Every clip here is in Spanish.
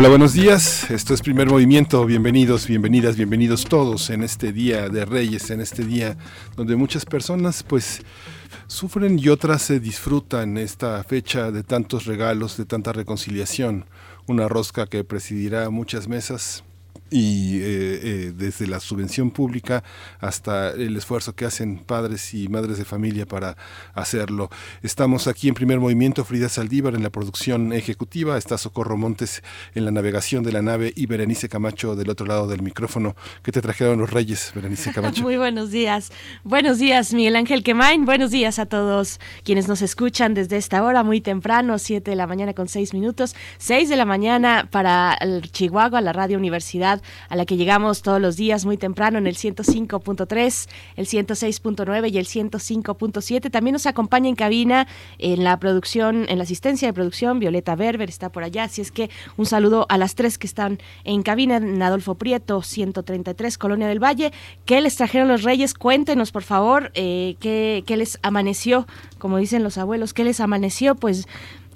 Hola, buenos días. Esto es Primer Movimiento. Bienvenidos, bienvenidas, bienvenidos todos en este día de Reyes, en este día donde muchas personas pues sufren y otras se disfrutan esta fecha de tantos regalos, de tanta reconciliación. Una rosca que presidirá muchas mesas, y eh, eh, desde la subvención pública hasta el esfuerzo que hacen padres y madres de familia para hacerlo. Estamos aquí en primer movimiento, Frida Saldívar en la producción ejecutiva, está Socorro Montes en la navegación de la nave y Berenice Camacho del otro lado del micrófono. ¿Qué te trajeron los reyes, Berenice Camacho? Muy buenos días. Buenos días, Miguel Ángel Quemain. Buenos días a todos quienes nos escuchan desde esta hora muy temprano, 7 de la mañana con 6 minutos, 6 de la mañana para el Chihuahua, la Radio Universidad a la que llegamos todos los días muy temprano en el 105.3, el 106.9 y el 105.7. También nos acompaña en cabina en la producción, en la asistencia de producción, Violeta Berber está por allá, así es que un saludo a las tres que están en cabina, en Adolfo Prieto, 133, Colonia del Valle. ¿Qué les trajeron los reyes? Cuéntenos, por favor, eh, ¿qué, qué les amaneció, como dicen los abuelos, qué les amaneció, pues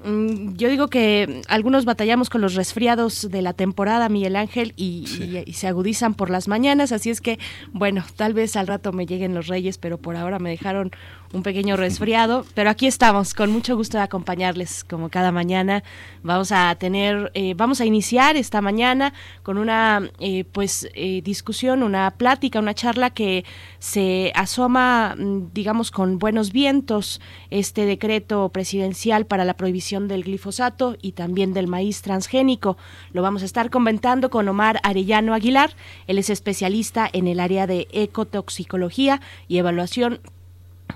yo digo que algunos batallamos con los resfriados de la temporada, Miguel Ángel, y, se agudizan por las mañanas, así es que, bueno, tal vez al rato me lleguen los reyes, pero por ahora me dejaron un pequeño resfriado, pero aquí estamos, con mucho gusto de acompañarles como cada mañana. Vamos a tener, eh, vamos a iniciar esta mañana con una eh, pues eh, discusión, una plática, una charla que se asoma, mm, digamos, con buenos vientos, este decreto presidencial para la prohibición del glifosato y también del maíz transgénico. Lo vamos a estar comentando con Omar Arellano Aguilar. Él es especialista en el área de ecotoxicología y evaluación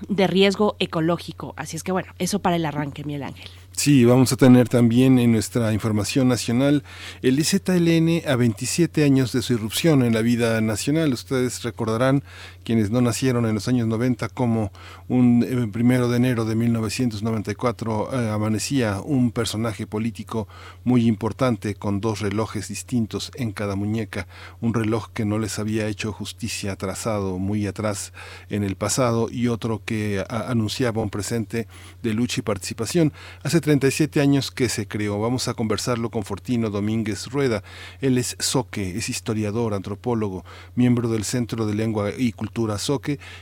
de riesgo ecológico. Así es que bueno, eso para el arranque, Miguel Ángel. Sí, vamos a tener también en nuestra información nacional el IZLN a 27 años de su irrupción en la vida nacional. Ustedes recordarán, quienes no nacieron en los años 90, como un eh, primero de enero de 1994 eh, amanecía un personaje político muy importante con dos relojes distintos en cada muñeca, un reloj que no les había hecho justicia atrasado muy atrás en el pasado y otro que anunciaba un presente de lucha y participación. Hace 37 años que se creó. Vamos a conversarlo con Fortino Domínguez Rueda. Él es Soque, es historiador, antropólogo, miembro del Centro de Lengua y Cultura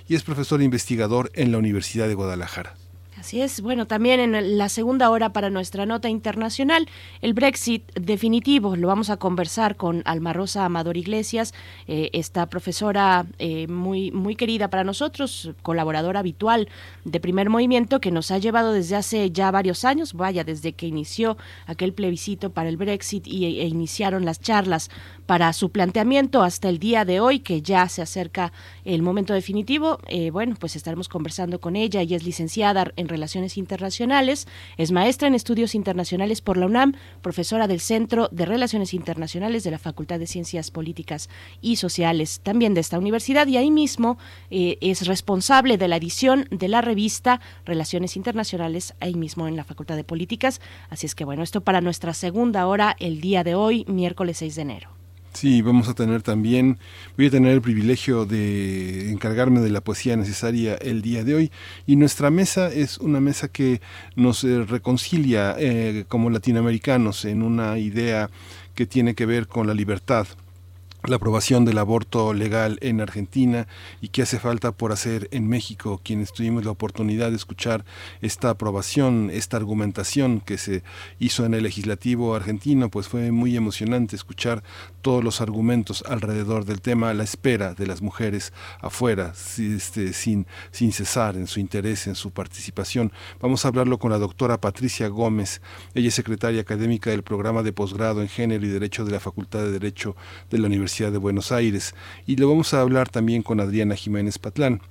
Y es profesor investigador en la Universidad de Guadalajara. Así es. Bueno, también en la segunda hora para nuestra nota internacional, el Brexit definitivo. Lo vamos a conversar con Alma Rosa Amador Iglesias, eh, esta profesora eh, muy, muy querida para nosotros, colaboradora habitual de Primer Movimiento, que nos ha llevado desde hace ya varios años, vaya, desde que inició aquel plebiscito para el Brexit y, e iniciaron las charlas para su planteamiento hasta el día de hoy, que ya se acerca el momento definitivo. Eh, bueno, pues estaremos conversando con ella. Ella es licenciada en Relaciones Internacionales, es maestra en Estudios Internacionales por la UNAM, profesora del Centro de Relaciones Internacionales de la Facultad de Ciencias Políticas y Sociales, también de esta universidad, y ahí mismo eh, es responsable de la edición de la revista Relaciones Internacionales, ahí mismo en la Facultad de Políticas. Así es que bueno, esto para nuestra segunda hora el día de hoy, miércoles 6 de enero. Sí, vamos a tener también, voy a tener el privilegio de encargarme de la poesía necesaria el día de hoy. Y nuestra mesa es una mesa que nos eh, reconcilia eh, como latinoamericanos en una idea que tiene que ver con la libertad, la aprobación del aborto legal en Argentina y qué hace falta por hacer en México, quienes tuvimos la oportunidad de escuchar esta aprobación, esta argumentación que se hizo en el legislativo argentino, pues fue muy emocionante escuchar todos los argumentos alrededor del tema, la espera de las mujeres afuera, este, sin, sin cesar en su interés, en su participación. Vamos a hablarlo con la doctora Patricia Gómez, ella es secretaria académica del programa de posgrado en género y derecho de la Facultad de Derecho de la Universidad de Buenos Aires. Y lo vamos a hablar también con Adriana Jiménez Patlán.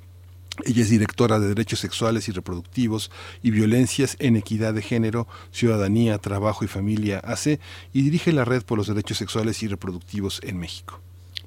Ella es directora de Derechos Sexuales y Reproductivos y Violencias en Equidad de Género, Ciudadanía, Trabajo y Familia AC y dirige la Red por los Derechos Sexuales y Reproductivos en México.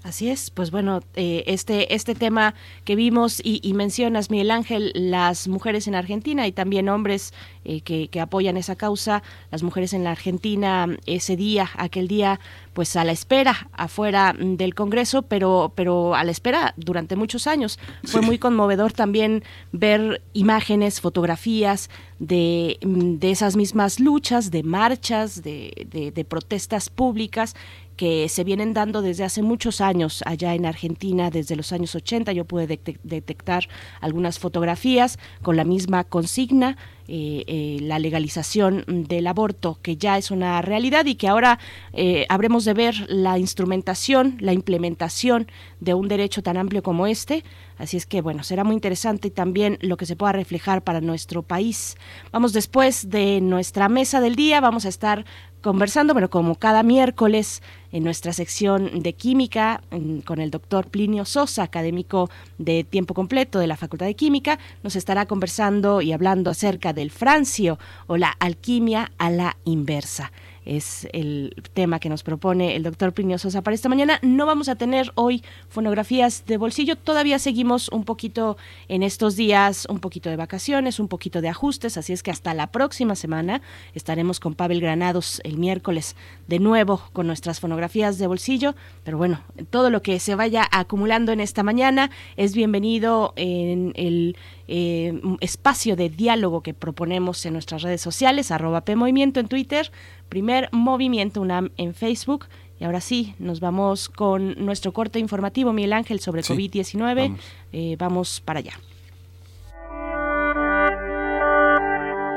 Así es, pues bueno, eh, este, este tema que vimos y, mencionas, Miguel Ángel, las mujeres en Argentina y también hombres eh, que, que, apoyan esa causa, las mujeres en la Argentina ese día, aquel día, pues a la espera afuera del Congreso, pero, pero a la espera durante muchos años. Fue muy conmovedor también ver imágenes, fotografías de, de esas mismas luchas, de marchas, de, de, de protestas públicas que se vienen dando desde hace muchos años allá en Argentina, desde los años 80. Yo pude detectar algunas fotografías con la misma consigna. Eh, eh, la legalización del aborto, que ya es una realidad y que ahora eh, habremos de ver la instrumentación, la implementación de un derecho tan amplio como este. Así es que, bueno, será muy interesante también lo que se pueda reflejar para nuestro país. Vamos después de nuestra mesa del día, vamos a estar conversando, bueno, como cada miércoles en nuestra sección de química con el doctor Plinio Sosa, académico de tiempo completo de la Facultad de Química, nos estará conversando y hablando acerca del francio o la alquimia a la inversa es el tema que nos propone el doctor Plinio Sosa para esta mañana. No vamos a tener hoy fonografías de bolsillo, todavía seguimos un poquito en estos días, un poquito de vacaciones, un poquito de ajustes, así es que hasta la próxima semana estaremos con Pavel Granados el miércoles de nuevo con nuestras fonografías de bolsillo, pero bueno, todo lo que se vaya acumulando en esta mañana es bienvenido en el eh, espacio de diálogo que proponemos en nuestras redes sociales, arroba PMovimiento en Twitter, primer Movimiento UNAM en Facebook. Y ahora sí, nos vamos con nuestro corte informativo, Miguel Ángel, sobre COVID-19. Eh, vamos para allá.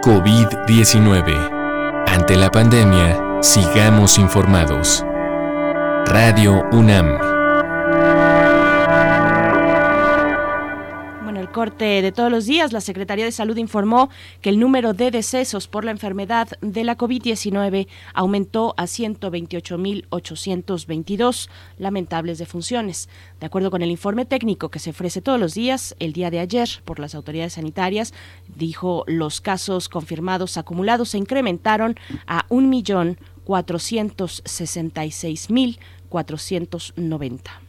COVID-19. Ante la pandemia, sigamos informados. Radio UNAM. Corte de todos los días, la Secretaría de Salud informó que el número de decesos por la enfermedad de la COVID-19 aumentó a 128.822 lamentables defunciones. De acuerdo con el informe técnico que se ofrece todos los días, el día de ayer por las autoridades sanitarias, dijo los casos confirmados acumulados se incrementaron a 1.466.490.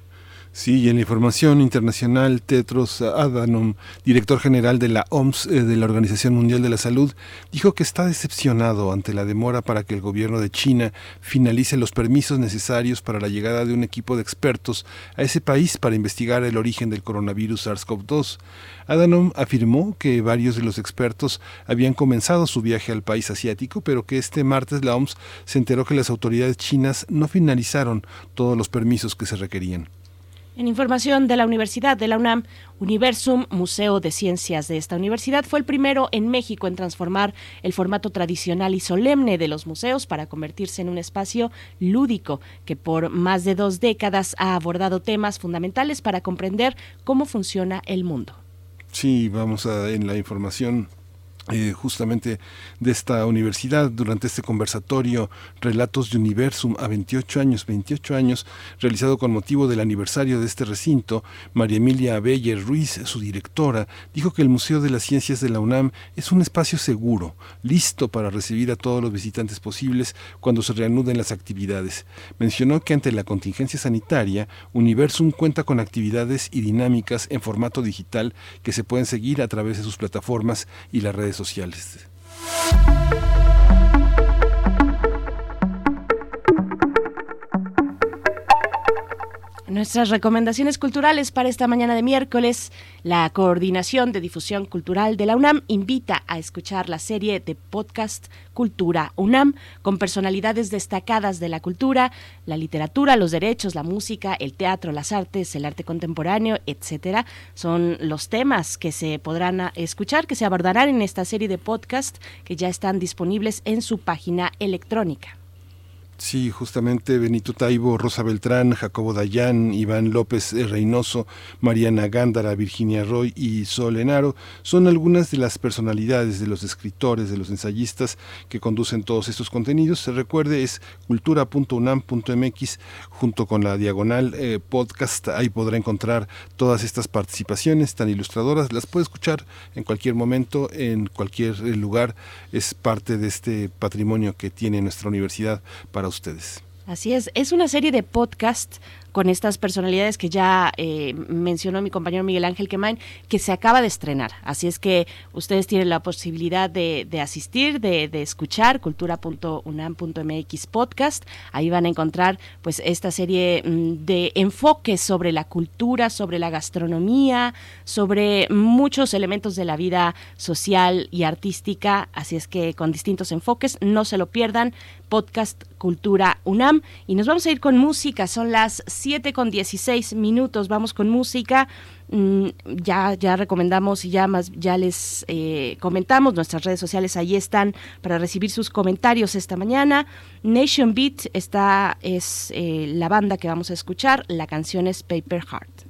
Sí, y en la información internacional, Tetros Adhanom, director general de la OMS, eh, de la Organización Mundial de la Salud, dijo que está decepcionado ante la demora para que el gobierno de China finalice los permisos necesarios para la llegada de un equipo de expertos a ese país para investigar el origen del coronavirus SARS-CoV-2. Adhanom afirmó que varios de los expertos habían comenzado su viaje al país asiático, pero que este martes la OMS se enteró que las autoridades chinas no finalizaron todos los permisos que se requerían. En información de la Universidad de la UNAM, Universum, Museo de Ciencias de esta universidad, fue el primero en México en transformar el formato tradicional y solemne de los museos para convertirse en un espacio lúdico que por más de dos décadas ha abordado temas fundamentales para comprender cómo funciona el mundo. Sí, vamos a en la información eh, justamente de esta universidad durante este conversatorio Relatos de Universum a 28 años, 28 años, realizado con motivo del aniversario de este recinto, María Emilia Beller Ruiz, su directora, dijo que el Museo de las Ciencias de la UNAM es un espacio seguro, listo para recibir a todos los visitantes posibles cuando se reanuden las actividades. Mencionó que ante la contingencia sanitaria, Universum cuenta con actividades y dinámicas en formato digital que se pueden seguir a través de sus plataformas y las redes sociales. Nuestras recomendaciones culturales para esta mañana de miércoles, la Coordinación de Difusión Cultural de la UNAM invita a escuchar la serie de podcast Cultura UNAM con personalidades destacadas de la cultura, la literatura, los derechos, la música, el teatro, las artes, el arte contemporáneo, etcétera. Son los temas que se podrán escuchar, que se abordarán en esta serie de podcast que ya están disponibles en su página electrónica. Sí, justamente Benito Taibo, Rosa Beltrán, Jacobo Dayán, Iván López Reynoso, Mariana Gándara, Virginia Roy y Sol Enaro son algunas de las personalidades de los escritores, de los ensayistas que conducen todos estos contenidos. Se recuerde, es cultura.unam.mx junto con la diagonal eh, podcast. Ahí podrá encontrar todas estas participaciones tan ilustradoras. Las puede escuchar en cualquier momento, en cualquier eh, lugar. Es parte de este patrimonio que tiene nuestra universidad para ustedes. Así es, es una serie de podcast con estas personalidades que ya eh, mencionó mi compañero Miguel Ángel Quemain, que se acaba de estrenar. Así es que ustedes tienen la posibilidad de, asistir, de, escuchar cultura.unam.mx podcast. Ahí van a encontrar pues esta serie mm, de enfoques sobre la cultura, sobre la gastronomía, sobre muchos elementos de la vida social y artística. Así es que con distintos enfoques, no se lo pierdan podcast Cultura UNAM. Y nos vamos a ir con música, son las 7 con 16 minutos, vamos con música. Mm, ya, ya recomendamos y ya, ya les eh, comentamos, nuestras redes sociales ahí están para recibir sus comentarios esta mañana. Nation Beat, esta es eh, la banda que vamos a escuchar, la canción es Paper Heart.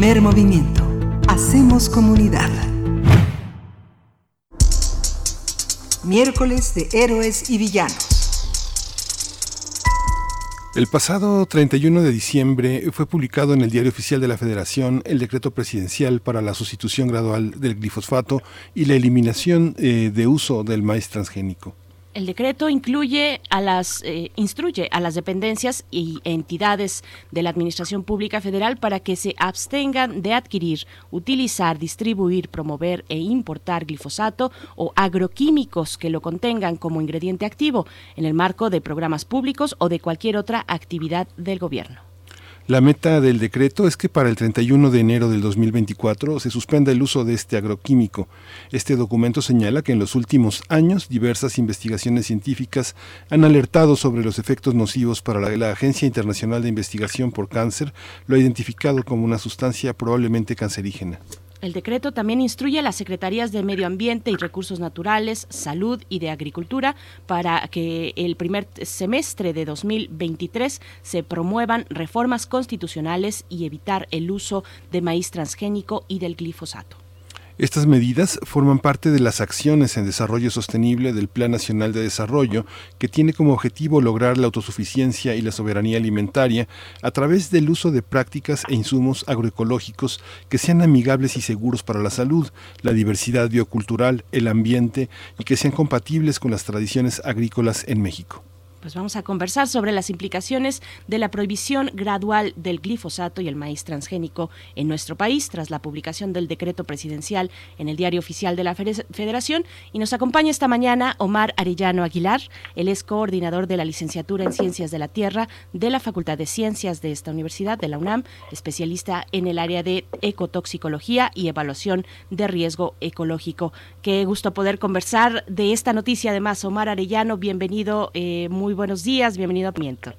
Primer movimiento. Hacemos comunidad. Miércoles de Héroes y Villanos. El pasado 31 de diciembre fue publicado en el Diario Oficial de la Federación el decreto presidencial para la sustitución gradual del glifosfato y la eliminación eh, de uso del maíz transgénico. El decreto incluye a las, eh, instruye a las dependencias y entidades de la Administración Pública Federal para que se abstengan de adquirir, utilizar, distribuir, promover e importar glifosato o agroquímicos que lo contengan como ingrediente activo en el marco de programas públicos o de cualquier otra actividad del gobierno. La meta del decreto es que para el 31 de enero del 2024 se suspenda el uso de este agroquímico. Este documento señala que en los últimos años diversas investigaciones científicas han alertado sobre los efectos nocivos para la, la Agencia Internacional de Investigación por Cáncer, lo ha identificado como una sustancia probablemente cancerígena. El decreto también instruye a las secretarías de Medio Ambiente y Recursos Naturales, Salud y de Agricultura para que el primer semestre de 2023 se promuevan reformas constitucionales y evitar el uso de maíz transgénico y del glifosato. Estas medidas forman parte de las acciones en desarrollo sostenible del Plan Nacional de Desarrollo, que tiene como objetivo lograr la autosuficiencia y la soberanía alimentaria a través del uso de prácticas e insumos agroecológicos que sean amigables y seguros para la salud, la diversidad biocultural, el ambiente y que sean compatibles con las tradiciones agrícolas en México pues vamos a conversar sobre las implicaciones de la prohibición gradual del glifosato y el maíz transgénico en nuestro país tras la publicación del decreto presidencial en el Diario Oficial de la Federación. Y nos acompaña esta mañana Omar Arellano Aguilar. Él es coordinador de la licenciatura en Ciencias de la Tierra de la Facultad de Ciencias de esta universidad, de la UNAM, especialista en el área de ecotoxicología y evaluación de riesgo ecológico. Qué gusto poder conversar de esta noticia. Además, Omar Arellano, bienvenido. Eh, muy muy buenos días, bienvenido a Miento.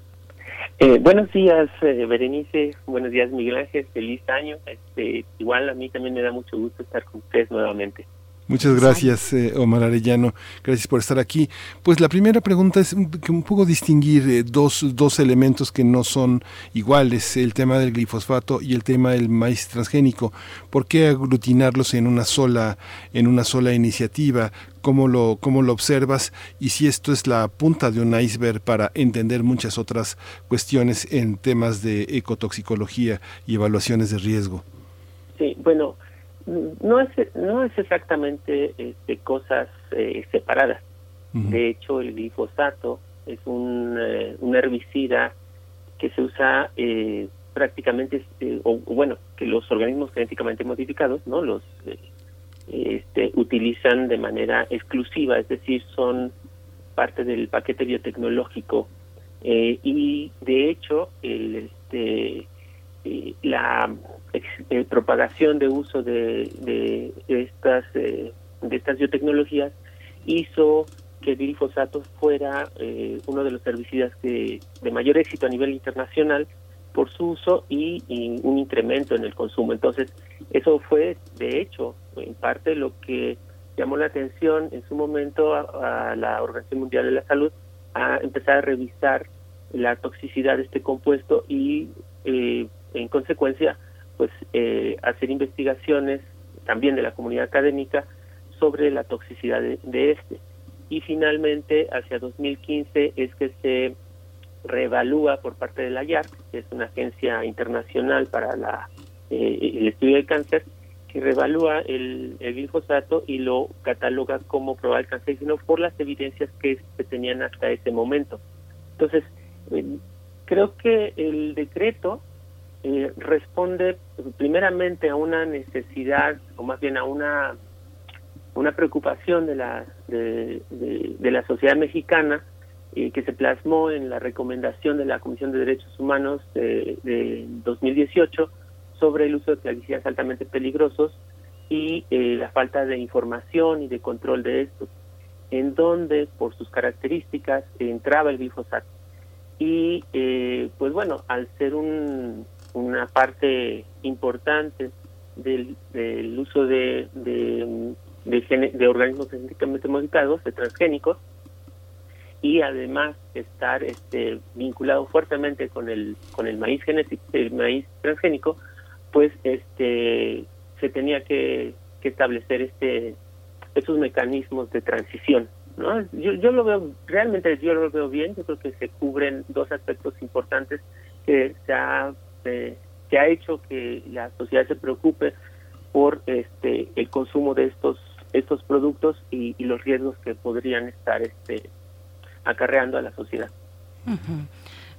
Eh, buenos días, eh, Berenice. Buenos días, Miguel Ángel. Feliz año. Este, igual a mí también me da mucho gusto estar con ustedes nuevamente. Muchas gracias, eh, Omar Arellano. Gracias por estar aquí. Pues la primera pregunta es un, un poco distinguir eh, dos, dos elementos que no son iguales, el tema del glifosfato y el tema del maíz transgénico. ¿Por qué aglutinarlos en una sola, en una sola iniciativa? ¿Cómo lo, cómo lo observas? Y si esto es la punta de un iceberg para entender muchas otras cuestiones en temas de ecotoxicología y evaluaciones de riesgo. Sí, bueno, no es no es exactamente este, cosas eh, separadas. De hecho, el glifosato es un, eh, un herbicida que se usa eh, prácticamente, este, o bueno, que los organismos genéticamente modificados, no, los este, utilizan de manera exclusiva, es decir, son parte del paquete biotecnológico. Y de hecho el este la eh, propagación de uso de, de, estas eh, de estas biotecnologías hizo que el glifosato fuera eh, uno de los herbicidas que, de mayor éxito a nivel internacional por su uso y, un incremento en el consumo. Entonces, eso fue, de hecho, en parte lo que llamó la atención en su momento a, a la Organización Mundial de la Salud a empezar a revisar la toxicidad de este compuesto y eh, en consecuencia, pues eh, hacer investigaciones también de la comunidad académica sobre la toxicidad de, este. Y finalmente, hacia 2015 es que se reevalúa por parte de la IARC, que es una agencia internacional para la, eh, el estudio del cáncer, que reevalúa el, el, glifosato y lo cataloga como probable cancerígeno por las evidencias que se tenían hasta ese momento. Entonces, eh, creo que el decreto eh, responde primeramente a una necesidad o más bien a una una preocupación de la de, la sociedad mexicana eh, que se plasmó en la recomendación de la Comisión de Derechos Humanos de, de 2018 sobre el uso de plaguicidas altamente peligrosos y eh, la falta de información y de control de estos, en donde por sus características entraba el glifosato. Y pues bueno, al ser un, una parte importante del, uso de, de, de, organismos genéticamente modificados, de transgénicos, y además estar este, vinculado fuertemente con el con el maíz genético, el maíz transgénico, pues este se tenía que, establecer este esos mecanismos de transición. ¿no? Yo, yo lo veo, realmente yo lo veo bien, yo creo que se cubren dos aspectos importantes que se ha, eh, ha hecho que la sociedad se preocupe por este el consumo de estos estos productos y, los riesgos que podrían estar este acarreando a la sociedad.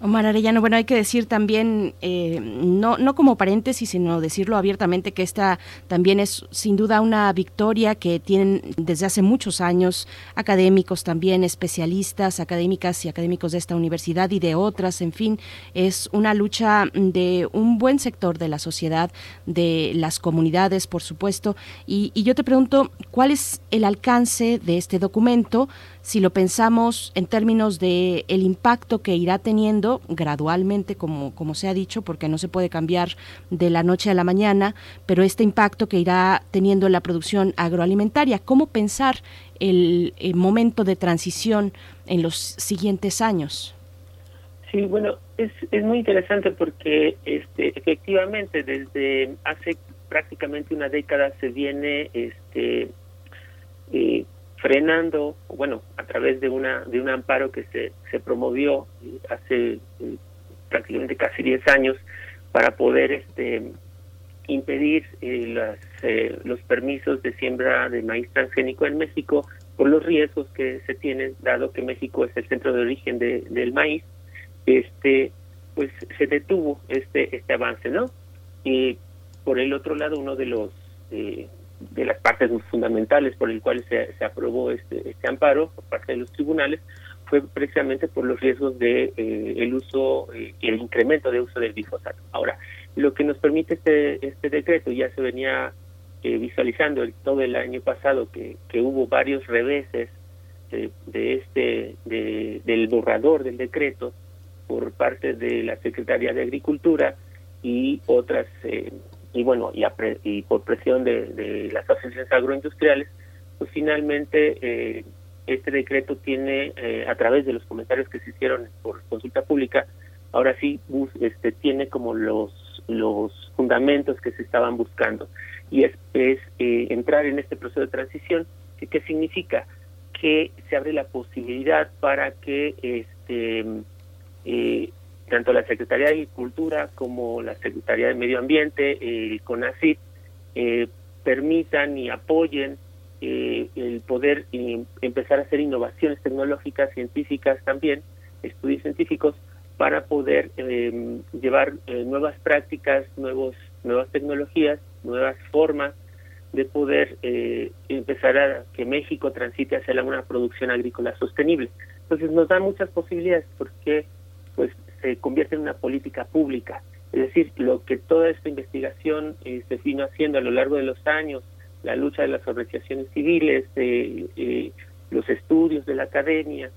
Omar Arellano, bueno, hay que decir también, eh, no, no como paréntesis, sino decirlo abiertamente, que esta también es sin duda una victoria que tienen desde hace muchos años académicos también, especialistas, académicas y académicos de esta universidad y de otras, en fin, es una lucha de un buen sector de la sociedad, de las comunidades, por supuesto. Y, y yo te pregunto, ¿cuál es el alcance de este documento? Si lo pensamos en términos de el impacto que irá teniendo gradualmente, como, como se ha dicho, porque no se puede cambiar de la noche a la mañana, pero este impacto que irá teniendo la producción agroalimentaria, ¿cómo pensar el, momento de transición en los siguientes años? Sí, bueno, es, es muy interesante porque este, efectivamente desde hace prácticamente una década se viene este, eh, frenando, bueno, a través de una de un amparo que se, se promovió eh, hace eh, prácticamente casi 10 años para poder este impedir eh, las, los permisos de siembra de maíz transgénico en México por los riesgos que se tienen dado que México es el centro de origen de, del maíz este pues se detuvo este este avance no y por el otro lado uno de los eh, de las partes fundamentales por el cual se, se aprobó este, este, amparo por parte de los tribunales fue precisamente por los riesgos de eh, el uso y el incremento de uso del glifosato. Ahora, lo que nos permite este, este decreto, ya se venía eh, visualizando todo el año pasado que, que hubo varios reveses de, este de, del borrador del decreto por parte de la Secretaría de Agricultura y otras eh, y bueno, y, por presión de, las asociaciones agroindustriales, pues finalmente eh, este decreto tiene, eh, a través de los comentarios que se hicieron por consulta pública, ahora sí este, tiene como los, los fundamentos que se estaban buscando. Y es, es eh, entrar en este proceso de transición, que ¿qué significa? Que se abre la posibilidad para que este tanto la Secretaría de Agricultura como la Secretaría de Medio Ambiente, el CONACYT, eh, permitan y apoyen eh, el poder empezar a hacer innovaciones tecnológicas, científicas también, estudios científicos, para poder em, llevar eh, nuevas prácticas, nuevos, nuevas tecnologías, nuevas formas de poder empezar a que México transite hacia una producción agrícola sostenible. Entonces nos da muchas posibilidades porque pues se convierte en una política pública. Es decir, lo que toda esta investigación eh, se vino haciendo a lo largo de los años, la lucha de las organizaciones civiles, eh, eh, los estudios de la academia,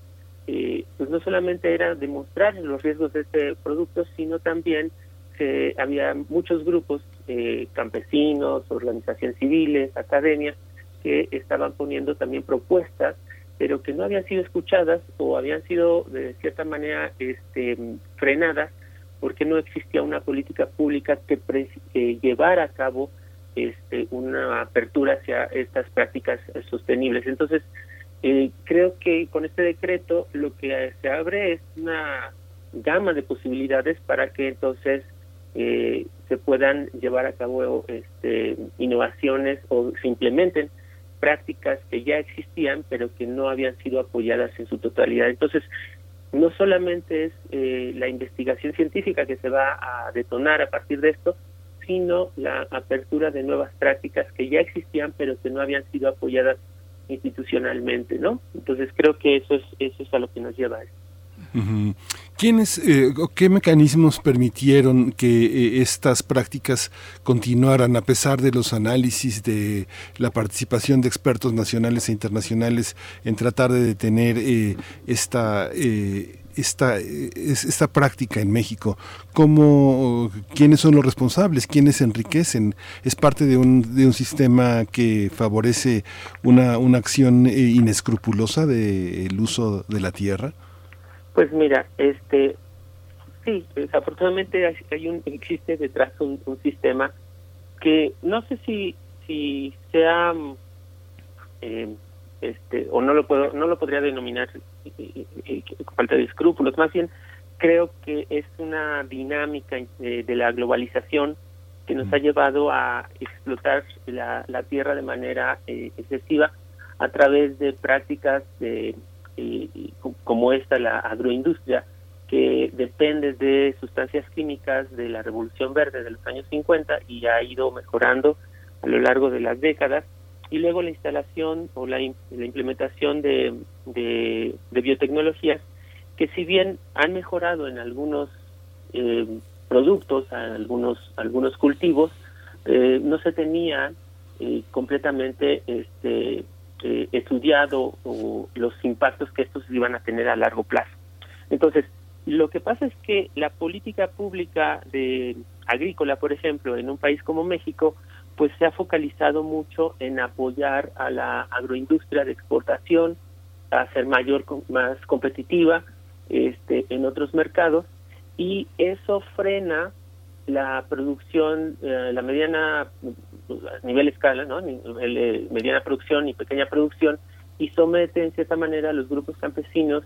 pues no solamente era demostrar los riesgos de este producto, sino también que había muchos grupos, campesinos, organizaciones civiles, academias, que estaban poniendo también propuestas pero que no habían sido escuchadas o habían sido de cierta manera este, frenadas porque no existía una política pública que, llevara a cabo este, una apertura hacia estas prácticas sostenibles. Entonces, eh, creo que con este decreto lo que se abre es una gama de posibilidades para que entonces eh, se puedan llevar a cabo este, innovaciones o se implementen prácticas que ya existían pero que no habían sido apoyadas en su totalidad. Entonces, no solamente es eh, la investigación científica que se va a detonar a partir de esto, sino la apertura de nuevas prácticas que ya existían pero que no habían sido apoyadas institucionalmente, ¿no? Entonces creo que eso es eso es a lo que nos lleva a esto. ¿Quiénes, eh, qué mecanismos permitieron que eh, estas prácticas continuaran a pesar de los análisis de la participación de expertos nacionales e internacionales en tratar de detener eh, esta esta, esta práctica en México? ¿Cómo, ¿Quiénes son los responsables? ¿Quiénes enriquecen? ¿Es parte de un, de un sistema que favorece una, una acción inescrupulosa del uso de la tierra? Pues mira, este, sí, desafortunadamente hay un, existe detrás un, sistema que no sé si si sea eh, este o no lo puedo no lo podría denominar falta de escrúpulos. Más bien creo que es una dinámica de, la globalización que nos ha llevado a explotar la, la tierra de manera excesiva a través de prácticas de como esta la agroindustria que depende de sustancias químicas de la Revolución Verde de los años 50 y ha ido mejorando a lo largo de las décadas. Y luego la instalación o la, implementación de, de, biotecnologías que si bien han mejorado en algunos eh, productos, algunos, algunos cultivos, eh, no se tenía eh, completamente este, estudiado o los impactos que estos iban a tener a largo plazo. Entonces, lo que pasa es que la política pública de agrícola, por ejemplo, en un país como México, pues se ha focalizado mucho en apoyar a la agroindustria de exportación, a ser mayor, más competitiva este, en otros mercados, y eso frena la producción, eh, la mediana, a nivel escala, ¿no? Eh, mediana producción y pequeña producción, y somete en cierta manera a los grupos campesinos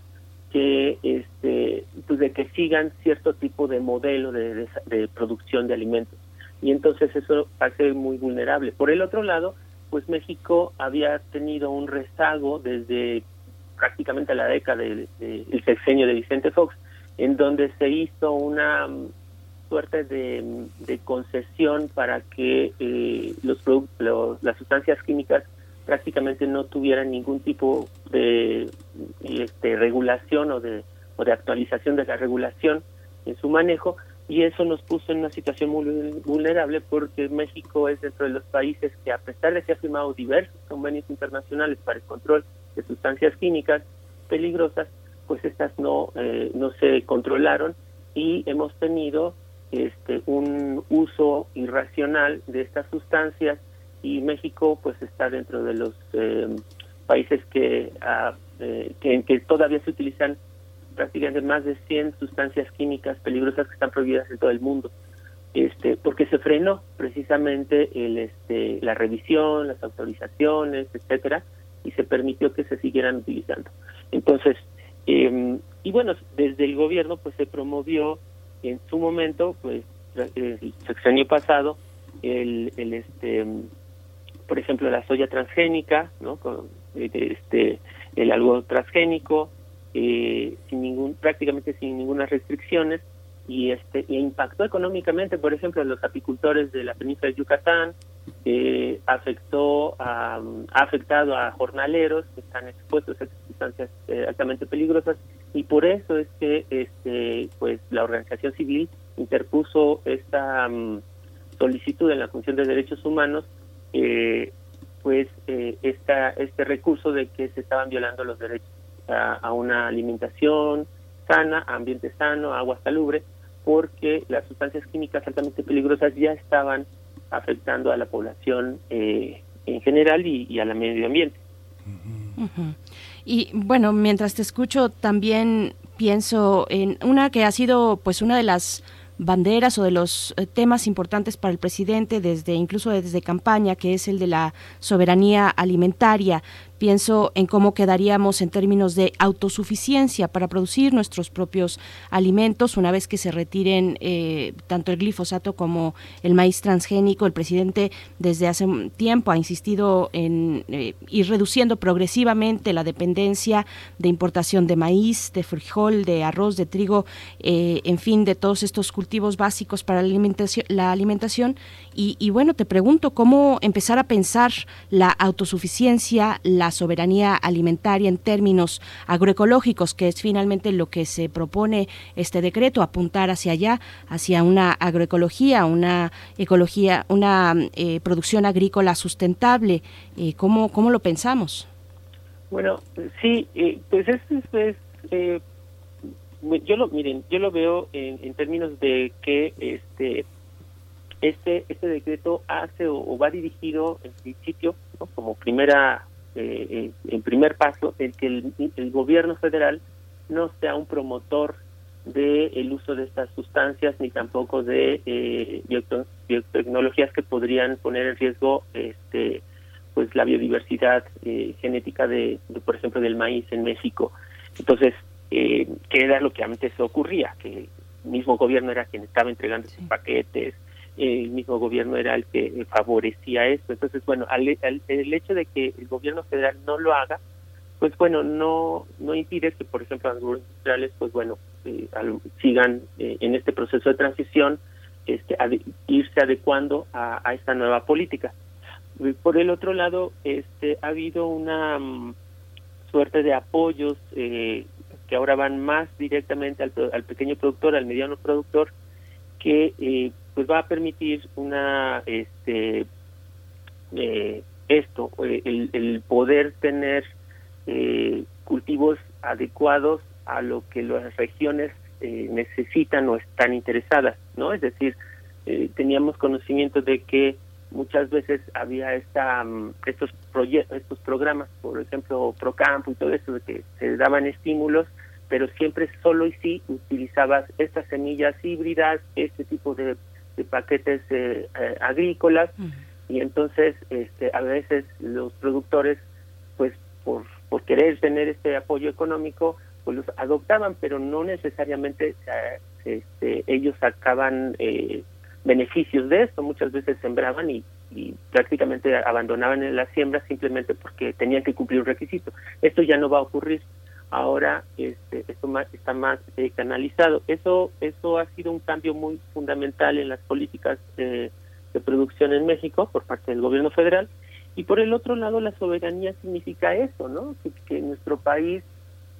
que este pues de que sigan cierto tipo de modelo de, producción de alimentos y entonces eso hace muy vulnerable por el otro lado pues México había tenido un rezago desde prácticamente la década del de, sexenio de Vicente Fox en donde se hizo una suerte de, concesión para que eh, los, los las sustancias químicas prácticamente no tuvieran ningún tipo de este, regulación o de, o de actualización de la regulación en su manejo. Y eso nos puso en una situación muy vulnerable porque México es dentro de los países que a pesar de que ha firmado diversos convenios internacionales para el control de sustancias químicas peligrosas, pues estas no eh, no se controlaron y hemos tenido este un uso irracional de estas sustancias y México pues está dentro de los eh, países que, ah, eh, que, que todavía se utilizan prácticamente más de 100 sustancias químicas peligrosas que están prohibidas en todo el mundo. Este porque se frenó precisamente el este la revisión las autorizaciones etcétera y se permitió que se siguieran utilizando. Entonces eh, y bueno desde el gobierno pues se promovió en su momento pues el sexenio pasado el, el este por ejemplo, la soya transgénica, ¿no? Con, este, el algodón transgénico, eh, sin ningún, prácticamente sin ninguna restricciones, y este impactó económicamente, por ejemplo, a los apicultores de la península de Yucatán, eh, afectó ha afectado a jornaleros que están expuestos a sustancias eh, altamente peligrosas y por eso es que este pues la organización civil interpuso esta mm, solicitud en la Comisión de Derechos Humanos eh, pues eh, esta, este recurso de que se estaban violando los derechos a, una alimentación sana, ambiente sano, agua salubre, porque las sustancias químicas altamente peligrosas ya estaban afectando a la población eh, en general y, a la medio ambiente. Y bueno, mientras te escucho también pienso en una que ha sido pues una de las banderas o de los eh, temas importantes para el presidente desde incluso desde campaña, que es el de la soberanía alimentaria pienso en cómo quedaríamos en términos de autosuficiencia para producir nuestros propios alimentos una vez que se retiren eh, tanto el glifosato como el maíz transgénico. El presidente desde hace tiempo ha insistido en eh, ir reduciendo progresivamente la dependencia de importación de maíz, de frijol, de arroz, de trigo, eh, en fin, de todos estos cultivos básicos para la alimentación. La alimentación. Y, y bueno, te pregunto cómo empezar a pensar la autosuficiencia, la soberanía alimentaria en términos agroecológicos, que es finalmente lo que se propone este decreto, apuntar hacia allá, hacia una agroecología, una ecología, una eh, producción agrícola sustentable. Eh, ¿cómo, ¿Cómo lo pensamos? Bueno, sí, eh, pues esto es, eh, yo lo miren, yo lo veo en, en, términos de que este este este decreto hace o, va dirigido en principio como primera eh, en primer paso, el que el, gobierno federal no sea un promotor del uso de estas sustancias ni tampoco de eh, biotecnologías que podrían poner en riesgo este pues la biodiversidad eh, genética de, por ejemplo del maíz en México. Entonces eh, que era lo que antes ocurría que el mismo gobierno era quien estaba entregando sus paquetes el mismo gobierno era el que favorecía esto entonces bueno el hecho de que el gobierno federal no lo haga pues bueno, no no impide que, por ejemplo, los industriales, pues bueno, eh, sigan eh, en este proceso de transición, este, irse adecuando a, esta nueva política. Por el otro lado, este, ha habido una mm, suerte de apoyos eh, que ahora van más directamente al, al, pequeño productor, al mediano productor, que pues va a permitir una este esto, el, el poder tener eh, cultivos adecuados a lo que las regiones eh, necesitan o están interesadas, ¿no? Es decir, eh, teníamos conocimiento de que muchas veces había esta mm, estos proyectos, estos programas, por ejemplo, Procampo y todo eso, de que se daban estímulos, pero siempre solo y sí utilizabas estas semillas híbridas, este tipo de, paquetes eh, agrícolas, y entonces este, a veces los productores, pues por por querer tener este apoyo económico, pues los adoptaban, pero no necesariamente este, ellos sacaban eh, beneficios de esto. Muchas veces sembraban y, prácticamente abandonaban en la siembra simplemente porque tenían que cumplir un requisito. Esto ya no va a ocurrir. Ahora este, esto más, está más eh, canalizado. Eso, eso ha sido un cambio muy fundamental en las políticas de producción en México por parte del gobierno federal y por el otro lado, la soberanía significa eso, ¿no? Que, nuestro país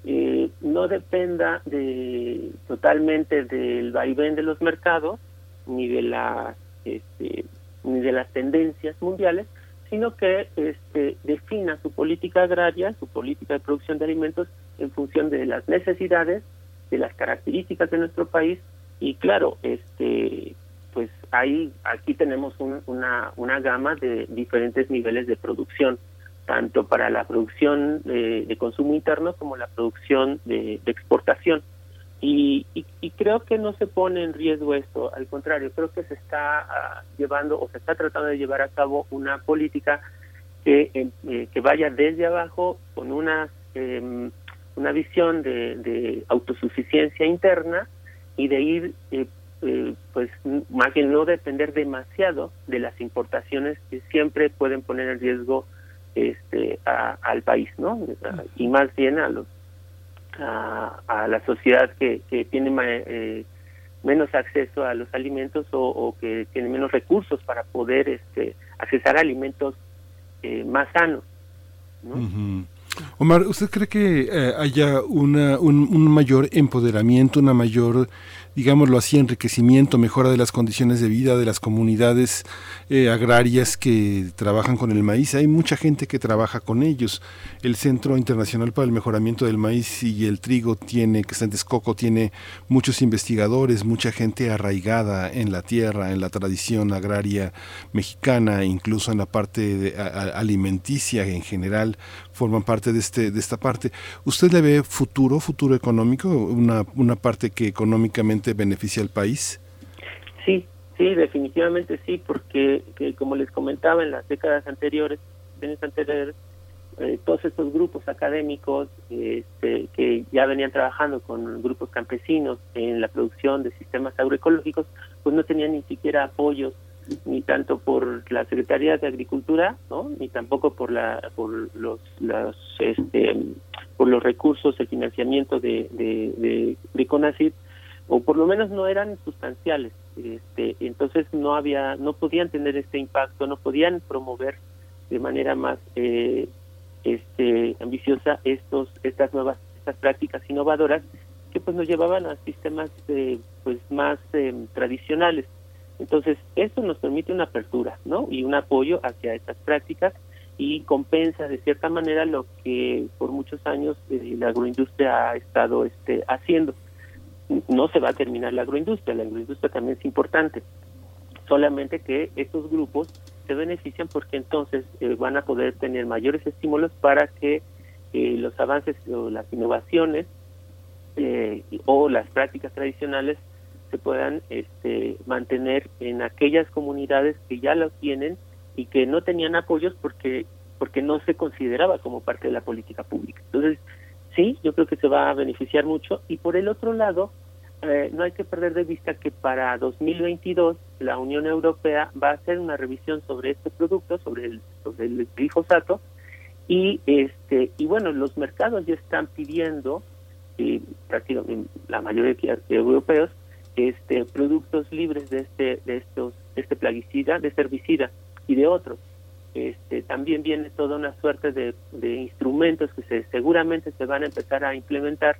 eh, no dependa de totalmente del vaivén de los mercados ni de las este, ni de las tendencias mundiales, sino que este, defina su política agraria, su política de producción de alimentos en función de las necesidades, de las características de nuestro país y claro, este pues ahí aquí tenemos una, una gama de diferentes niveles de producción, tanto para la producción de, consumo interno como la producción de, exportación. Y, y, creo que no se pone en riesgo esto, al contrario, creo que se está ah, llevando o se está tratando de llevar a cabo una política que, em, eh, que vaya desde abajo con una, em, una visión de, de autosuficiencia interna y de ir eh, eh, pues más bien no depender demasiado de las importaciones que siempre pueden poner en riesgo este al país no y más bien a los a, la sociedad que, que tiene eh, menos acceso a los alimentos o, que tiene menos recursos para poder este accesar a alimentos eh, más sanos ¿no? Omar, ¿usted cree que haya una, un, mayor empoderamiento, una mayor digámoslo así, enriquecimiento, mejora de las condiciones de vida de las comunidades eh, agrarias que trabajan con el maíz. Hay mucha gente que trabaja con ellos. El Centro Internacional para el Mejoramiento del Maíz y el Trigo tiene, que está en Texcoco, tiene muchos investigadores, mucha gente arraigada en la tierra, en la tradición agraria mexicana, incluso en la parte alimenticia en general, forman parte de, este, de esta parte. ¿Usted le ve futuro, futuro económico, una, una parte que económicamente beneficia al país? Sí, sí, definitivamente sí, porque como les comentaba en las décadas anteriores, anteriores eh, todos estos grupos académicos este, que ya venían trabajando con grupos campesinos en la producción de sistemas agroecológicos, pues no tenían ni siquiera apoyos ni tanto por la Secretaría de Agricultura, ¿no? ni tampoco por la por los, los este por los recursos, el financiamiento de de, de, CONACYT, o por lo menos no eran sustanciales. Este, entonces no había, no podían tener este impacto, no podían promover de manera más eh, este ambiciosa estos estas nuevas estas prácticas innovadoras que pues nos llevaban a sistemas eh, pues más eh, tradicionales entonces, esto nos permite una apertura, ¿no? Y un apoyo hacia estas prácticas y compensa de cierta manera lo que por muchos años eh, la agroindustria ha estado este, haciendo. No se va a terminar la agroindustria, la agroindustria también es importante, solamente que estos grupos se benefician porque entonces eh, van a poder tener mayores estímulos para que eh, los avances o las innovaciones o las prácticas tradicionales se puedan este, mantener en aquellas comunidades que ya lo tienen y que no tenían apoyos porque porque no se consideraba como parte de la política pública. Entonces, sí, yo creo que se va a beneficiar mucho. Y por el otro lado, eh, no hay que perder de vista que para 2022 la Unión Europea va a hacer una revisión sobre este producto, sobre el, sobre el glifosato, y este y bueno, los mercados ya están pidiendo, y prácticamente la mayoría de europeos, este productos libres de este de estos de este plaguicida, de este herbicida y de otros. Este, también viene toda una suerte de, instrumentos que se, seguramente se van a empezar a implementar,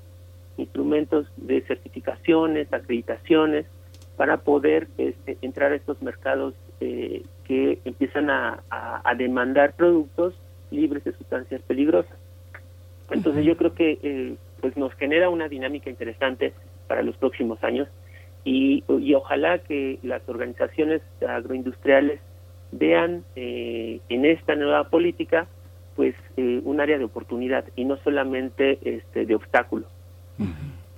instrumentos de certificaciones, acreditaciones, para poder este, entrar a estos mercados eh, que empiezan a, demandar productos libres de sustancias peligrosas. Entonces yo creo que eh, pues nos genera una dinámica interesante para los próximos años y, y ojalá que las organizaciones agroindustriales vean eh, en esta nueva política pues eh, un área de oportunidad y no solamente este de obstáculo.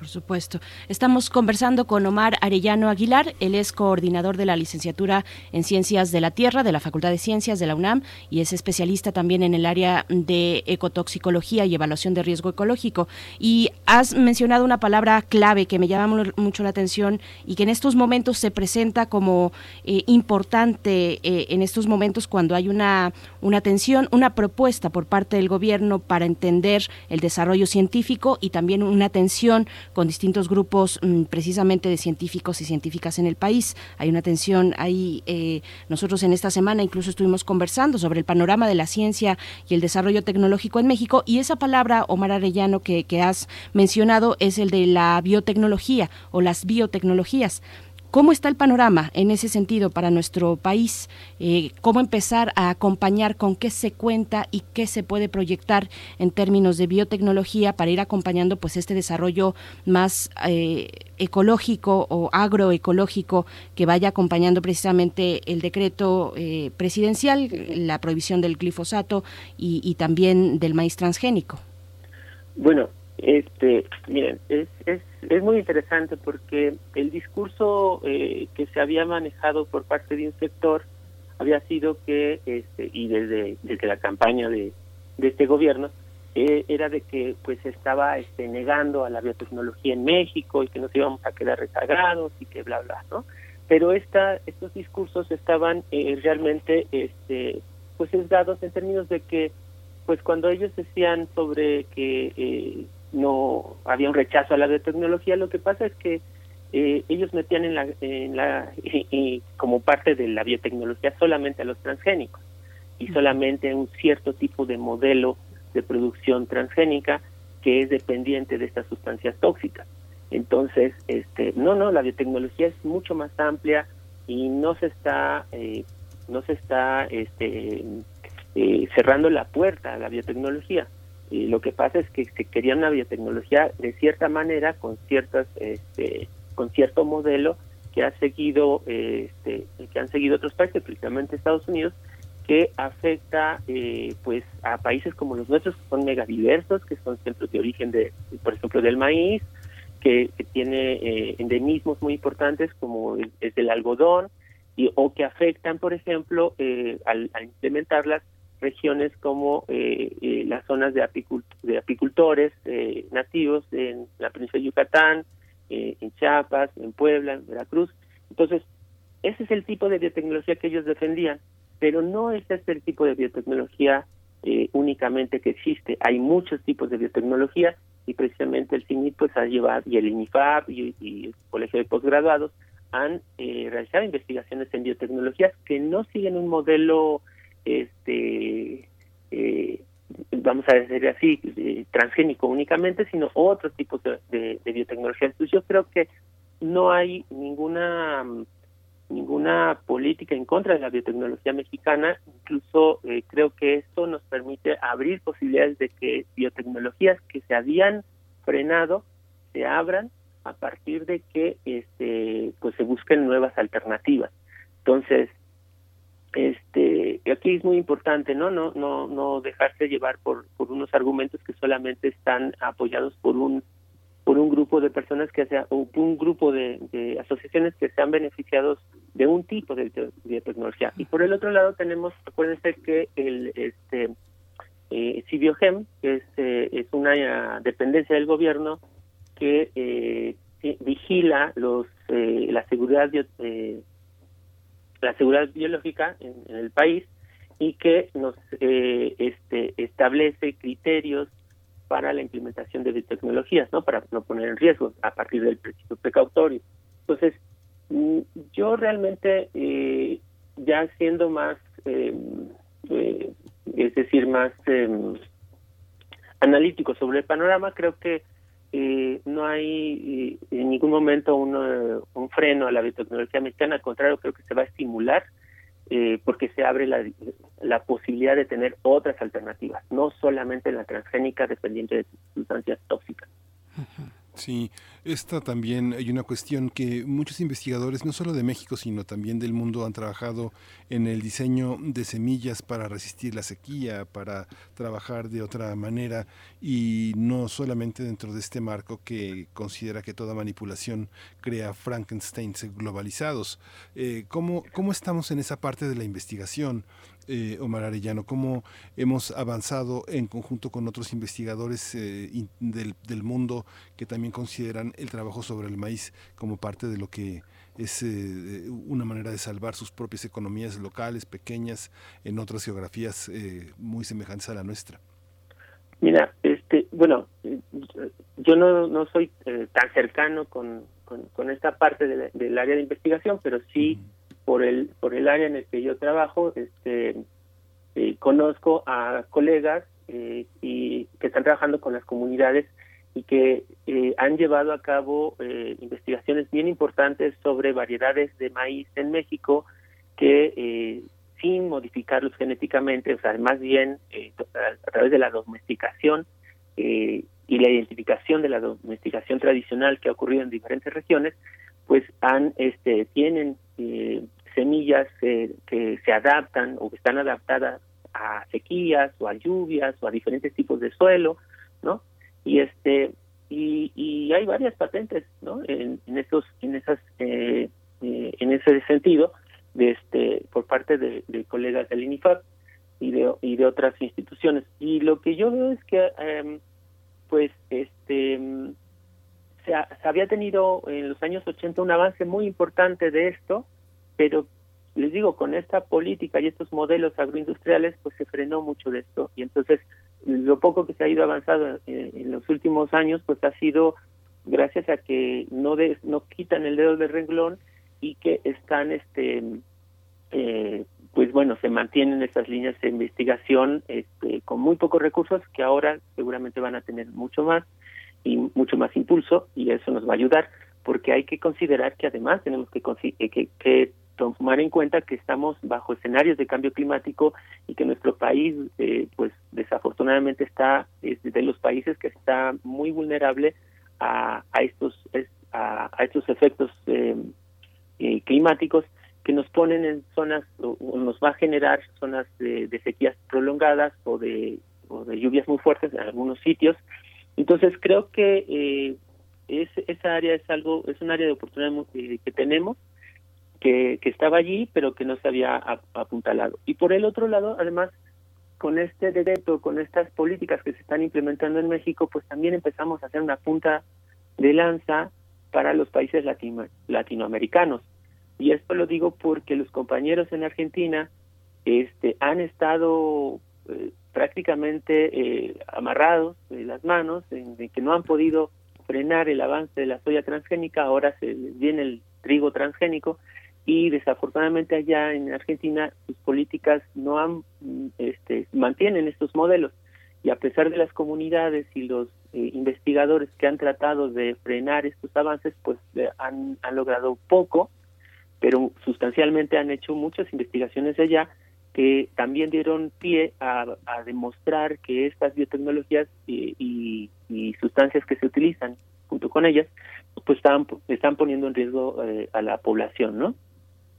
Por supuesto. Estamos conversando con Omar Arellano Aguilar. Él es coordinador de la licenciatura en Ciencias de la Tierra de la Facultad de Ciencias de la UNAM y es especialista también en el área de ecotoxicología y evaluación de riesgo ecológico. Y has mencionado una palabra clave que me llama mucho la atención y que en estos momentos se presenta como eh, importante eh, en estos momentos cuando hay una, una atención, una propuesta por parte del gobierno para entender el desarrollo científico y también una atención con distintos grupos mm, precisamente de científicos y científicas en el país. Hay una tensión ahí. Eh, nosotros en esta semana incluso estuvimos conversando sobre el panorama de la ciencia y el desarrollo tecnológico en México y esa palabra, Omar Arellano, que, que has mencionado es el de la biotecnología o las biotecnologías. ¿Cómo está el panorama en ese sentido para nuestro país? Eh, ¿Cómo empezar a acompañar con qué se cuenta y qué se puede proyectar en términos de biotecnología para ir acompañando pues este desarrollo más eh, ecológico o agroecológico que vaya acompañando precisamente el decreto eh, presidencial, la prohibición del glifosato y, también del maíz transgénico? Bueno, este, miren, es, es muy interesante porque el discurso eh, que se había manejado por parte de un sector había sido que, este, y desde, desde la campaña de, de este gobierno, eh, era de que pues estaba este, negando a la biotecnología en México y que nos íbamos a quedar rezagados y que bla, bla, ¿no? Pero esta, estos discursos estaban eh, realmente este, pues sesgados en términos de que pues cuando ellos decían sobre que eh, no había un rechazo a la biotecnología, lo que pasa es que eh, ellos metían en la, en la como parte de la biotecnología solamente a los transgénicos y solamente un cierto tipo de modelo de producción transgénica que es dependiente de estas sustancias tóxicas. Entonces, este, no, no, la biotecnología es mucho más amplia y no se está, eh, no se está, este, eh, cerrando la puerta a la biotecnología. Y lo que pasa es que se quería una biotecnología de cierta manera, con ciertas, este, con cierto modelo que ha seguido, este, que han seguido otros países, principalmente Estados Unidos, que afecta, eh, pues, a países como los nuestros, que son megadiversos, que son centros de origen de, por ejemplo, del maíz, que, tiene eh, endemismos muy importantes como el, es el algodón, y, o que afectan, por ejemplo, eh, al, al implementarlas regiones como eh, eh, las zonas de, apicultores eh, nativos en la península de Yucatán, en Chiapas, en Puebla, en Veracruz. Entonces, ese es el tipo de biotecnología que ellos defendían, pero no es este el tipo de biotecnología únicamente que existe. Hay muchos tipos de biotecnología y precisamente el CINIT pues ha llevado, y el INIFAP y, y el Colegio de Postgraduados han realizado investigaciones en biotecnologías que no siguen un modelo este eh, vamos a decir así eh, transgénico únicamente sino otros tipos de, biotecnología. Entonces yo creo que no hay ninguna ninguna política en contra de la biotecnología mexicana. Incluso eh, creo que esto nos permite abrir posibilidades de que biotecnologías que se habían frenado se abran a partir de que este pues se busquen nuevas alternativas. Entonces este aquí es muy importante no no no no dejarse llevar por por unos argumentos que solamente están apoyados por un por un grupo de personas que sea o un grupo de, asociaciones que se han beneficiado de un tipo de biotecnología. Y por el otro lado tenemos, acuérdense que el este eh, Cibiogem, que es, eh, es una dependencia del gobierno que eh, vigila los eh, la seguridad la seguridad biológica en, el país y que nos este establece criterios para la implementación de biotecnologías, ¿no? Para no poner en riesgo a partir del principio precautorio. Entonces, mm, yo realmente, eh, ya siendo más, em, eh, es decir, más em, analítico sobre el panorama, creo que eh, no hay en ningún momento un, un freno a la biotecnología mexicana, al contrario, creo que se va a estimular eh, porque se abre la, la, posibilidad de tener otras alternativas, no solamente la transgénica dependiente de sustancias tóxicas. Sí, esta también hay una cuestión que muchos investigadores, no solo de México, sino también del mundo, han trabajado en el diseño de semillas para resistir la sequía, para trabajar de otra manera y no solamente dentro de este marco que considera que toda manipulación crea Frankensteins globalizados. Eh, ¿cómo, ¿Cómo estamos en esa parte de la investigación? Eh, Omar Arellano, cómo hemos avanzado en conjunto con otros investigadores eh, del, del, mundo que también consideran el trabajo sobre el maíz como parte de lo que es eh, una manera de salvar sus propias economías locales, pequeñas, en otras geografías eh, muy semejantes a la nuestra. Mira, este, bueno, yo no, no soy tan cercano con, con, esta parte del área de investigación, pero sí por el por el área en el que yo trabajo este eh, conozco a colegas eh, y que están trabajando con las comunidades y que eh, han llevado a cabo investigaciones bien importantes sobre variedades de maíz en México que sin modificarlos genéticamente, o sea, más bien a, través de la domesticación y la identificación de la domesticación tradicional que ha ocurrido en diferentes regiones, pues han este tienen eh, semillas que se adaptan o que están adaptadas a sequías o a lluvias o a diferentes tipos de suelo, ¿no? Y este y, y hay varias patentes, ¿no? En, en esos en esas eh, eh, en ese sentido, de este por parte de, colegas del INIFAP y de y de otras instituciones. Y lo que yo veo es que em, pues este se, se, había tenido en los años 80 un avance muy importante de esto, pero les digo, con esta política y estos modelos agroindustriales, pues se frenó mucho de esto. Y entonces, lo poco que se ha ido avanzado en, los últimos años, pues ha sido gracias a que no no quitan el dedo del renglón y que están, este, eh, pues bueno, se mantienen estas líneas de investigación este, con muy pocos recursos que ahora seguramente van a tener mucho más y mucho más impulso y eso nos va a ayudar porque hay que considerar que además tenemos que, que, que tomar en cuenta que estamos bajo escenarios de cambio climático y que nuestro país, eh, pues desafortunadamente está es de los países que está muy vulnerable a, a estos a, estos efectos eh, eh, climáticos que nos ponen en zonas o, nos va a generar zonas de, sequías prolongadas o de, o de lluvias muy fuertes en algunos sitios. Entonces creo que es, esa área es algo es un área de oportunidad que tenemos que, estaba allí, pero que no se había apuntalado. Y por el otro lado, además, con este decreto, con estas políticas que se están implementando en México, pues también empezamos a hacer una punta de lanza para los países latino, latinoamericanos. Y esto lo digo porque los compañeros en Argentina este, han estado eh, prácticamente eh, amarrados de las manos, que no han podido frenar el avance de la soya transgénica, ahora se viene el trigo transgénico, y desafortunadamente allá en Argentina sus políticas no han este, mantienen estos modelos. Y a pesar de las comunidades y los eh, investigadores que han tratado de frenar estos avances pues eh, han, han logrado poco pero sustancialmente han hecho muchas investigaciones allá que también dieron pie a, demostrar que estas biotecnologías y, y, sustancias que se utilizan junto con ellas pues están, están poniendo en riesgo eh, a la población, ¿no?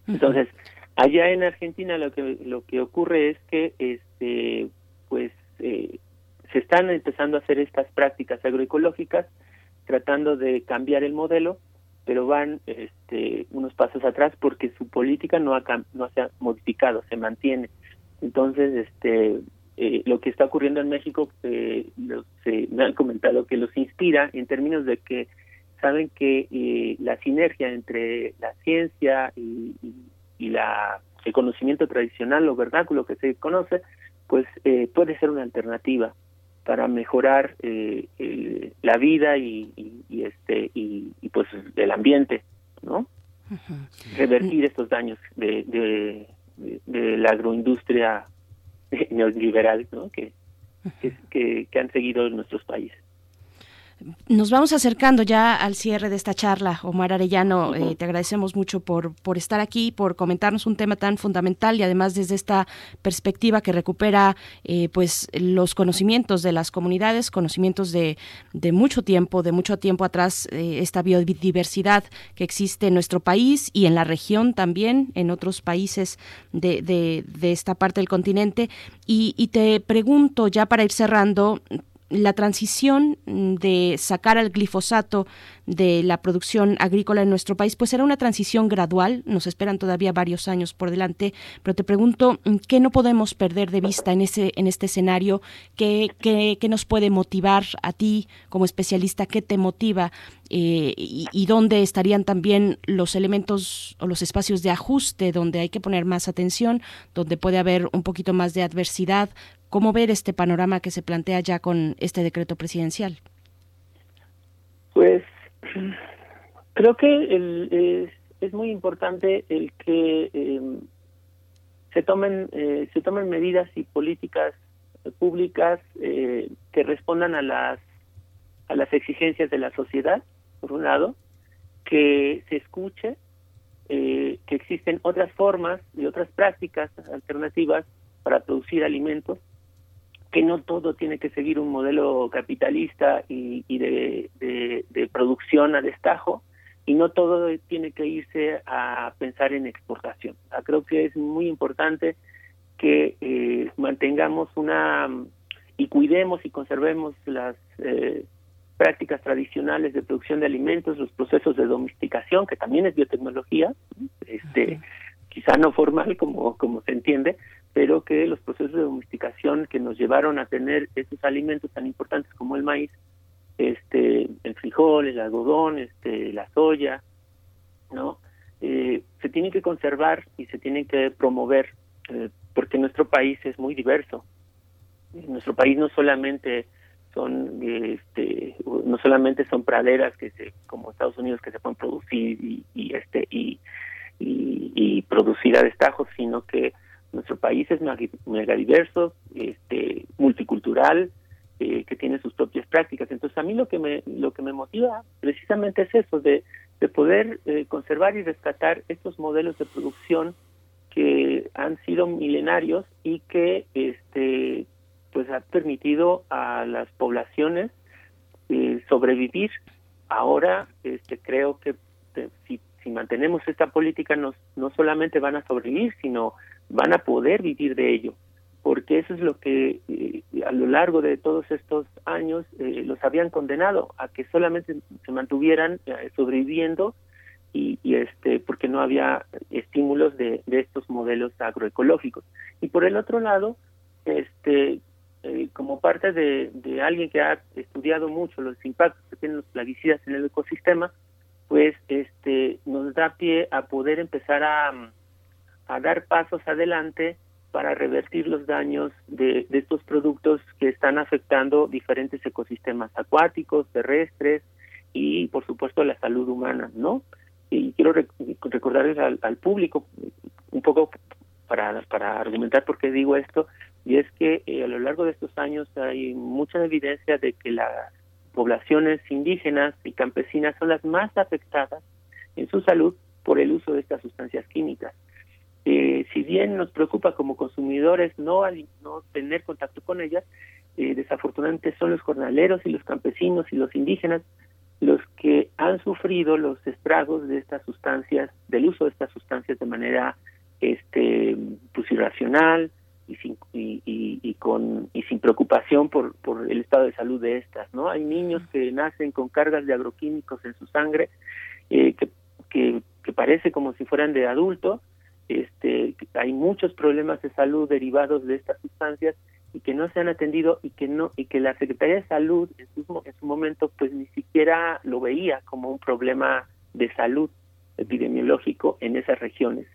Entonces, allá en Argentina lo que lo que ocurre es que este pues eh, se están empezando a hacer estas prácticas agroecológicas tratando de cambiar el modelo, pero van este, unos pasos atrás porque su política no, ha, no se ha modificado, se mantiene. Entonces, este, eh, lo que está ocurriendo en México, eh, se, me han comentado que los inspira en términos de que saben que eh, la sinergia entre la ciencia y, y, la, el conocimiento tradicional o vernáculo que se conoce, pues eh, puede ser una alternativa para mejorar eh, la vida y, y, este y, pues el ambiente, ¿no? Revertir estos daños de, de, de, la agroindustria neoliberal, ¿no? Que, que, que han seguido en nuestros países. Nos vamos acercando ya al cierre de esta charla. Omar Arellano, eh, te agradecemos mucho por, por estar aquí, por comentarnos un tema tan fundamental y además desde esta perspectiva que recupera eh, pues los conocimientos de las comunidades, conocimientos de, de mucho tiempo, de mucho tiempo atrás, eh, esta biodiversidad que existe en nuestro país y en la región también, en otros países de, de, de esta parte del continente. Y, y te pregunto ya para ir cerrando, la transición mm, de sacar al glifosato de la producción agrícola en nuestro país, pues será una transición gradual, nos esperan todavía varios años por delante, pero te pregunto, mm, ¿qué no podemos perder de vista en, ese, en este escenario? ¿Qué, nos puede motivar a ti como especialista? ¿Qué te motiva? Eh, y, y, dónde estarían también los elementos o los espacios de ajuste donde hay que poner más atención, donde puede haber un poquito más de adversidad, ¿Cómo ver este panorama que se plantea ya con este decreto presidencial? Pues creo que es, muy importante el que em, se tomen eh, se tomen medidas y políticas públicas eh, que respondan a las a las exigencias de la sociedad por un lado que se escuche eh, que existen otras formas y otras prácticas alternativas para producir alimentos que no todo tiene que seguir un modelo capitalista y, de, de, producción a destajo y no todo tiene que irse a pensar en exportación. creo que es muy importante que eh, mantengamos una y cuidemos y conservemos las eh, prácticas tradicionales de producción de alimentos, los procesos de domesticación, que también es biotecnología, este, quizá no formal como, como se entiende, pero que los procesos de domesticación que nos llevaron a tener estos alimentos tan importantes como el maíz, este, el frijol, el algodón, este, la soya, ¿no? Eh, se tienen que conservar y se tienen que promover, eh, porque nuestro país es muy diverso. Nuestro país no solamente son este no solamente son praderas que se como Estados Unidos que se pueden producir y, y este y, y, y producir a destajo sino que nuestro país es mega diverso, este, multicultural, eh, que tiene sus propias prácticas. Entonces a mí lo que me lo que me motiva precisamente es eso de, de poder eh, conservar y rescatar estos modelos de producción que han sido milenarios y que este pues ha permitido a las poblaciones eh, sobrevivir. Ahora este creo que si, si mantenemos esta política nos, no solamente van a sobrevivir, sino van a poder vivir de ello, porque eso es lo que eh, a lo largo de todos estos años eh, los habían condenado a que solamente se mantuvieran eh, sobreviviendo y, y, este porque no había estímulos de, estos modelos agroecológicos. Y por el otro lado este como parte de, de alguien que ha estudiado mucho los impactos que tienen los plaguicidas en el ecosistema pues este nos da pie a poder empezar a a dar pasos adelante para revertir los daños de, estos productos que están afectando diferentes ecosistemas acuáticos, terrestres y, por supuesto, la salud humana, ¿no? Y quiero recordarles al, público un poco para, para argumentar por qué digo esto, y es que eh, a lo largo de estos años hay mucha evidencia de que las poblaciones indígenas y campesinas son las más afectadas en su salud por el uso de estas sustancias químicas eh, si bien nos preocupa como consumidores no, no tener contacto con ellas, eh, desafortunadamente son los jornaleros y los campesinos y los indígenas los que han sufrido los estragos de estas sustancias, del uso de estas sustancias de manera este pues irracional, y sin, y, con, y sin preocupación por, por el estado de salud de estas. ¿no? Hay niños que nacen con cargas de agroquímicos en su sangre eh, que, que, que parece como si fueran de adulto. Este, hay muchos problemas de salud derivados de estas sustancias y que no se han atendido y que no y que la Secretaría de Salud en su, en su momento pues ni siquiera lo veía como un problema de salud epidemiológico en esas regiones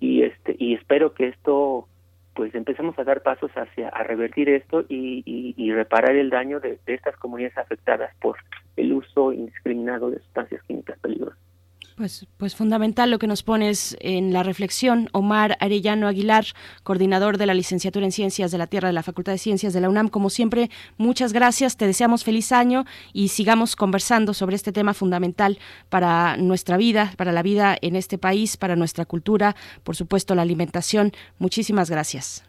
y este y espero que esto pues empecemos a dar pasos hacia a revertir esto y, y, reparar el daño de estas comunidades afectadas por el uso indiscriminado de sustancias químicas peligrosas. Pues, pues fundamental lo que nos pones en la reflexión. Omar Arellano Aguilar, coordinador de la licenciatura en Ciencias de la Tierra de la Facultad de Ciencias de la UNAM. Como siempre, muchas gracias. Te deseamos feliz año y sigamos conversando sobre este tema fundamental para nuestra vida, para la vida en este país, para nuestra cultura, por supuesto, la alimentación. Muchísimas gracias.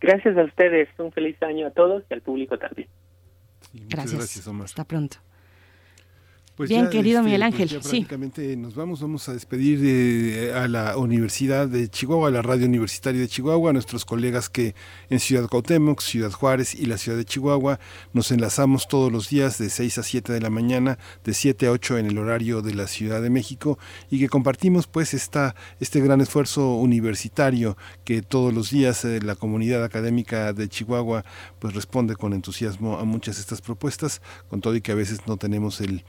Gracias a ustedes. Un feliz año a todos y al público también. gracias. gracias Hasta pronto. Pues Bien, querido este, Miguel pues Ángel. Pues prácticamente nos vamos, vamos a despedir de, a la Universidad de Chihuahua, a la Radio Universitaria de Chihuahua, a nuestros colegas que en Ciudad Cuauhtémoc, Ciudad Juárez y la Ciudad de Chihuahua nos enlazamos todos los días de 6 a 7 de la mañana, de 7 a 8 en el horario de la Ciudad de México y que compartimos pues esta, este gran esfuerzo universitario que todos los días eh, la comunidad académica de Chihuahua pues responde con entusiasmo a muchas de estas propuestas, con todo y que a veces no tenemos el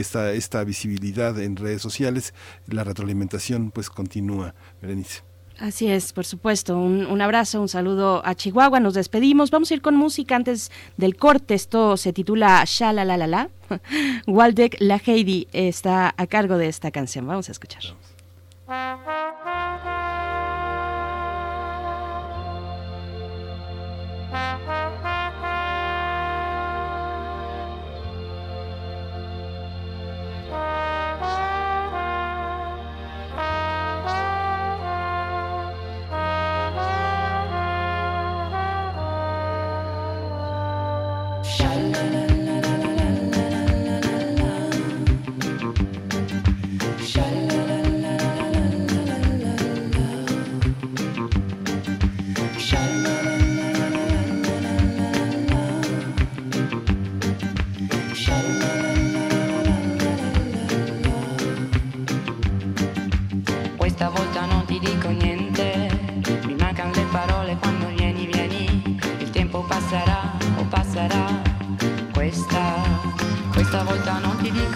esta, esta visibilidad en redes sociales, la retroalimentación pues continúa, Berenice. Así es, por supuesto. Un, un, abrazo, un saludo a Chihuahua. Nos despedimos. Vamos a ir con música antes del corte. Esto se titula Sha la la la la. Waldeck La Heidi está a cargo de esta canción. Vamos a escuchar.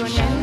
go now.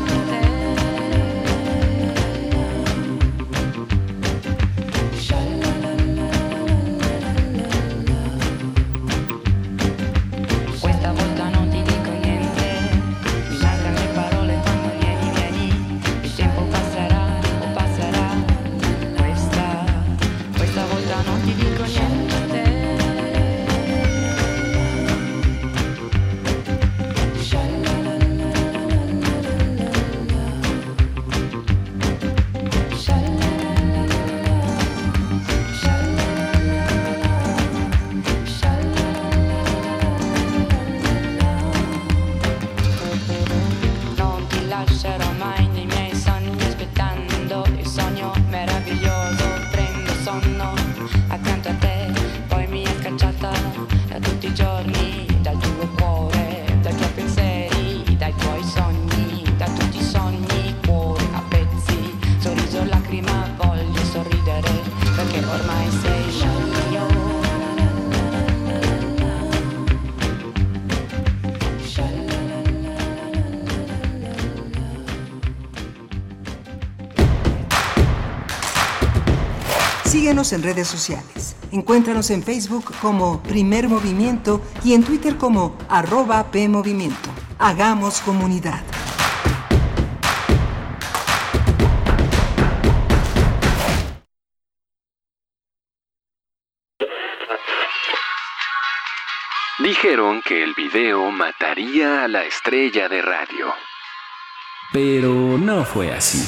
En redes sociales. Encuéntranos en Facebook como Primer Movimiento y en Twitter como arroba PMovimiento. Hagamos comunidad. Dijeron que el video mataría a la estrella de radio. Pero no fue así.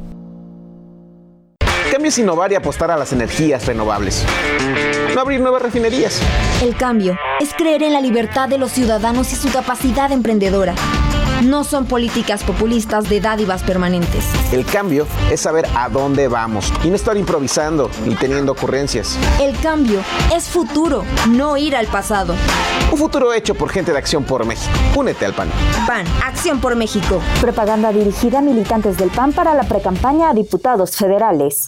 cambio es innovar y apostar a las energías renovables. No abrir nuevas refinerías. El cambio es creer en la libertad de los ciudadanos y su capacidad emprendedora. No son políticas populistas de dádivas permanentes. El cambio es saber a dónde vamos y no estar improvisando ni teniendo ocurrencias. El cambio es futuro, no ir al pasado. Un futuro hecho por gente de Acción por México. Únete al PAN. PAN, Acción por México. Propaganda dirigida a militantes del PAN para la precampaña a diputados federales.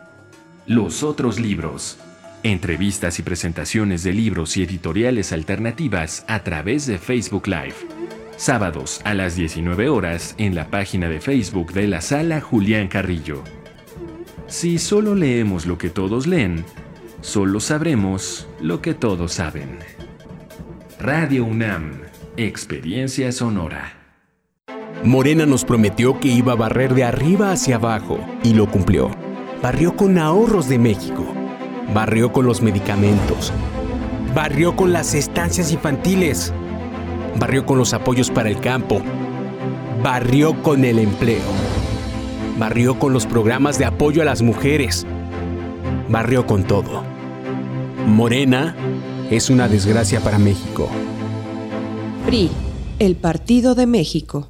Los otros libros. Entrevistas y presentaciones de libros y editoriales alternativas a través de Facebook Live. Sábados a las 19 horas en la página de Facebook de la sala Julián Carrillo. Si solo leemos lo que todos leen, solo sabremos lo que todos saben. Radio UNAM Experiencia Sonora. Morena nos prometió que iba a barrer de arriba hacia abajo y lo cumplió. Barrió con ahorros de México. Barrió con los medicamentos. Barrió con las estancias infantiles. Barrió con los apoyos para el campo. Barrió con el empleo. Barrió con los programas de apoyo a las mujeres. Barrió con todo. Morena es una desgracia para México. PRI, el Partido de México.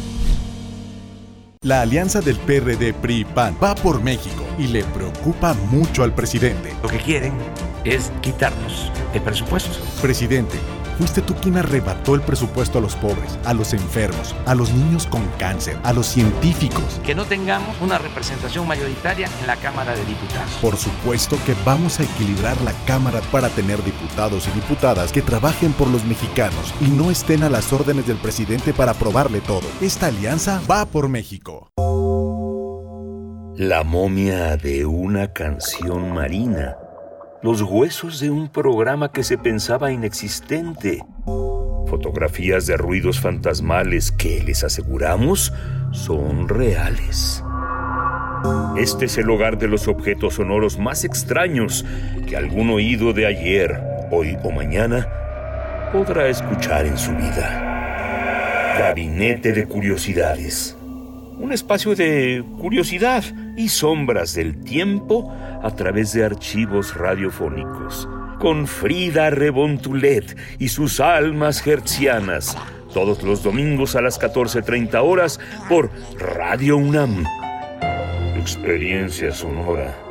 La alianza del PRD PRI-PAN va por México y le preocupa mucho al presidente. Lo que quieren es quitarnos el presupuesto. Presidente, Fuiste tú quien arrebató el presupuesto a los pobres, a los enfermos, a los niños con cáncer, a los científicos. Que no tengamos una representación mayoritaria en la Cámara de Diputados. Por supuesto que vamos a equilibrar la Cámara para tener diputados y diputadas que trabajen por los mexicanos y no estén a las órdenes del presidente para aprobarle todo. Esta alianza va por México. La momia de una canción marina los huesos de un programa que se pensaba inexistente, fotografías de ruidos fantasmales que, les aseguramos, son reales. Este es el hogar de los objetos sonoros más extraños que algún oído de ayer, hoy o mañana podrá escuchar en su vida. Gabinete de Curiosidades. Un espacio de curiosidad y sombras del tiempo a través de archivos radiofónicos, con Frida Rebontulet y sus almas hertzianas, todos los domingos a las 14.30 horas por Radio UNAM. Experiencia sonora.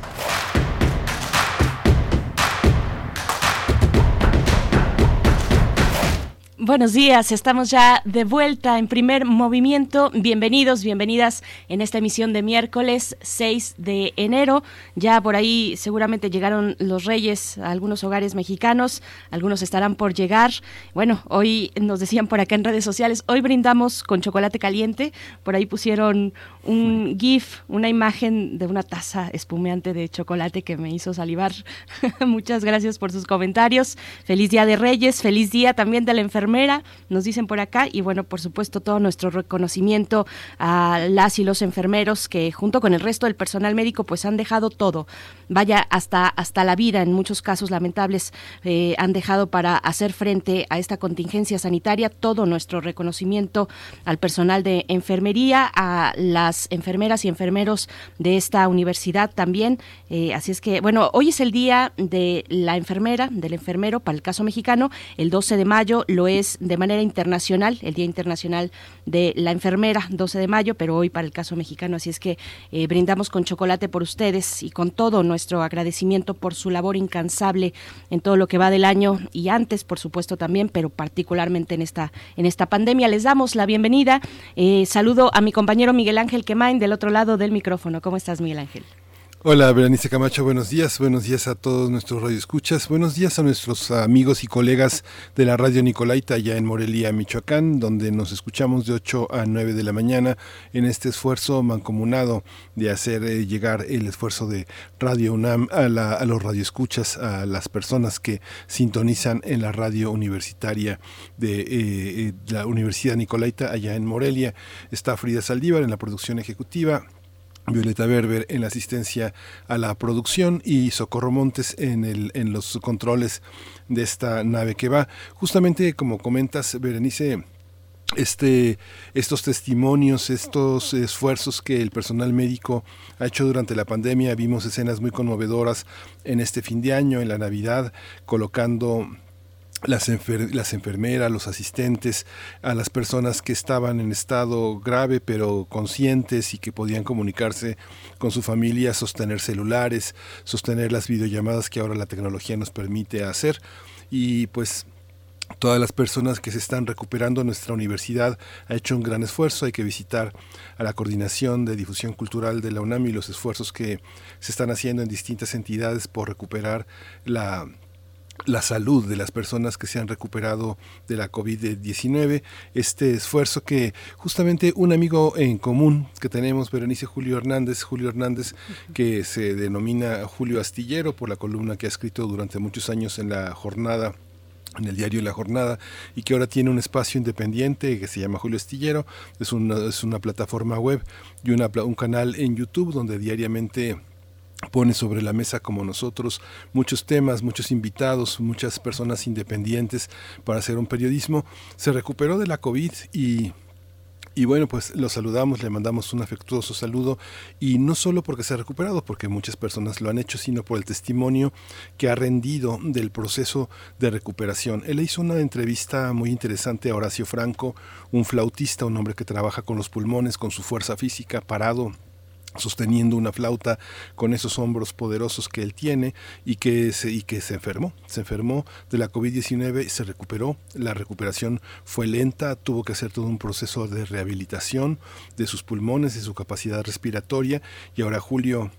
Buenos días, estamos ya de vuelta en primer movimiento. Bienvenidos, bienvenidas en esta emisión de miércoles 6 de enero. Ya por ahí seguramente llegaron los reyes a algunos hogares mexicanos, algunos estarán por llegar. Bueno, hoy nos decían por acá en redes sociales, hoy brindamos con chocolate caliente. Por ahí pusieron un GIF, una imagen de una taza espumeante de chocolate que me hizo salivar. Muchas gracias por sus comentarios. Feliz Día de Reyes, feliz día también de la enfermera nos dicen por acá, y bueno, por supuesto, todo nuestro reconocimiento a las y los enfermeros que junto con el resto del personal médico pues han dejado todo, vaya hasta, hasta la vida, en muchos casos lamentables, eh, han dejado para hacer frente a esta contingencia sanitaria, todo nuestro reconocimiento al personal de enfermería, a las enfermeras y enfermeros de esta universidad también. Eh, así es que, bueno, hoy es el día de la enfermera, del enfermero para el caso mexicano, el 12 de mayo lo es de manera internacional, el Día Internacional de la Enfermera, 12 de mayo, pero hoy para el caso mexicano. Así es que eh, brindamos con chocolate por ustedes y con todo nuestro agradecimiento por su labor incansable en todo lo que va del año y antes, por supuesto, también, pero particularmente en esta, en esta pandemia. Les damos la bienvenida. Eh, saludo a mi compañero Miguel Ángel Quemain del otro lado del micrófono. ¿Cómo estás, Miguel Ángel? Hola, Berenice Camacho, buenos días. Buenos días a todos nuestros radioescuchas. Buenos días a nuestros amigos y colegas de la Radio Nicolaita, allá en Morelia, Michoacán, donde nos escuchamos de 8 a 9 de la mañana en este esfuerzo mancomunado de hacer eh, llegar el esfuerzo de Radio UNAM a, a los radioescuchas, a las personas que sintonizan en la radio universitaria de eh, eh, la Universidad Nicolaita, allá en Morelia. Está Frida Saldívar en la producción ejecutiva. Violeta Berber en la asistencia a la producción y Socorro Montes en, el, en los controles de esta nave que va. Justamente como comentas, Berenice, este, estos testimonios, estos esfuerzos que el personal médico ha hecho durante la pandemia, vimos escenas muy conmovedoras en este fin de año, en la Navidad, colocando las, enfermeras, los asistentes, a las personas que estaban en estado grave pero conscientes y que podían comunicarse con su familia, sostener celulares, sostener las videollamadas que ahora la tecnología nos permite hacer. Y pues todas las personas que se están recuperando, nuestra universidad ha hecho un gran esfuerzo, hay que visitar a la coordinación de difusión cultural de la UNAM y los esfuerzos que se están haciendo en distintas entidades por recuperar la la salud de las personas que se han recuperado de la COVID-19, este esfuerzo que justamente un amigo en común que tenemos, Berenice Julio Hernández, Julio Hernández, que se denomina Julio Astillero por la columna que ha escrito durante muchos años en la jornada en el diario La Jornada y que ahora tiene un espacio independiente que se llama Julio Astillero, es una, es una plataforma web y una, un canal en YouTube donde diariamente pone sobre la mesa como nosotros muchos temas, muchos invitados, muchas personas independientes para hacer un periodismo. Se recuperó de la COVID y y bueno, pues lo saludamos, le mandamos un afectuoso saludo y no solo porque se ha recuperado, porque muchas personas lo han hecho, sino por el testimonio que ha rendido del proceso de recuperación. Él hizo una entrevista muy interesante a Horacio Franco, un flautista, un hombre que trabaja con los pulmones, con su fuerza física, parado sosteniendo una flauta con esos hombros poderosos que él tiene y que se, y que se enfermó, se enfermó de la COVID-19 y se recuperó. La recuperación fue lenta, tuvo que hacer todo un proceso de rehabilitación de sus pulmones, de su capacidad respiratoria y ahora Julio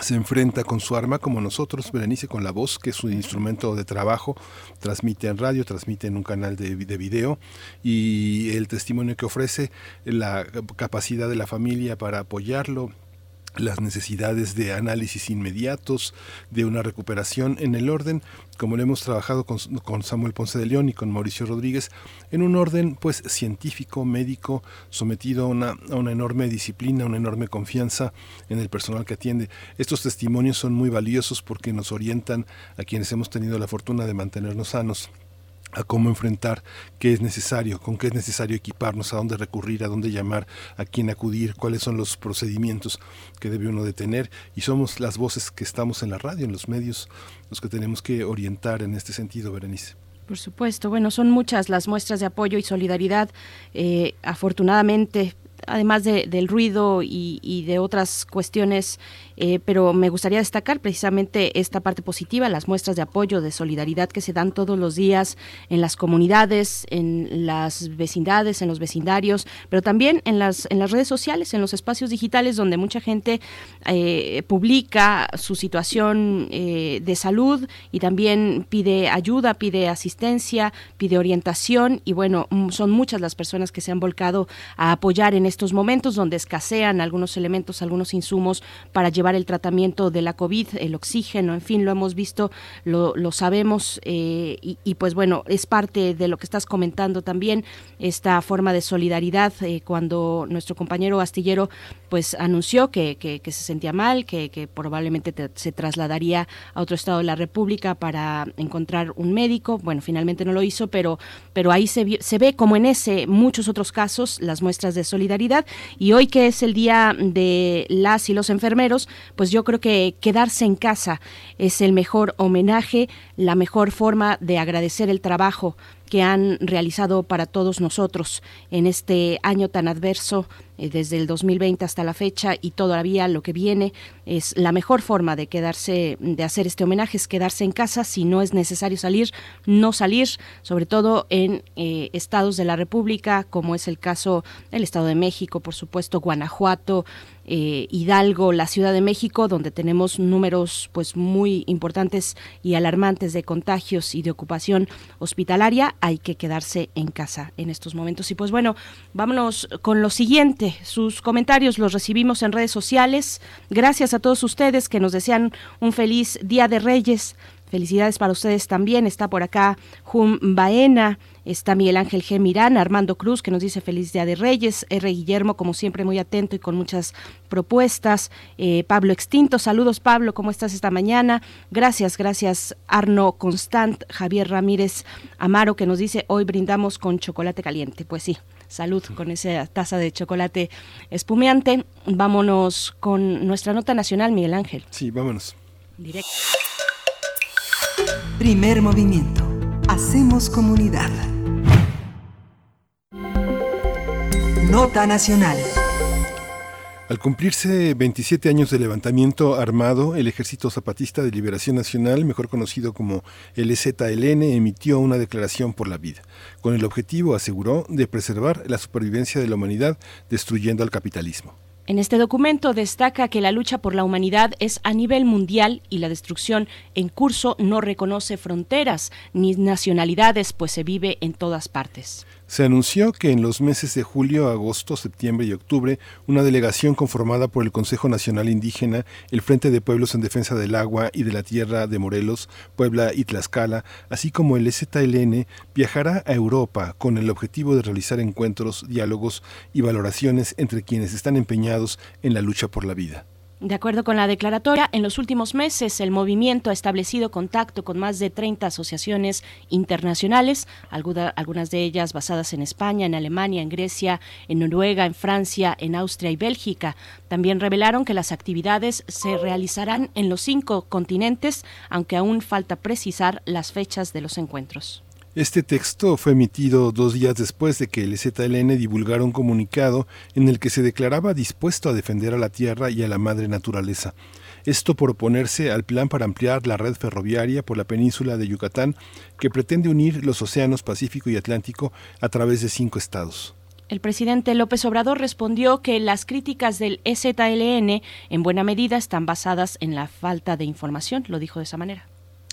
se enfrenta con su arma como nosotros, Berenice, con la voz, que es su instrumento de trabajo, transmite en radio, transmite en un canal de, de, video y el testimonio que ofrece, la capacidad de la familia para apoyarlo, las necesidades de análisis inmediatos, de una recuperación en el orden, como lo hemos trabajado con, Samuel Ponce de León y con Mauricio Rodríguez, en un orden pues científico, médico, sometido a una, a una enorme disciplina, una enorme confianza en el personal que atiende. Estos testimonios son muy valiosos porque nos orientan a quienes hemos tenido la fortuna de mantenernos sanos a cómo enfrentar qué es necesario, con qué es necesario equiparnos, a dónde recurrir, a dónde llamar, a quién acudir, cuáles son los procedimientos que debe uno de tener. Y somos las voces que estamos en la radio, en los medios, los que tenemos que orientar en este sentido, Berenice. Por supuesto, bueno, son muchas las muestras de apoyo y solidaridad. Eh, afortunadamente, además de, del ruido y, y, de otras cuestiones eh, pero me gustaría destacar precisamente esta parte positiva, las muestras de apoyo, de solidaridad que se dan todos los días en las comunidades, en las vecindades, en los vecindarios, pero también en las, en las redes sociales, en los espacios digitales donde mucha gente eh, publica su situación eh, de salud y también pide ayuda, pide asistencia, pide orientación. Y bueno, mm, son muchas las personas que se han volcado a apoyar en estos momentos donde escasean algunos elementos, algunos insumos para llevar el tratamiento de la COVID, el oxígeno, en fin, lo hemos visto, lo, sabemos eh, y, pues bueno, es parte de lo que estás comentando también, esta forma de solidaridad eh, cuando nuestro compañero astillero pues anunció que, que, se sentía mal, que, que probablemente se trasladaría a otro estado de la República para encontrar un médico, bueno, finalmente no lo hizo, pero, pero ahí se, se ve como en ese, muchos otros casos, las muestras de solidaridad. Y hoy que es el día de las y los enfermeros, pues yo creo que quedarse en casa es el mejor homenaje, la mejor forma de agradecer el trabajo que han realizado para todos nosotros en este año tan adverso eh, desde el 2020 hasta la fecha y todavía lo que viene es la mejor forma de quedarse de hacer este homenaje es quedarse en casa si no es necesario salir no salir sobre todo en eh, estados de la República como es el caso del Estado de México por supuesto Guanajuato eh, Hidalgo, la Ciudad de México, donde tenemos números pues muy importantes y alarmantes de contagios y de ocupación hospitalaria, hay que quedarse en casa en estos momentos. Y pues bueno, vámonos con lo siguiente. Sus comentarios los recibimos en redes sociales. Gracias a todos ustedes que nos desean un feliz Día de Reyes. Felicidades para ustedes también. Está por acá Jum Baena, está Miguel Ángel G. Mirán, Armando Cruz, que nos dice feliz Día de Reyes, R. Guillermo, como siempre, muy atento y con muchas propuestas. Eh, Pablo Extinto, saludos Pablo, ¿cómo estás esta mañana? Gracias, gracias Arno Constant, Javier Ramírez Amaro, que nos dice hoy brindamos con chocolate caliente. Pues sí, salud con esa taza de chocolate espumeante. Vámonos con nuestra nota nacional, Miguel Ángel. Sí, vámonos. Directo. Primer movimiento. Hacemos comunidad. Nota nacional. Al cumplirse 27 años de levantamiento armado, el Ejército Zapatista de Liberación Nacional, mejor conocido como el EZLN, emitió una declaración por la vida, con el objetivo, aseguró, de preservar la supervivencia de la humanidad destruyendo al capitalismo. En este documento destaca que la lucha por la humanidad es a nivel mundial y la destrucción en curso no reconoce fronteras ni nacionalidades, pues se vive en todas partes. Se anunció que en los meses de julio, agosto, septiembre y octubre, una delegación conformada por el Consejo Nacional Indígena, el Frente de Pueblos en Defensa del Agua y de la Tierra de Morelos, Puebla y Tlaxcala, así como el EZLN, viajará a Europa con el objetivo de realizar encuentros, diálogos y valoraciones entre quienes están empeñados en la lucha por la vida. De acuerdo con la declaratoria, en los últimos meses el movimiento ha establecido contacto con más de 30 asociaciones internacionales, algunas de ellas basadas en España, en Alemania, en Grecia, en Noruega, en Francia, en Austria y Bélgica. También revelaron que las actividades se realizarán en los cinco continentes, aunque aún falta precisar las fechas de los encuentros. Este texto fue emitido dos días después de que el ZLN divulgara un comunicado en el que se declaraba dispuesto a defender a la tierra y a la madre naturaleza. Esto por oponerse al plan para ampliar la red ferroviaria por la península de Yucatán, que pretende unir los océanos Pacífico y Atlántico a través de cinco estados. El presidente López Obrador respondió que las críticas del EZLN en buena medida están basadas en la falta de información, lo dijo de esa manera.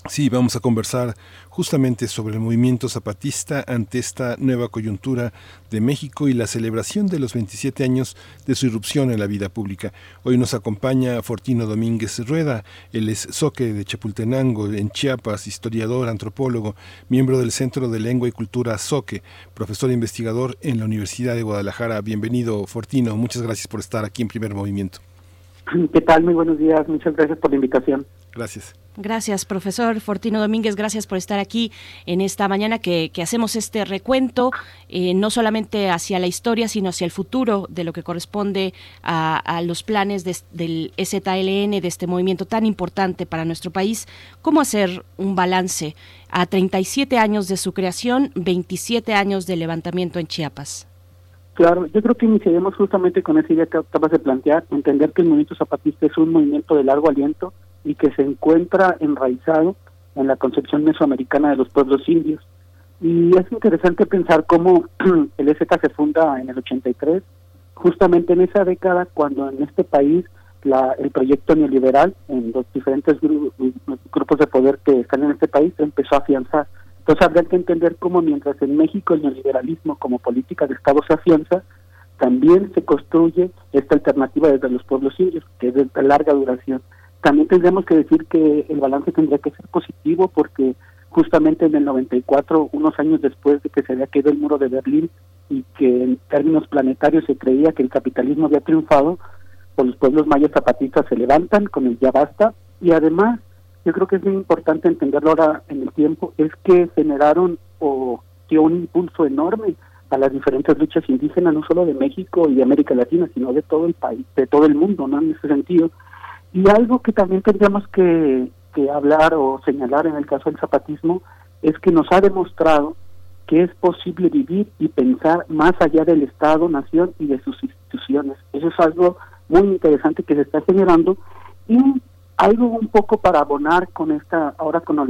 Sí, vamos a conversar justamente sobre el movimiento zapatista ante esta nueva coyuntura de México y la celebración de los 27 años de su irrupción en la vida pública. Hoy nos acompaña Fortino Domínguez Rueda, él es soque de Chapultenango, en Chiapas, historiador, antropólogo, miembro del Centro de Lengua y Cultura Soque, profesor e investigador en la Universidad de Guadalajara. Bienvenido, Fortino, muchas gracias por estar aquí en Primer Movimiento. ¿Qué tal? Muy buenos días. Muchas gracias por la invitación. Gracias. Gracias, profesor Fortino Domínguez. Gracias por estar aquí en esta mañana que, hacemos este recuento, eh, no solamente hacia la historia, sino hacia el futuro de lo que corresponde a, los planes del STLN, de este movimiento tan importante para nuestro país. ¿Cómo hacer un balance a 37 años de su creación, 27 años de levantamiento en Chiapas? Claro, yo creo que iniciaremos justamente con esa idea que acabas de plantear, entender que el movimiento zapatista es un movimiento de largo aliento y que se encuentra enraizado en la concepción mesoamericana de los pueblos indios. Y es interesante pensar cómo el EZ se funda en el 83, justamente en esa década cuando en este país la, el proyecto neoliberal en los diferentes grupos de poder que están en este país empezó a afianzar entonces habría que entender cómo mientras en México el neoliberalismo como política de Estado se afianza, también se construye esta alternativa desde los pueblos indios, que es de larga duración. También tendríamos que decir que el balance tendría que ser positivo porque justamente en el 94, unos años después de que se había caído el muro de Berlín y que en términos planetarios se creía que el capitalismo había triunfado, pues los pueblos mayas zapatistas se levantan con el ya basta y además yo creo que es muy importante entenderlo ahora en el tiempo, es que generaron o dio un impulso enorme a las diferentes luchas indígenas, no solo de México y de América Latina, sino de todo el país, de todo el mundo, ¿no? En ese sentido. Y algo que también tendríamos que, que hablar o señalar en el caso del zapatismo es que nos ha demostrado que es posible vivir y pensar más allá del Estado, nación y de sus instituciones. Eso es algo muy interesante que se está generando y algo un poco para abonar con esta, ahora con los,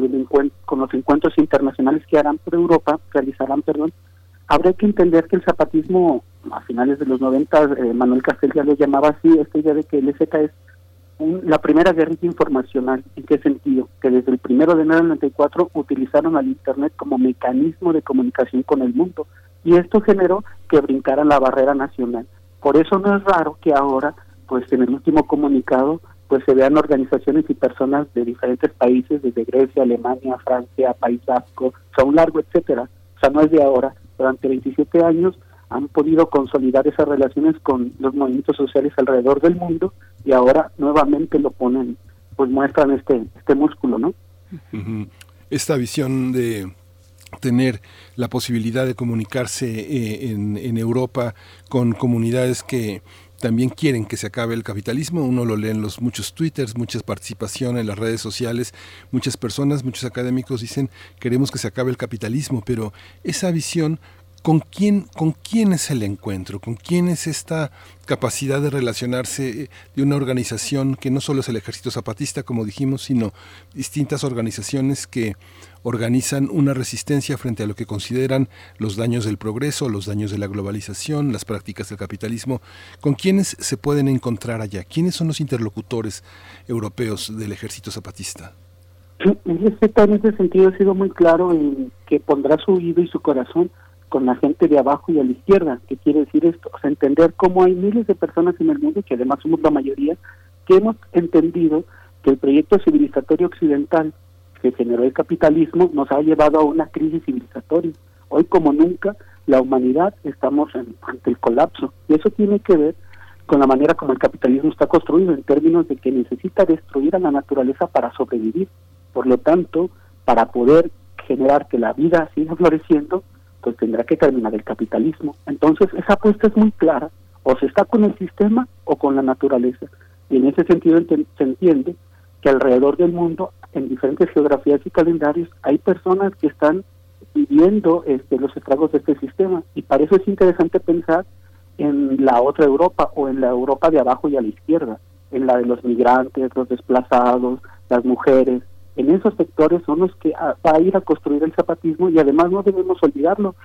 con los encuentros internacionales que harán por Europa, realizarán, perdón, habría que entender que el zapatismo a finales de los 90, eh, Manuel Castel ya lo llamaba así, esta idea de que el EZ es la primera guerrilla informacional. ¿En qué sentido? Que desde el primero de enero del 94 utilizaron al Internet como mecanismo de comunicación con el mundo y esto generó que brincaran la barrera nacional. Por eso no es raro que ahora, pues en el último comunicado, pues se vean organizaciones y personas de diferentes países, desde Grecia, Alemania, Francia, País Vasco, o sea, un largo etcétera. O sea, no es de ahora. Durante 27 años han podido consolidar esas relaciones con los movimientos sociales alrededor del mundo y ahora nuevamente lo ponen, pues muestran este, este músculo, ¿no? Esta visión de tener la posibilidad de comunicarse eh, en, en Europa con comunidades que también quieren que se acabe el capitalismo. Uno lo lee en los muchos twitters, muchas participación en las redes sociales, muchas personas, muchos académicos dicen queremos que se acabe el capitalismo, pero esa visión ¿Con quién, ¿Con quién es el encuentro? ¿Con quién es esta capacidad de relacionarse de una organización que no solo es el ejército zapatista, como dijimos, sino distintas organizaciones que organizan una resistencia frente a lo que consideran los daños del progreso, los daños de la globalización, las prácticas del capitalismo? ¿Con quiénes se pueden encontrar allá? ¿Quiénes son los interlocutores europeos del ejército zapatista? En ese sentido ha sido muy claro en que pondrá su oído y su corazón con la gente de abajo y a la izquierda. ¿Qué quiere decir esto? O sea, entender cómo hay miles de personas en el mundo, que además somos la mayoría, que hemos entendido que el proyecto civilizatorio occidental que generó el capitalismo nos ha llevado a una crisis civilizatoria. Hoy como nunca la humanidad estamos ante el colapso y eso tiene que ver con la manera como el capitalismo está construido en términos de que necesita destruir a la naturaleza para sobrevivir. Por lo tanto, para poder generar que la vida siga floreciendo, pues tendrá que terminar el capitalismo. Entonces, esa apuesta es muy clara, o se está con el sistema o con la naturaleza. Y en ese sentido se entiende que alrededor del mundo, en diferentes geografías y calendarios, hay personas que están viviendo este, los estragos de este sistema. Y para eso es interesante pensar en la otra Europa o en la Europa de abajo y a la izquierda, en la de los migrantes, los desplazados, las mujeres, en esos sectores son los que va a ir a construir el zapatismo y además no debemos olvidarlo.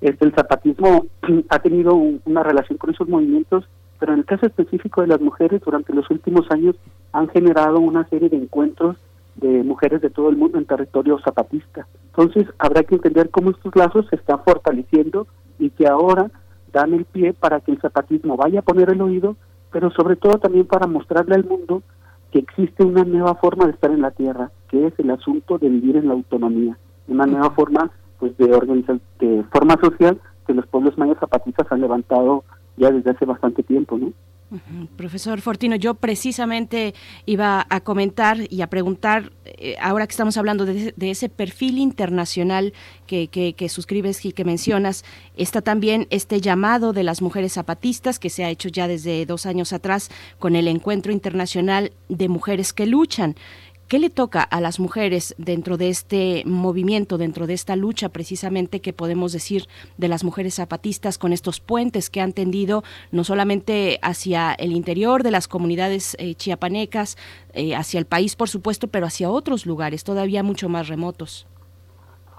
Este, el zapatismo ha tenido una relación con esos movimientos, pero en el caso específico de las mujeres, durante los últimos años han generado una serie de encuentros de mujeres de todo el mundo en territorio zapatista. Entonces habrá que entender cómo estos lazos se están fortaleciendo y que ahora dan el pie para que el zapatismo vaya a poner el oído, pero sobre todo también para mostrarle al mundo que existe una nueva forma de estar en la tierra, que es el asunto de vivir en la autonomía, una nueva forma pues de organizar, de forma social que los pueblos mayas zapatistas han levantado ya desde hace bastante tiempo, ¿no? Profesor Fortino, yo precisamente iba a comentar y a preguntar, eh, ahora que estamos hablando de, ese perfil internacional que, que, suscribes y que mencionas, está también este llamado de las mujeres zapatistas que se ha hecho ya desde dos años atrás con el Encuentro Internacional de Mujeres que Luchan. ¿Qué le toca a las mujeres dentro de este movimiento, dentro de esta lucha precisamente que podemos decir de las mujeres zapatistas con estos puentes que han tendido no solamente hacia el interior de las comunidades eh, chiapanecas, eh, hacia el país por supuesto, pero hacia otros lugares todavía mucho más remotos?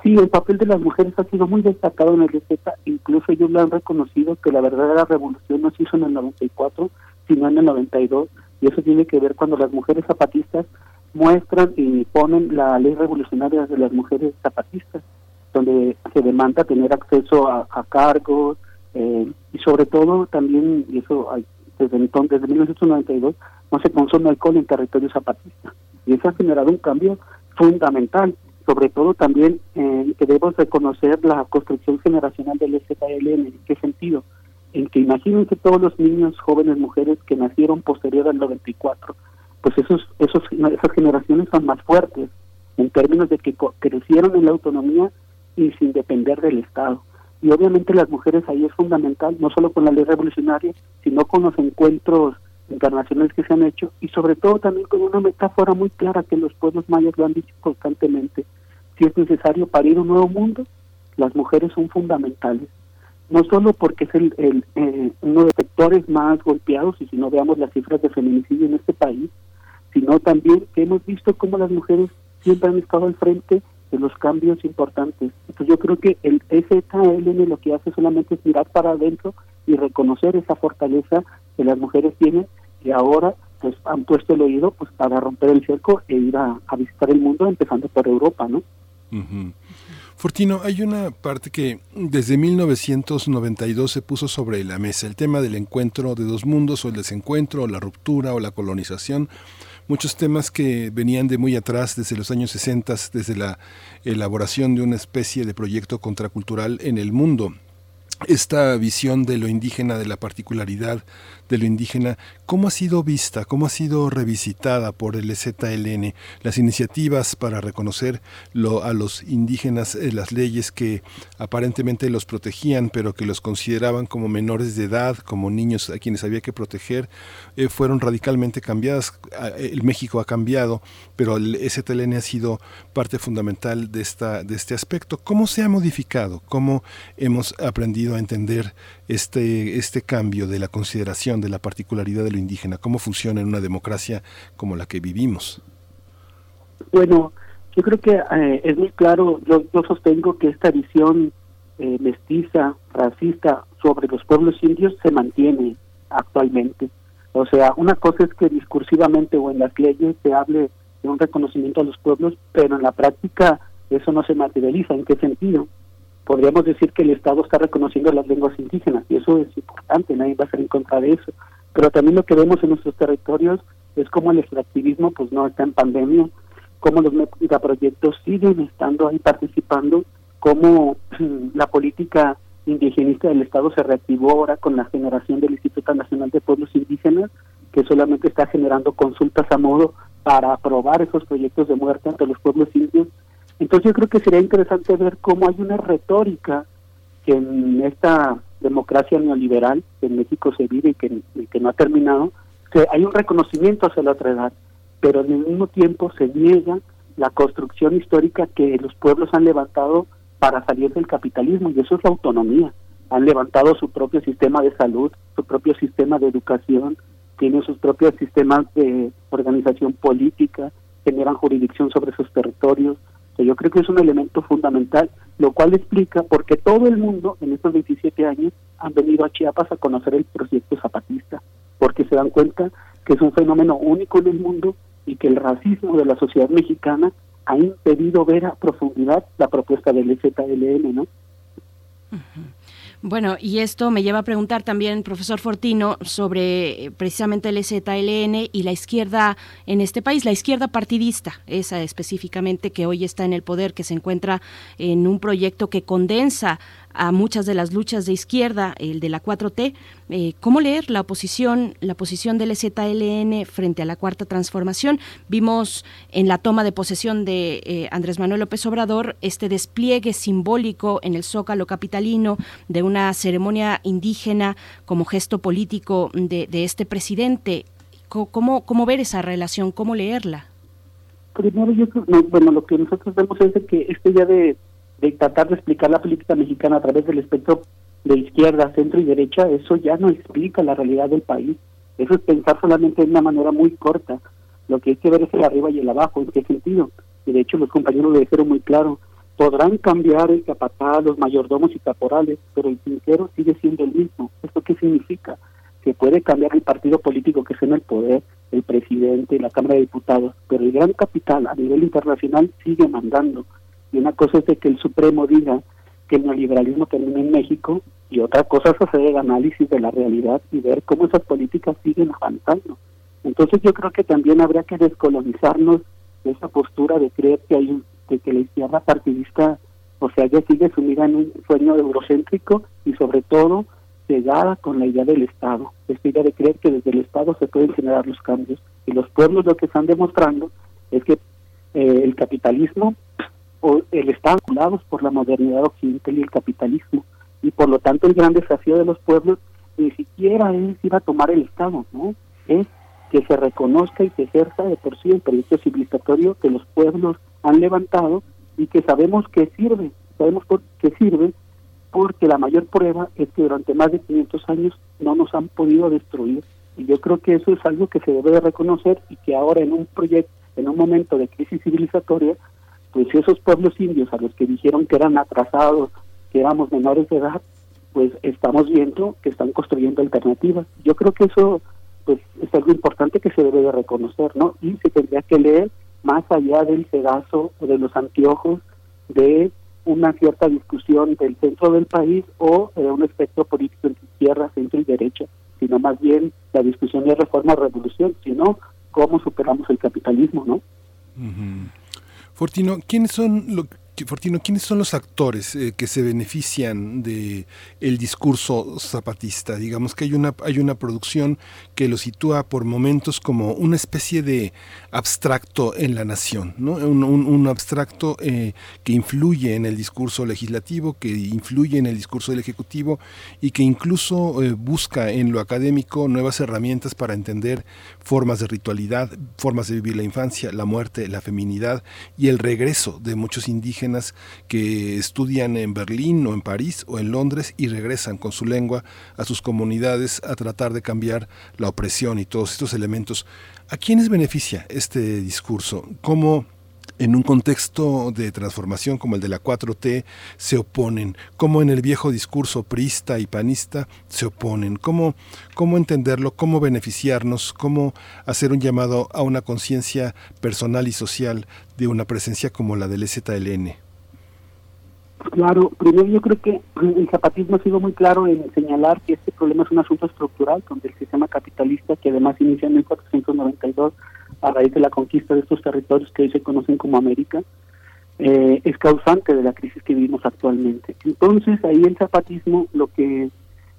Sí, el papel de las mujeres ha sido muy destacado en el EZ, incluso ellos lo han reconocido que la verdadera revolución no se hizo en el 94, sino en el 92, y eso tiene que ver cuando las mujeres zapatistas muestran y ponen la ley revolucionaria de las mujeres zapatistas, donde se demanda tener acceso a, cargos eh, y sobre todo también, y eso desde entonces, desde 1992, no se consume alcohol en territorio zapatista. Y eso ha generado un cambio fundamental, sobre todo también eh, que debemos reconocer la construcción generacional del SKLN. ¿En qué sentido? En que imagínense todos los niños, jóvenes, mujeres que nacieron posterior al 94, pues esos, esos, esas generaciones son más fuertes en términos de que crecieron en la autonomía y sin depender del Estado. Y obviamente las mujeres ahí es fundamental, no solo con la ley revolucionaria, sino con los encuentros internacionales que se han hecho y sobre todo también con una metáfora muy clara que los pueblos mayas lo han dicho constantemente. Si es necesario parir un nuevo mundo, las mujeres son fundamentales. No solo porque es el, el eh, uno de los sectores más golpeados, y si no veamos las cifras de feminicidio en este país, sino también que hemos visto cómo las mujeres siempre han estado al frente de los cambios importantes. Entonces yo creo que el SKLN lo que hace solamente es mirar para adentro y reconocer esa fortaleza que las mujeres tienen y ahora pues han puesto el oído pues para romper el cerco e ir a, visitar el mundo empezando por Europa, ¿no? Fortino, hay una parte que desde 1992 se puso sobre la mesa, el tema del encuentro de dos mundos o el desencuentro o la ruptura o la colonización muchos temas que venían de muy atrás, desde los años 60, desde la elaboración de una especie de proyecto contracultural en el mundo. Esta visión de lo indígena, de la particularidad de lo indígena, ¿cómo ha sido vista, cómo ha sido revisitada por el ZLN? Las iniciativas para reconocer a los indígenas, eh, las leyes que aparentemente los protegían, pero que los consideraban como menores de edad, como niños a quienes había que proteger, eh, fueron radicalmente cambiadas. El México ha cambiado, pero el ZLN ha sido parte fundamental de, esta, de este aspecto. ¿Cómo se ha modificado? ¿Cómo hemos aprendido a entender este, este cambio de la consideración de la particularidad de lo indígena? ¿Cómo funciona en una democracia como la que vivimos? Bueno, yo creo que eh, es muy claro, yo, sostengo que esta visión eh, mestiza, racista sobre los pueblos indios se mantiene actualmente. O sea, una cosa es que discursivamente o en las leyes se hable de un reconocimiento a los pueblos, pero en la práctica eso no se materializa. ¿En qué sentido? Podríamos decir que el Estado está reconociendo las lenguas indígenas y eso es importante, nadie va a ser en contra de eso. Pero también lo que vemos en nuestros territorios es como el extractivismo pues no está en pandemia, cómo los megaproyectos siguen estando ahí participando, cómo la política indigenista del Estado se reactivó ahora con la generación del Instituto Nacional de Pueblos Indígenas, que solamente está generando consultas a modo para aprobar esos proyectos de muerte ante los pueblos indios entonces yo creo que sería interesante ver cómo hay una retórica que en esta democracia neoliberal que en México se vive y que, que no ha terminado, que hay un reconocimiento hacia la otra edad, pero el mismo tiempo se niega la construcción histórica que los pueblos han levantado para salir del capitalismo y eso es la autonomía. Han levantado su propio sistema de salud, su propio sistema de educación, tienen sus propios sistemas de organización política, generan jurisdicción sobre sus territorios, yo creo que es un elemento fundamental, lo cual explica por qué todo el mundo en estos 27 años han venido a Chiapas a conocer el proyecto zapatista, porque se dan cuenta que es un fenómeno único en el mundo y que el racismo de la sociedad mexicana ha impedido ver a profundidad la propuesta del ZLN, ¿no? Bueno, y esto me lleva a preguntar también, profesor Fortino, sobre eh, precisamente el ZLN y la izquierda en este país, la izquierda partidista, esa específicamente que hoy está en el poder, que se encuentra en un proyecto que condensa a muchas de las luchas de izquierda, el de la 4T. Eh, ¿Cómo leer la oposición, la posición del ZLN frente a la cuarta transformación? Vimos en la toma de posesión de eh, Andrés Manuel López Obrador este despliegue simbólico en el Zócalo capitalino de una ceremonia indígena como gesto político de, de este presidente. ¿Cómo, ¿Cómo ver esa relación? ¿Cómo leerla? Primero, yo bueno, lo que nosotros vemos es de que este ya de, de tratar de explicar la política mexicana a través del espectro de izquierda, centro y derecha, eso ya no explica la realidad del país. Eso es pensar solamente de una manera muy corta. Lo que hay que ver es el arriba y el abajo, en qué sentido. Y de hecho los compañeros lo dijeron muy claro. Podrán cambiar el capataz, los mayordomos y caporales, pero el trinquero sigue siendo el mismo. ¿Esto qué significa? Que puede cambiar el partido político que esté en el poder, el presidente, la Cámara de Diputados, pero el gran capital a nivel internacional sigue mandando. Y una cosa es de que el Supremo diga que el neoliberalismo termina en México y otra cosa es hacer el análisis de la realidad y ver cómo esas políticas siguen avanzando. Entonces yo creo que también habría que descolonizarnos de esa postura de creer que hay de que la izquierda partidista, o sea, ya sigue sumida en un sueño eurocéntrico y sobre todo cegada con la idea del Estado, esta idea de creer que desde el Estado se pueden generar los cambios. Y los pueblos lo que están demostrando es que eh, el capitalismo o el Estado anculados por la modernidad occidental y el capitalismo. Y por lo tanto el gran desafío de los pueblos ni siquiera es ir a tomar el Estado, ¿no? Es que se reconozca y se ejerza de por sí el proyecto civilizatorio que los pueblos han levantado y que sabemos que sirve, sabemos por qué sirve porque la mayor prueba es que durante más de 500 años no nos han podido destruir. Y yo creo que eso es algo que se debe de reconocer y que ahora en un proyecto, en un momento de crisis civilizatoria, pues esos pueblos indios a los que dijeron que eran atrasados, que éramos menores de edad, pues estamos viendo que están construyendo alternativas. Yo creo que eso pues es algo importante que se debe de reconocer, ¿no? Y se tendría que leer más allá del pedazo o de los anteojos de una cierta discusión del centro del país o de un espectro político entre izquierda, centro y derecha, sino más bien la discusión de reforma o revolución, sino cómo superamos el capitalismo, ¿no? Fortino, ¿quiénes son Fortino, ¿quiénes son los actores eh, que se benefician de el discurso zapatista? Digamos que hay una, hay una producción que lo sitúa por momentos como una especie de abstracto en la nación, ¿no? un, abstracto eh, que influye en el discurso legislativo, que influye en el discurso del Ejecutivo y que incluso eh, busca en lo académico nuevas herramientas para entender formas de ritualidad, formas de vivir la infancia, la muerte, la feminidad y el regreso de muchos indígenas que estudian en Berlín o en París o en Londres y regresan con su lengua a sus comunidades a tratar de cambiar la opresión y todos estos elementos. ¿A quiénes beneficia este discurso? ¿Cómo en un contexto de transformación como el de la 4T se oponen, cómo en el viejo discurso priista y panista se oponen, cómo, entenderlo, cómo beneficiarnos, cómo hacer un llamado a una conciencia personal y social de una presencia como la del ZLN. Claro, primero yo creo que el zapatismo ha sido muy claro en señalar que este problema es un asunto estructural, donde el sistema capitalista, que además inicia en 1492 a raíz de la conquista de estos territorios que hoy se conocen como América, eh, es causante de la crisis que vivimos actualmente. Entonces ahí el zapatismo lo que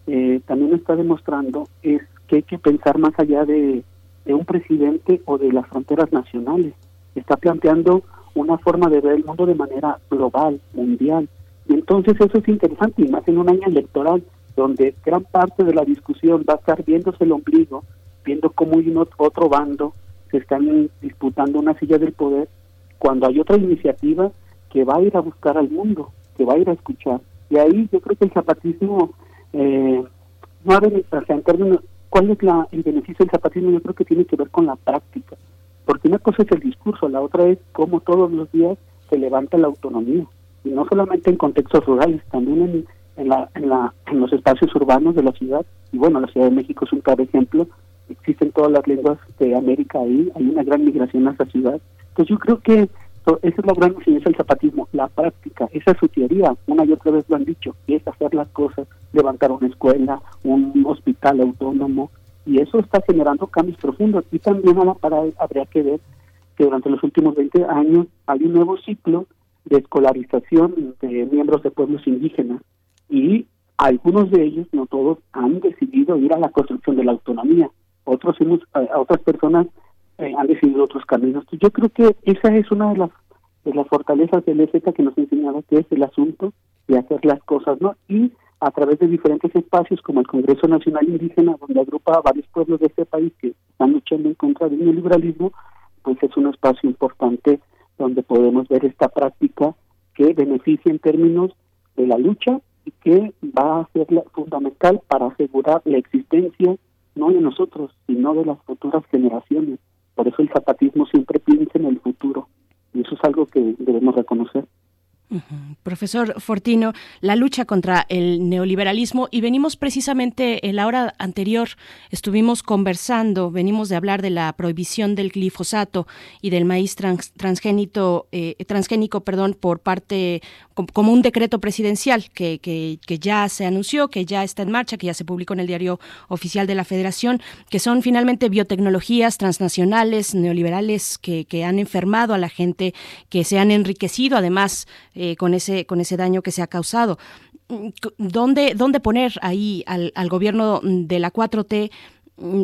eh, también está demostrando es que hay que pensar más allá de, de un presidente o de las fronteras nacionales. Está planteando una forma de ver el mundo de manera global, mundial. Y entonces eso es interesante, y más en un año electoral, donde gran parte de la discusión va a estar viéndose el ombligo, viendo cómo hay otro bando se están disputando una silla del poder, cuando hay otra iniciativa que va a ir a buscar al mundo, que va a ir a escuchar. Y ahí yo creo que el zapatismo, eh, no o sea, en términos, ¿cuál es la, el beneficio del zapatismo? Yo creo que tiene que ver con la práctica. Porque una cosa es el discurso, la otra es cómo todos los días se levanta la autonomía. Y no solamente en contextos rurales, también en, en, la, en, la, en los espacios urbanos de la ciudad. Y bueno, la Ciudad de México es un claro ejemplo existen todas las lenguas de América ahí, hay una gran migración a esa ciudad. Pues yo creo que esa es la gran enseñanza del zapatismo, la práctica, esa es su teoría, una y otra vez lo han dicho, es hacer las cosas, levantar una escuela, un hospital autónomo, y eso está generando cambios profundos. Y también a la para habría que ver que durante los últimos 20 años hay un nuevo ciclo de escolarización de miembros de pueblos indígenas. y algunos de ellos, no todos, han decidido ir a la construcción de la autonomía. Otros hemos, otras personas eh, han decidido otros caminos. Yo creo que esa es una de las de las fortalezas del EZ que nos enseñaba que es el asunto de hacer las cosas, ¿no? Y a través de diferentes espacios como el Congreso Nacional Indígena, donde agrupa a varios pueblos de este país que están luchando en contra del neoliberalismo, pues es un espacio importante donde podemos ver esta práctica que beneficia en términos de la lucha y que va a ser fundamental para asegurar la existencia no de nosotros, sino de las futuras generaciones. Por eso el zapatismo siempre piensa en el futuro y eso es algo que debemos reconocer. Profesor Fortino, la lucha contra el neoliberalismo y venimos precisamente en la hora anterior, estuvimos conversando, venimos de hablar de la prohibición del glifosato y del maíz transgénito, eh, transgénico perdón, por parte como un decreto presidencial que, que, ya se anunció, que ya está en marcha, que ya se publicó en el diario oficial de la Federación, que son finalmente biotecnologías transnacionales, neoliberales, que, que han enfermado a la gente, que se han enriquecido además eh, con, ese, con ese daño que se ha causado. ¿Dónde, dónde poner ahí al, al gobierno de la 4T?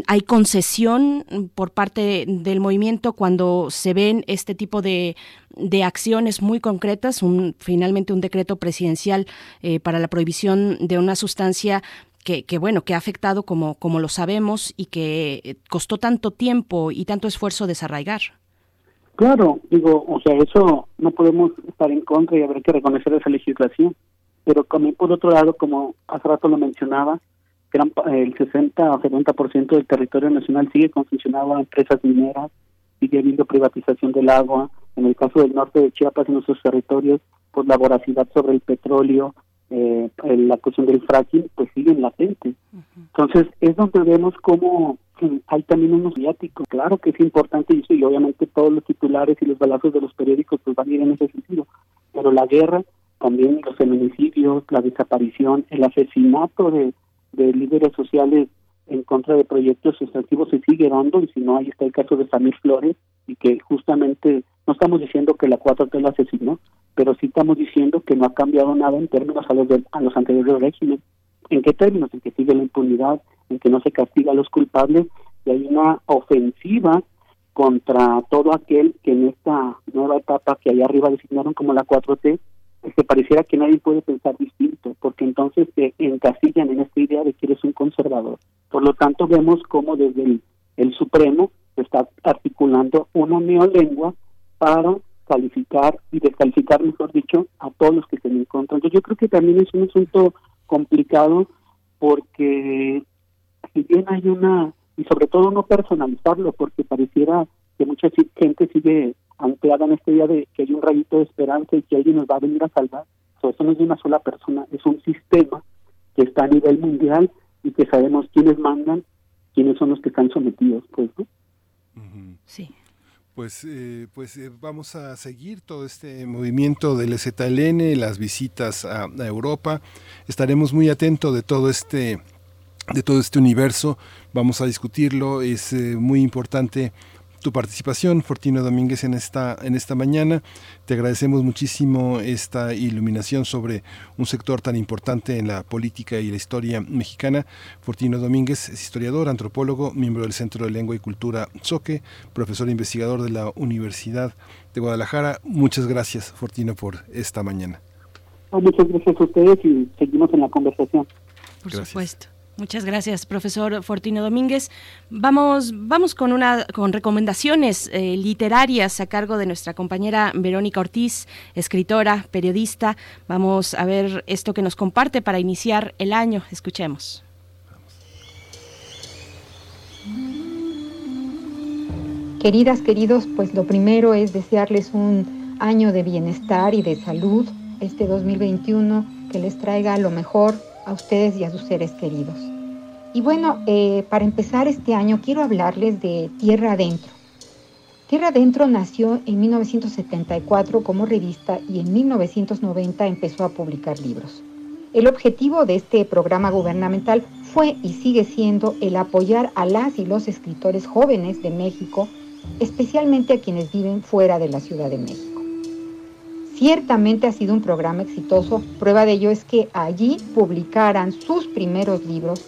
hay concesión por parte del movimiento cuando se ven este tipo de, de acciones muy concretas, finalmente un decreto presidencial eh, para la prohibición de una sustancia que, que, bueno, que ha afectado como, como lo sabemos y que costó tanto tiempo y tanto esfuerzo desarraigar. Claro, digo, o sea, eso no podemos estar en contra y habrá que reconocer esa legislación. Pero también por otro lado, como hace rato lo mencionaba, gran, el 60 o 70% del territorio nacional sigue concesionado a empresas mineras, sigue habiendo privatización del agua. En el caso del norte de Chiapas, en nuestros territorios, pues la voracidad sobre el petróleo, eh, la cuestión del fracking, pues siguen latentes. Entonces, es donde vemos cómo hay también unos viáticos. Claro que es importante y, y obviamente todos los titulares y los balazos de los periódicos pues van a ir en ese sentido. Pero la guerra, también los feminicidios, la desaparición, el asesinato de, de líderes sociales en contra de proyectos sustantivos se sigue dando y si no, ahí está el caso de Samir Flores y que justamente no estamos diciendo que la 4T lo asesinó, pero sí estamos diciendo que no ha cambiado nada en términos a los, a los anteriores regímenes. ¿En qué términos? En que sigue la impunidad, en que no se castiga a los culpables y hay una ofensiva contra todo aquel que en esta nueva etapa que allá arriba designaron como la 4T, que pareciera que nadie puede pensar distinto, porque entonces se encasillan en esta idea de que eres un conservador. Por lo tanto, vemos cómo desde el, Supremo se está articulando una neolengua para calificar y descalificar, mejor dicho, a todos los que se en contra. Entonces, yo creo que también es un asunto complicado porque si bien hay una, y sobre todo no personalizarlo, porque pareciera que mucha gente sigue anclada en este día de que hay un rayito de esperanza y que alguien nos va a venir a salvar. eso no es de una sola persona, es un sistema que está a nivel mundial y que sabemos quiénes mandan, quiénes son los que están sometidos, pues, ¿no? Sí. Pues, eh, pues eh, vamos a seguir todo este movimiento del ZLN, las visitas a, a Europa. Estaremos muy atentos de todo este de todo este universo. Vamos a discutirlo. Es eh, muy importante tu participación, Fortino Domínguez, en esta, en esta mañana. Te agradecemos muchísimo esta iluminación sobre un sector tan importante en la política y la historia mexicana. Fortino Domínguez es historiador, antropólogo, miembro del Centro de Lengua y Cultura Soque, profesor e investigador de la Universidad de Guadalajara. Muchas gracias, Fortino, por esta mañana. muchas gracias a ustedes y seguimos en la conversación. Por supuesto. Muchas gracias, profesor Fortino Domínguez. Vamos, vamos con una con recomendaciones eh, literarias a cargo de nuestra compañera Verónica Ortiz, escritora, periodista. Vamos a ver esto que nos comparte para iniciar el año. Escuchemos. Queridas, queridos, pues lo primero es desearles un año de bienestar y de salud, este 2021, que les traiga lo mejor a ustedes y a sus seres queridos. Y bueno, eh, para empezar este año quiero hablarles de Tierra Adentro. Tierra Adentro nació en 1974 como revista y en 1990 empezó a publicar libros. El objetivo de este programa gubernamental fue y sigue siendo el apoyar a las y los escritores jóvenes de México, especialmente a quienes viven fuera de la Ciudad de México. Ciertamente ha sido un programa exitoso. Prueba de ello es que allí publicaran sus primeros libros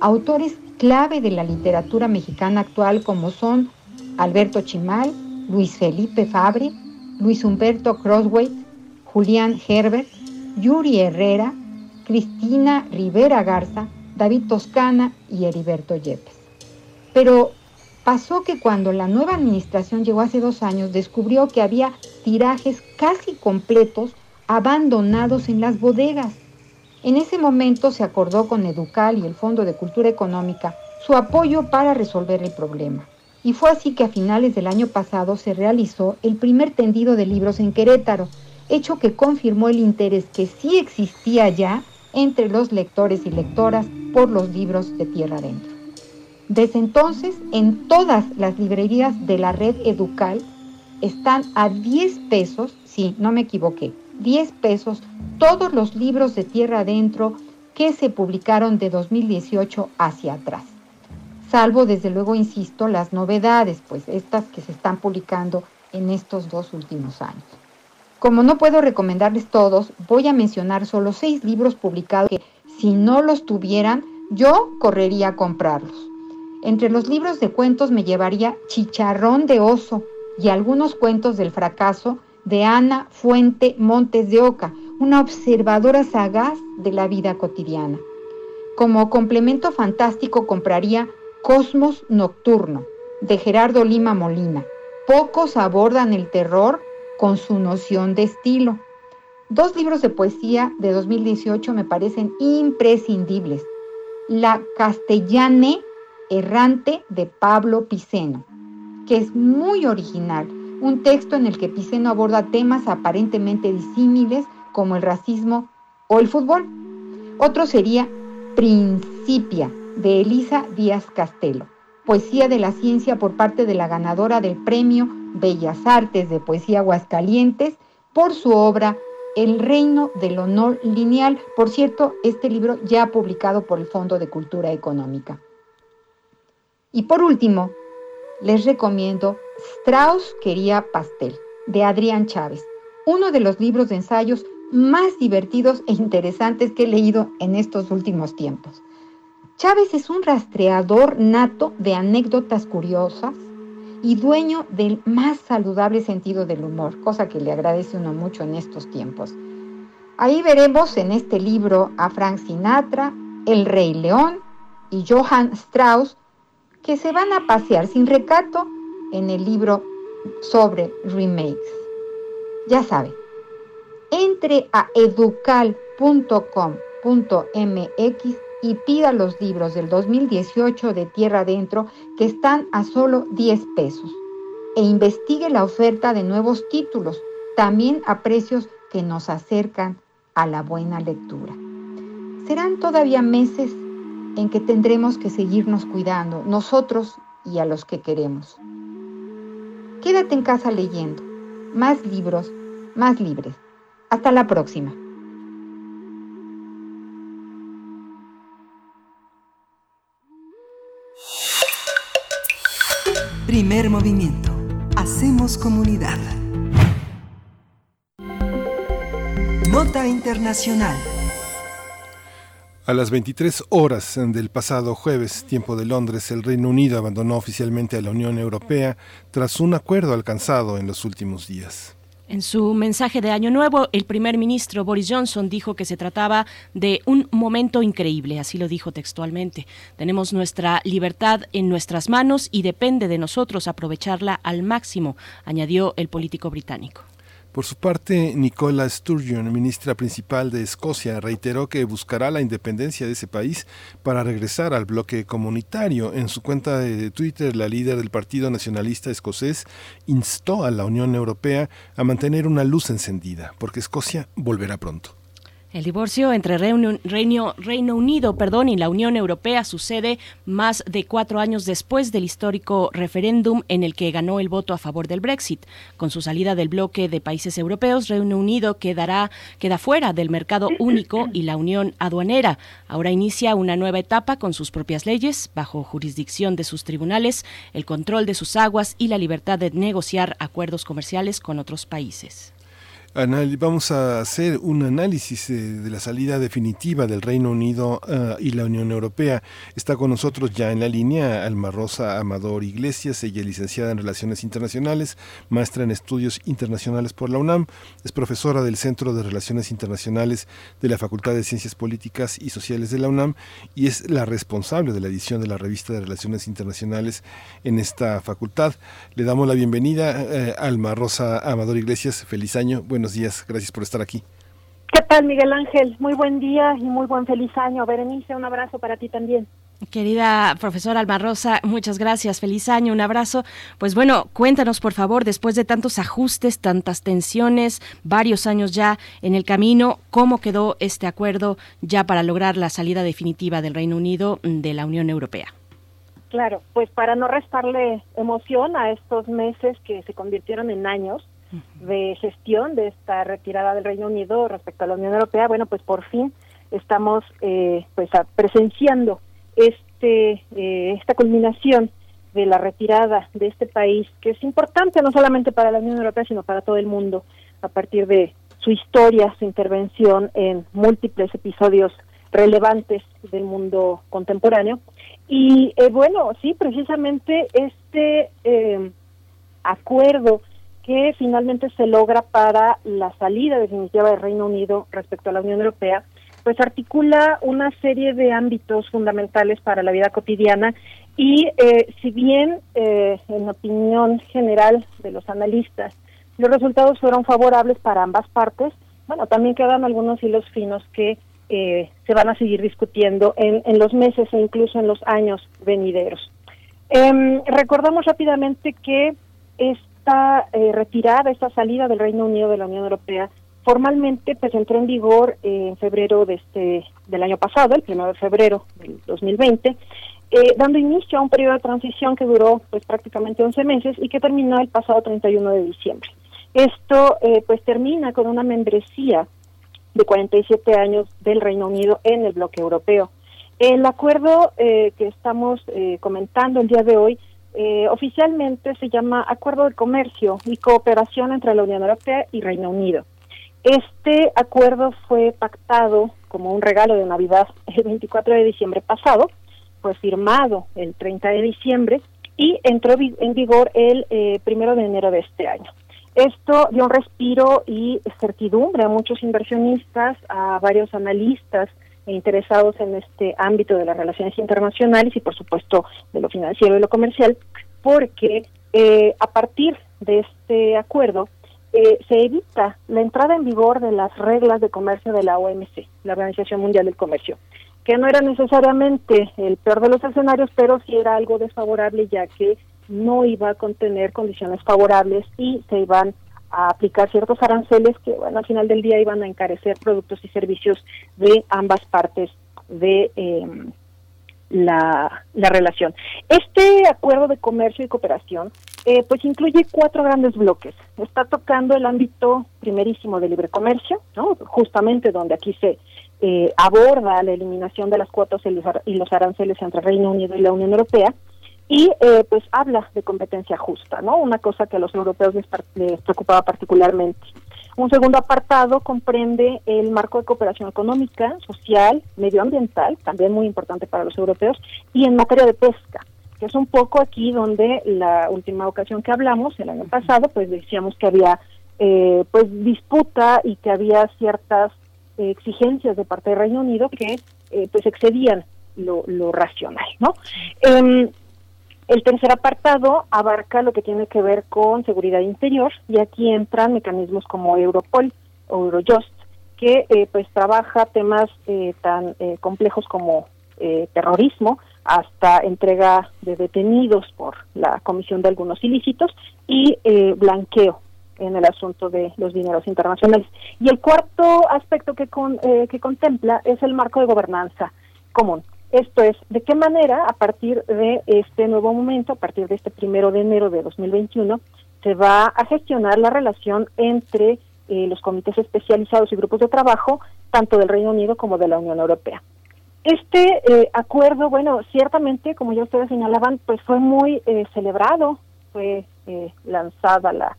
autores clave de la literatura mexicana actual como son Alberto Chimal, Luis Felipe Fabre, Luis Humberto Crossway, Julián Herbert, Yuri Herrera, Cristina Rivera Garza, David Toscana y Heriberto Yepes. Pero pasó que cuando la nueva administración llegó hace dos años, descubrió que había tirajes casi completos abandonados en las bodegas. En ese momento se acordó con Educal y el Fondo de Cultura Económica su apoyo para resolver el problema. Y fue así que a finales del año pasado se realizó el primer tendido de libros en Querétaro, hecho que confirmó el interés que sí existía ya entre los lectores y lectoras por los libros de tierra adentro. Desde entonces, en todas las librerías de la red Educal están a 10 pesos, sí, no me equivoqué, 10 pesos todos los libros de tierra adentro que se publicaron de 2018 hacia atrás. Salvo, desde luego, insisto, las novedades, pues estas que se están publicando en estos dos últimos años. Como no puedo recomendarles todos, voy a mencionar solo seis libros publicados que, si no los tuvieran, yo correría a comprarlos. Entre los libros de cuentos me llevaría Chicharrón de Oso y algunos cuentos del fracaso de Ana Fuente Montes de Oca, una observadora sagaz de la vida cotidiana. Como complemento fantástico compraría Cosmos Nocturno, de Gerardo Lima Molina. Pocos abordan el terror con su noción de estilo. Dos libros de poesía de 2018 me parecen imprescindibles. La Castellane Errante de Pablo Piceno, que es muy original, un texto en el que Piceno aborda temas aparentemente disímiles como el racismo o el fútbol. Otro sería Principia de Elisa Díaz Castelo, poesía de la ciencia por parte de la ganadora del premio Bellas Artes de Poesía Aguascalientes por su obra El Reino del Honor Lineal. Por cierto, este libro ya publicado por el Fondo de Cultura Económica. Y por último, les recomiendo Strauss quería pastel, de Adrián Chávez, uno de los libros de ensayos más divertidos e interesantes que he leído en estos últimos tiempos. Chávez es un rastreador nato de anécdotas curiosas, y dueño del más saludable sentido del humor, cosa que le agradece uno mucho en estos tiempos. Ahí veremos en este libro a Frank Sinatra, El Rey León y Johann Strauss, que se van a pasear sin recato en el libro sobre remakes. Ya saben, entre a educal.com.mx y pida los libros del 2018 de Tierra Adentro que están a solo 10 pesos. E investigue la oferta de nuevos títulos, también a precios que nos acercan a la buena lectura. Serán todavía meses en que tendremos que seguirnos cuidando, nosotros y a los que queremos. Quédate en casa leyendo. Más libros, más libres. Hasta la próxima. Primer movimiento. Hacemos comunidad. Nota Internacional. A las 23 horas del pasado jueves, tiempo de Londres, el Reino Unido abandonó oficialmente a la Unión Europea tras un acuerdo alcanzado en los últimos días. En su mensaje de Año Nuevo, el primer ministro Boris Johnson dijo que se trataba de un momento increíble, así lo dijo textualmente. Tenemos nuestra libertad en nuestras manos y depende de nosotros aprovecharla al máximo, añadió el político británico. Por su parte, Nicola Sturgeon, ministra principal de Escocia, reiteró que buscará la independencia de ese país para regresar al bloque comunitario. En su cuenta de Twitter, la líder del Partido Nacionalista Escocés instó a la Unión Europea a mantener una luz encendida, porque Escocia volverá pronto. El divorcio entre Reino, Reino, Unido perdón, y la Unión Europea sucede más de cuatro años después del histórico referéndum en el que ganó el voto a favor del Brexit. Con su salida del bloque de países europeos, Reino Unido quedará, queda fuera del mercado único y la unión aduanera. Ahora inicia una nueva etapa con sus propias leyes, bajo jurisdicción de sus tribunales, el control de sus aguas y la libertad de negociar acuerdos comerciales con otros países. Vamos a hacer un análisis de la salida definitiva del Reino Unido ah, y la Unión Europea. Está con nosotros ya en la línea Alma Rosa Amador Iglesias, ella es licenciada en Relaciones Internacionales, maestra en Estudios Internacionales por la UNAM, es profesora del Centro de Relaciones Internacionales de la Facultad de Ciencias Políticas y Sociales de la UNAM y es la responsable de la edición de la revista de Relaciones Internacionales en esta facultad. Le damos la bienvenida, eh, Alma Rosa Amador Iglesias. Feliz año. Buenos días. Gracias por estar aquí. ¿Qué tal, Miguel Ángel? Muy buen día y muy buen feliz año. Berenice, un abrazo para ti también. Querida profesora Alma Rosa, muchas gracias, feliz año, un abrazo. Pues bueno, cuéntanos por favor, después de tantos ajustes, tantas tensiones, varios años ya en el camino, ¿cómo quedó este acuerdo ya para lograr la salida definitiva del Reino Unido de la Unión Europea? Claro, pues para no restarle emoción a estos meses que se convirtieron en años, de gestión de esta retirada del Reino Unido respecto a la Unión Europea, bueno, pues por fin estamos eh, pues presenciando este eh, esta culminación de la retirada de este país que es importante no solamente para la Unión Europea sino para todo el mundo a partir de su historia, su intervención en múltiples episodios relevantes del mundo contemporáneo. Y eh, bueno sí precisamente este acuerdo que finalmente se logra para la salida definitiva del Reino Unido respecto a la Unión Europea, pues articula una serie de ámbitos fundamentales para la vida cotidiana y eh, si bien eh, en opinión general de los analistas los resultados fueron favorables para ambas partes, bueno, también quedan algunos hilos finos que eh, se van a seguir discutiendo en, en, los meses e incluso en los años venideros. Em, recordamos rápidamente que es esta eh, retirada, esta salida del Reino Unido de la Unión Europea, formalmente pues entró en vigor en febrero de este del año pasado, el primero de febrero del 2020, eh, dando inicio a un periodo de transición que duró pues prácticamente 11 meses y que terminó el pasado 31 de diciembre. Esto eh, pues termina con una membresía de 47 años del Reino Unido en el bloque europeo. El acuerdo que estamos comentando el día de hoy eh, oficialmente se llama Acuerdo de Comercio y Cooperación entre la Unión Europea y Reino Unido. Este acuerdo fue pactado como un regalo de Navidad el 24 de diciembre pasado, fue firmado el 30 de diciembre y entró en vigor el eh, primero de enero de este año. Esto dio un respiro y certidumbre a muchos inversionistas, a varios analistas interesados en este ámbito de las relaciones internacionales y por supuesto de lo financiero y lo comercial, porque eh, a partir de este acuerdo eh, se evita la entrada en vigor de las reglas de comercio de la OMC, la Organización Mundial del Comercio, que no era necesariamente el peor de los escenarios, pero sí era algo desfavorable ya que no iba a contener condiciones favorables y se iban a aplicar ciertos aranceles que, bueno, al final del día iban a encarecer productos y servicios de ambas partes de em, la, la, relación. Este acuerdo de comercio y cooperación, eh, pues incluye cuatro grandes bloques. Está tocando el ámbito primerísimo de libre comercio, ¿no? justamente donde aquí se eh, aborda la eliminación de las cuotas y los aranceles entre Reino Unido y la Unión Europea y eh, pues habla de competencia justa, ¿no? Una cosa que a los europeos les, preocupaba particularmente. Un segundo apartado comprende el marco de cooperación económica, social, medioambiental, también muy importante para los europeos, y en materia de pesca, que es un poco aquí donde la última ocasión que hablamos, el año pasado, pues decíamos que había eh, pues disputa y que había ciertas eh, exigencias de parte del Reino Unido que pues excedían lo, lo racional, ¿no? Eh, el tercer apartado abarca lo que tiene que ver con seguridad interior y aquí entran mecanismos como Europol o Eurojust que eh, pues trabaja temas eh, tan eh, complejos como terrorismo hasta entrega de detenidos por la comisión de algunos ilícitos y blanqueo en el asunto de los dineros internacionales. Y el cuarto aspecto que, que contempla es el marco de gobernanza común. Esto es, ¿de qué manera a partir de este nuevo momento, a partir de este primero de enero de 2021, se va a gestionar la relación entre eh, los comités especializados y grupos de trabajo, tanto del Reino Unido como de la Unión Europea? Este eh, acuerdo, bueno, ciertamente, como ya ustedes señalaban, pues fue muy eh, celebrado, fue lanzada la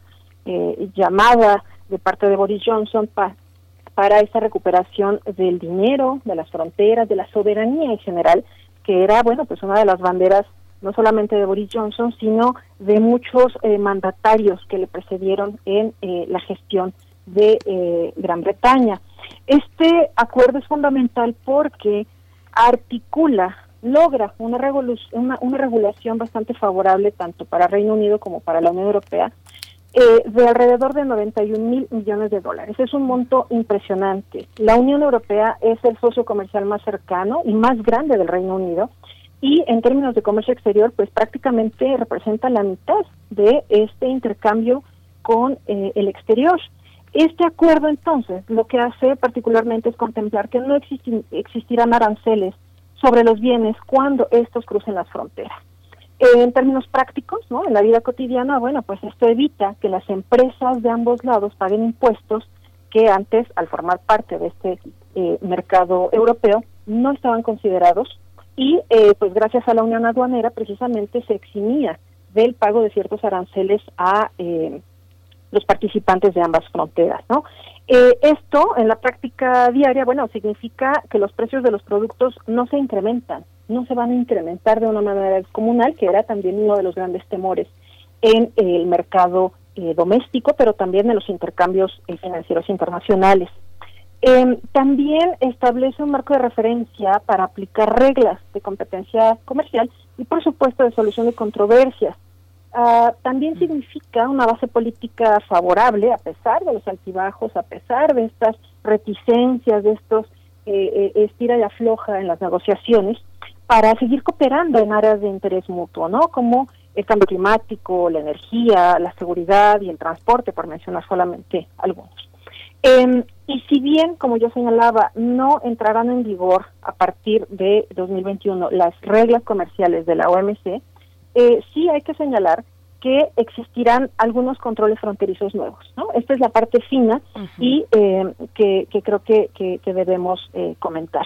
llamada de parte de Boris Johnson para esa recuperación del dinero, de las fronteras, de la soberanía en general, que era, bueno, pues una de las banderas no solamente de Boris Johnson, sino de muchos eh, mandatarios que le precedieron en eh, la gestión de eh, Gran Bretaña. Este acuerdo es fundamental porque articula, logra una, una, una regulación bastante favorable tanto para Reino Unido como para la Unión Europea eh, de alrededor de 91 mil millones de dólares. Es un monto impresionante. La Unión Europea es el socio comercial más cercano y más grande del Reino Unido y en términos de comercio exterior, pues prácticamente representa la mitad de este intercambio con eh, el exterior. Este acuerdo entonces lo que hace particularmente es contemplar que no existirán aranceles sobre los bienes cuando estos crucen las fronteras en términos prácticos, ¿no? En la vida cotidiana, bueno, pues esto evita que las empresas de ambos lados paguen impuestos que antes, al formar parte de este eh, mercado europeo, no estaban considerados y, eh, pues gracias a la Unión Aduanera, precisamente se eximía del pago de ciertos aranceles a eh, los participantes de ambas fronteras, ¿no? esto, en la práctica diaria, bueno, significa que los precios de los productos no se incrementan, no se van a incrementar de una manera comunal, que era también uno de los grandes temores en el mercado eh, doméstico, pero también en los intercambios eh, financieros internacionales. Em, también establece un marco de referencia para aplicar reglas de competencia comercial y, por supuesto, de solución de controversias. Ah, también significa una base política favorable, a pesar de los altibajos, a pesar de estas reticencias, de estos eh, estira y afloja en las negociaciones, para seguir cooperando en áreas de interés mutuo, ¿no? Como el cambio climático, la energía, la seguridad y el transporte, por mencionar solamente algunos. Em, y si bien, como yo señalaba, no entrarán en vigor a partir de 2021 las reglas comerciales de la OMC, eh, sí hay que señalar que existirán algunos controles fronterizos nuevos. ¿no? Esta es la parte fina y eh, que, creo que, debemos eh, comentar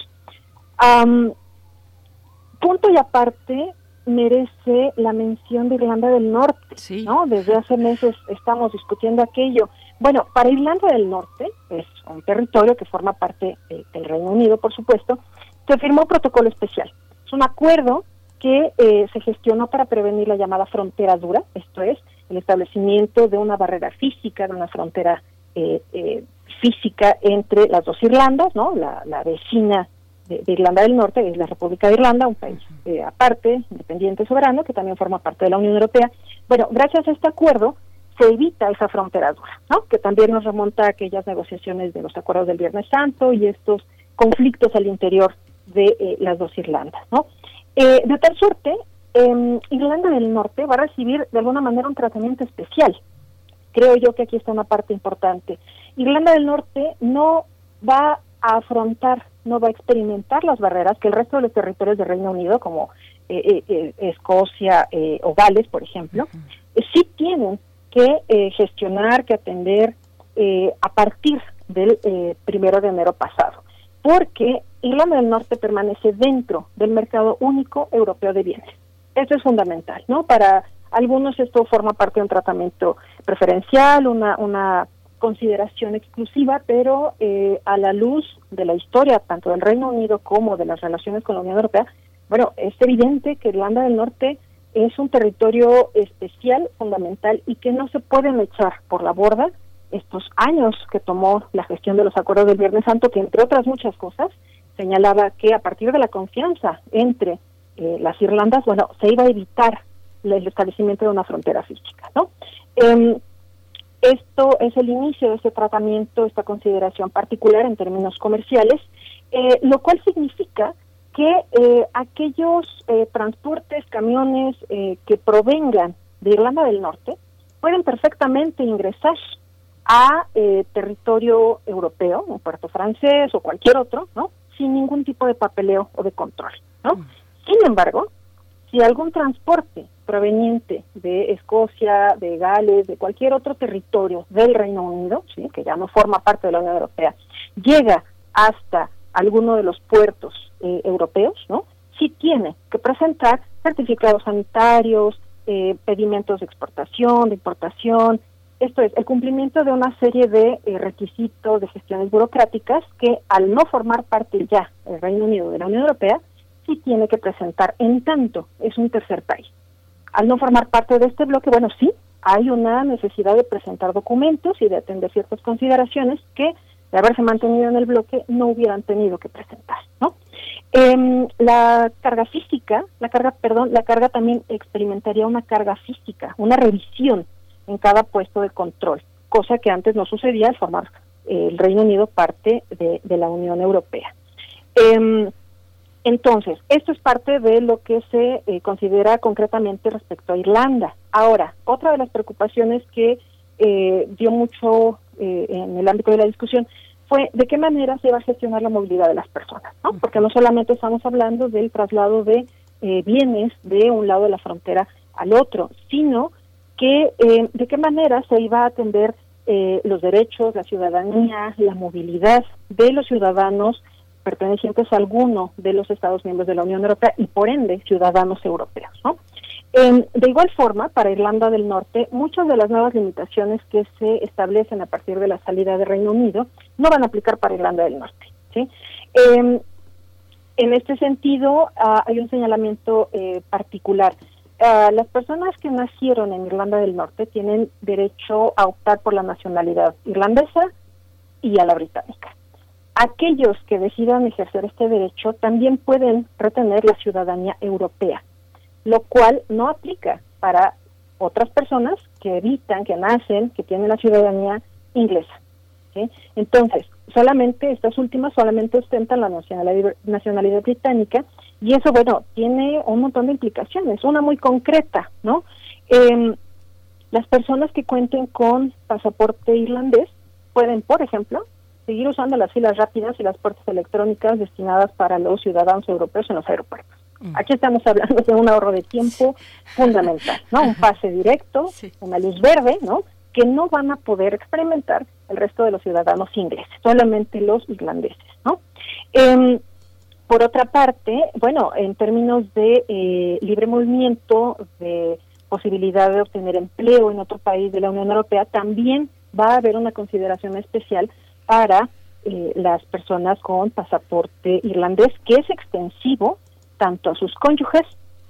punto y aparte merece la mención de Irlanda del Norte, ¿no? Desde hace meses estamos discutiendo aquello. Bueno, para Irlanda del Norte, es un territorio que forma parte del Reino Unido, por supuesto, se firmó un protocolo especial. Es un acuerdo que eh, se gestionó para prevenir la llamada frontera dura, esto es, el establecimiento de una barrera física, de una frontera eh, eh, física entre las dos Irlandas, ¿no? La, la vecina de, Irlanda del Norte, es la República de Irlanda, un país eh, aparte, independiente, soberano, que también forma parte de la Unión Europea. Bueno, gracias a este acuerdo se evita esa frontera dura, ¿no? que también nos remonta a aquellas negociaciones de los acuerdos del Viernes Santo y estos conflictos al interior de eh, las dos Irlandas. ¿no? Eh, de tal suerte, em, Irlanda del Norte va a recibir de alguna manera un tratamiento especial. Creo yo que aquí está una parte importante. Irlanda del Norte no va a afrontar no va a experimentar las barreras que el resto de los territorios del Reino Unido, como eh, eh, eh, Escocia o Gales, por ejemplo, sí tienen que gestionar, que atender a partir del primero de enero pasado, porque Irlanda del Norte permanece dentro del mercado único europeo de bienes. Eso es fundamental, ¿no? Para algunos esto forma parte de un tratamiento preferencial, una, una consideración exclusiva, pero eh, a la luz de la historia tanto del Reino Unido como de las relaciones con la Unión Europea, bueno, es evidente que Irlanda del Norte es un territorio especial, fundamental y que no se pueden echar por la borda estos años que tomó la gestión de los acuerdos del Viernes Santo, que entre otras muchas cosas señalaba que a partir de la confianza entre eh, las Irlandas, bueno, se iba a evitar el establecimiento de una frontera física, ¿no? Em, esto es el inicio de este tratamiento, esta consideración particular en términos comerciales, eh, lo cual significa que eh, aquellos eh, transportes, camiones que provengan de Irlanda del Norte pueden perfectamente ingresar a territorio europeo, un puerto francés o cualquier otro, ¿no? Sin ningún tipo de papeleo o de control, ¿no? Mm. Sin embargo, si algún transporte proveniente de Escocia, de Gales, de cualquier otro territorio del Reino Unido, ¿sí? que ya no forma parte de la Unión Europea, llega hasta alguno de los puertos eh, europeos, ¿no? sí tiene que presentar certificados sanitarios, eh, pedimentos de exportación, de importación, Esto es, el cumplimiento de una serie de eh, requisitos, de gestiones burocráticas que al no formar parte ya el Reino Unido de la Unión Europea, sí tiene que presentar en tanto es un tercer país. Al no formar parte de este bloque, bueno, sí, hay una necesidad de presentar documentos y de atender ciertas consideraciones que, de haberse mantenido en el bloque, no hubieran tenido que presentar. Eh, la carga física, la carga, perdón, la carga también experimentaría una carga física, una revisión en cada puesto de control, cosa que antes no sucedía al formar eh, el Reino Unido parte de, la Unión Europea. Eh, entonces, esto es parte de lo que se eh, considera concretamente respecto a Irlanda. Ahora, otra de las preocupaciones que eh, dio mucho eh, en el ámbito de la discusión fue de qué manera se va a gestionar la movilidad de las personas, ¿no? Porque no solamente estamos hablando del traslado de bienes de un lado de la frontera al otro, sino que de qué manera se iba a atender los derechos, la ciudadanía, la movilidad de los ciudadanos pertenecientes a alguno de los Estados miembros de la Unión Europea y por ende ciudadanos europeos. ¿no? de igual forma, para Irlanda del Norte, muchas de las nuevas limitaciones que se establecen a partir de la salida del Reino Unido no van a aplicar para Irlanda del Norte. ¿sí? Em, en este sentido, ah, hay un señalamiento eh, particular. Ah, las personas que nacieron en Irlanda del Norte tienen derecho a optar por la nacionalidad irlandesa y a la británica aquellos que decidan ejercer este derecho también pueden retener la ciudadanía europea, lo cual no aplica para otras personas que evitan, que nacen, que tienen la ciudadanía inglesa. Entonces, solamente estas últimas solamente ostentan la nacionalidad, nacionalidad británica y eso, bueno, tiene un montón de implicaciones. Una muy concreta, ¿no? Eh, las personas que cuenten con pasaporte irlandés pueden, por ejemplo, seguir usando las filas rápidas y las puertas electrónicas destinadas para los ciudadanos europeos en los aeropuertos. Mm. Aquí estamos hablando de un ahorro de tiempo fundamental, ¿no? Un pase directo, una luz verde, ¿no? Que no van a poder experimentar el resto de los ciudadanos ingleses, solamente los irlandeses, ¿no? Em, por otra parte, bueno, en términos de eh, libre movimiento, de posibilidad de obtener empleo en otro país de la Unión Europea, también va a haber una consideración especial para eh, las personas con pasaporte irlandés, que es extensivo tanto a sus cónyuges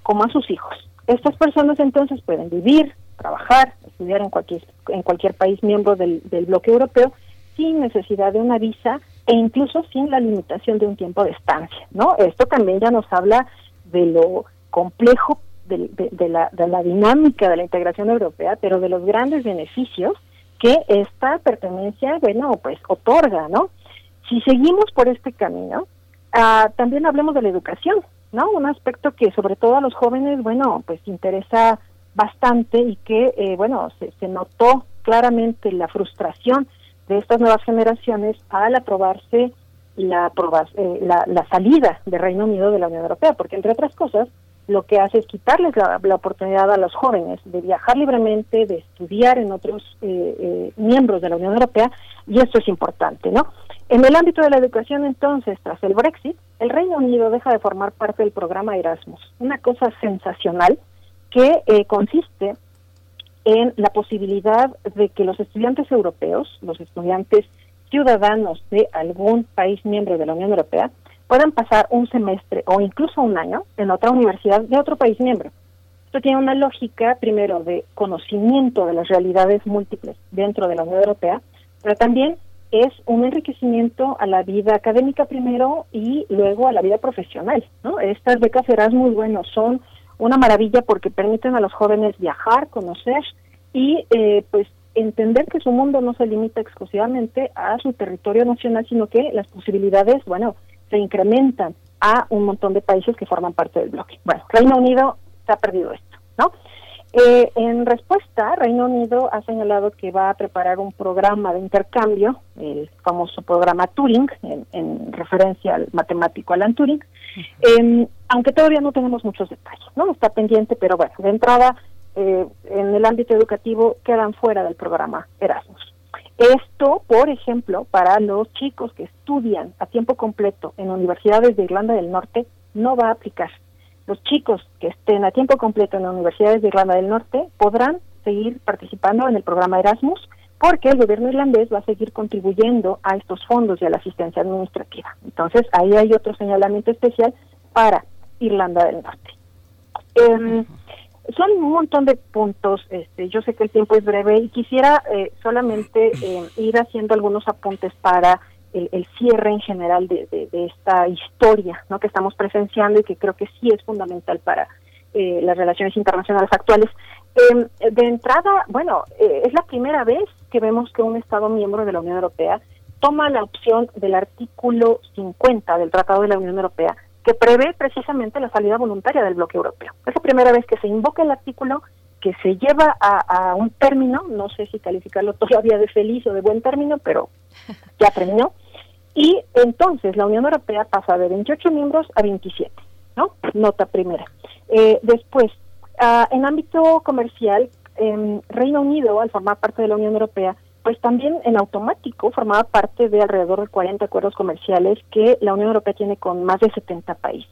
como a sus hijos. Estas personas entonces pueden vivir, trabajar, estudiar en cualquier, en cualquier país miembro del, bloque europeo sin necesidad de una visa e incluso sin la limitación de un tiempo de estancia, ¿no? Esto también ya nos habla de lo complejo de, la, de la dinámica de la integración europea, pero de los grandes beneficios que esta pertenencia, bueno, pues otorga, ¿no? Si seguimos por este camino, ah, también hablemos de la educación, ¿no? Un aspecto que sobre todo a los jóvenes, bueno, pues interesa bastante y que, eh, bueno, se, notó claramente la frustración de estas nuevas generaciones al aprobarse la, eh, la, la salida del Reino Unido de la Unión Europea, porque entre otras cosas, lo que hace es quitarles la, oportunidad a los jóvenes de viajar libremente, de estudiar en otros eh, eh, miembros de la Unión Europea, y esto es importante, ¿no? En el ámbito de la educación, entonces, tras el Brexit, el Reino Unido deja de formar parte del programa Erasmus, una cosa sensacional que eh, consiste en la posibilidad de que los estudiantes europeos, los estudiantes ciudadanos de algún país miembro de la Unión Europea, puedan pasar un semestre o incluso un año en otra universidad de otro país miembro. Esto tiene una lógica, primero, de conocimiento de las realidades múltiples dentro de la Unión Europea, pero también es un enriquecimiento a la vida académica primero y luego a la vida profesional. ¿no? Estas becas Erasmus, bueno, son una maravilla porque permiten a los jóvenes viajar, conocer y eh, pues entender que su mundo no se limita exclusivamente a su territorio nacional, sino que las posibilidades, bueno, se incrementan a un montón de países que forman parte del bloque. Bueno, Reino Unido se ha perdido esto, ¿no? Eh, en respuesta, Reino Unido ha señalado que va a preparar un programa de intercambio, el famoso programa Turing, en, referencia al matemático Alan Turing, em, aunque todavía no tenemos muchos detalles, ¿no? Está pendiente, pero bueno, de entrada, eh, en el ámbito educativo quedan fuera del programa Erasmus. Esto, por ejemplo, para los chicos que estudian a tiempo completo en universidades de Irlanda del Norte, no va a aplicar. Los chicos que estén a tiempo completo en universidades de Irlanda del Norte podrán seguir participando en el programa Erasmus porque el gobierno irlandés va a seguir contribuyendo a estos fondos y a la asistencia administrativa. Entonces, ahí hay otro señalamiento especial para Irlanda del Norte. Em, son un montón de puntos, este, yo sé que el tiempo es breve y quisiera eh, solamente em, ir haciendo algunos apuntes para el, cierre en general de, esta historia ¿no? que estamos presenciando y que creo que sí es fundamental para eh, las relaciones internacionales actuales. Em, de entrada, bueno, eh, es la primera vez que vemos que un Estado miembro de la Unión Europea toma la opción del artículo 50 del Tratado de la Unión Europea que prevé precisamente la salida voluntaria del bloque europeo. Es la primera vez que se invoca el artículo que se lleva a, un término, no sé si calificarlo todavía de feliz o de buen término, pero ya terminó. Y entonces la Unión Europea pasa de 28 miembros a 27, ¿no? Nota primera. Eh, después, ah, en ámbito comercial, Reino Unido, al formar parte de la Unión Europea, pues también en automático formaba parte de alrededor de 40 acuerdos comerciales que la Unión Europea tiene con más de 70 países.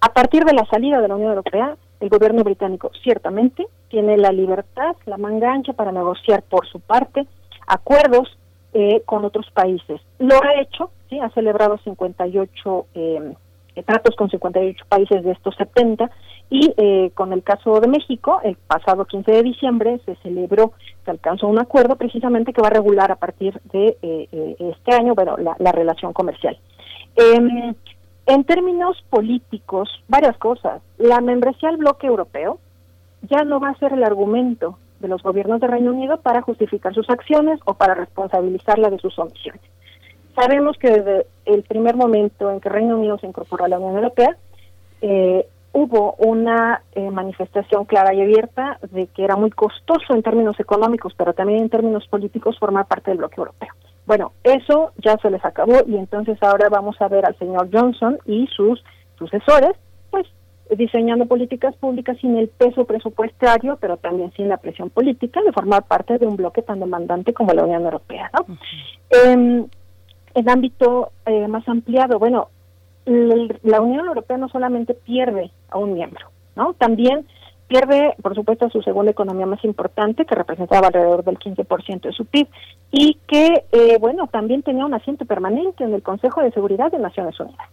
A partir de la salida de la Unión Europea, el gobierno británico ciertamente tiene la libertad, la manga ancha para negociar por su parte acuerdos eh, con otros países. Lo ha hecho, sí, ha celebrado 58 eh, tratos con 58 países de estos 70 y eh, con el caso de México, el pasado 15 de diciembre se celebró, se alcanzó un acuerdo precisamente que va a regular a partir de eh, eh, este año bueno, la, relación comercial. Em, en términos políticos, varias cosas. La membresía al bloque europeo ya no va a ser el argumento de los gobiernos de Reino Unido para justificar sus acciones o para responsabilizarla de sus omisiones. Sabemos que desde el primer momento en que Reino Unido se incorporó a la Unión Europea, eh, hubo una eh, manifestación clara y abierta de que era muy costoso en términos económicos, pero también en términos políticos formar parte del bloque europeo. Bueno, eso ya se les acabó y entonces ahora vamos a ver al señor Johnson y sus sucesores, pues diseñando políticas públicas sin el peso presupuestario, pero también sin la presión política de formar parte de un bloque tan demandante como la Unión Europea. ¿no? Em, en ámbito eh, más ampliado, bueno, la Unión Europea no solamente pierde a un miembro, ¿no? También pierde, por supuesto, a su segunda economía más importante, que representaba alrededor del 15% de su PIB, y que, eh, bueno, también tenía un asiento permanente en el Consejo de Seguridad de Naciones Unidas.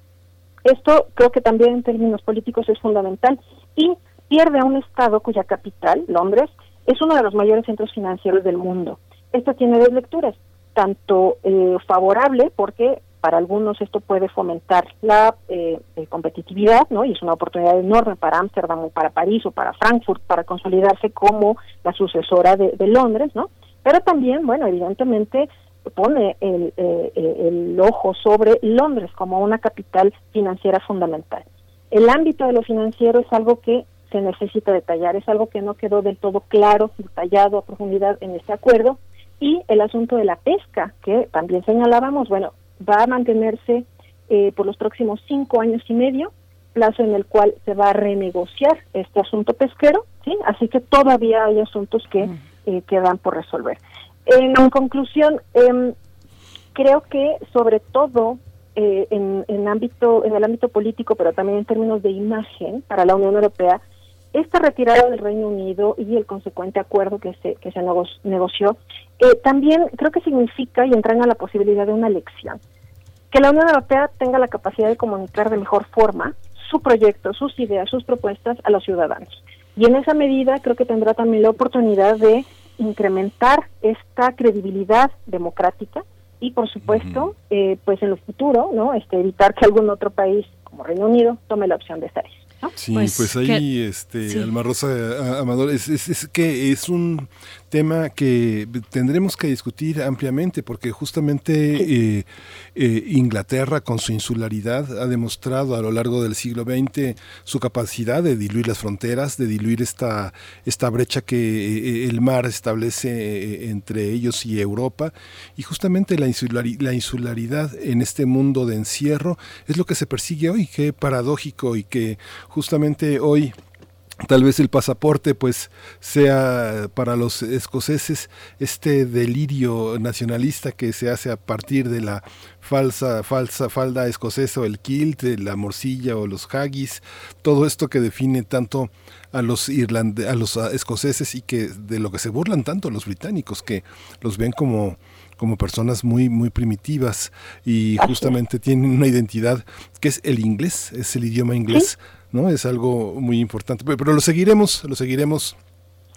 Esto creo que también en términos políticos es fundamental y pierde a un Estado cuya capital, Londres, es uno de los mayores centros financieros del mundo. Esto tiene dos lecturas, tanto eh, favorable porque para algunos esto puede fomentar la eh, eh, competitividad, ¿no? Y es una oportunidad enorme para Ámsterdam o para París o para Frankfurt para consolidarse como la sucesora de, Londres, ¿no? Pero también, bueno, evidentemente pone el, eh, el ojo sobre Londres como una capital financiera fundamental. El ámbito de lo financiero es algo que se necesita detallar, es algo que no quedó del todo claro, detallado a profundidad en este acuerdo, y el asunto de la pesca, que también señalábamos, bueno, va a mantenerse eh, por los próximos cinco años y medio, plazo en el cual se va a renegociar este asunto pesquero, ¿sí? Así que todavía hay asuntos que eh, quedan por resolver. En, conclusión, em, creo que sobre todo eh, en, en, ámbito, en el ámbito político, pero también en términos de imagen para la Unión Europea, esta retirada del Reino Unido y el consecuente acuerdo que se, que se negoció, eh, también creo que significa y entraña la posibilidad de una elección. Que la Unión Europea tenga la capacidad de comunicar de mejor forma su proyecto, sus ideas, sus propuestas a los ciudadanos. Y en esa medida creo que tendrá también la oportunidad de incrementar esta credibilidad democrática y por supuesto eh, pues en el futuro no este evitar que algún otro país como Reino Unido tome la opción de estar ahí Sí, pues, pues ahí, este, Alma Rosa Amador, es, es, que es un tema que tendremos que discutir ampliamente porque justamente eh, eh, Inglaterra con su insularidad ha demostrado a lo largo del siglo XX su capacidad de diluir las fronteras, de diluir esta, esta brecha que eh, el mar establece entre ellos y Europa. Y justamente la, la insularidad en este mundo de encierro es lo que se persigue hoy, qué paradójico y que justamente hoy tal vez el pasaporte pues sea para los escoceses este delirio nacionalista que se hace a partir de la falsa falsa falda escocesa o el kilt, la morcilla o los haggis, todo esto que define tanto a los irlande a los escoceses y que de lo que se burlan tanto los británicos que los ven como como personas muy muy primitivas y justamente tienen una identidad que es el inglés, es el idioma inglés. ¿no? Es algo muy importante, pero, lo seguiremos, lo seguiremos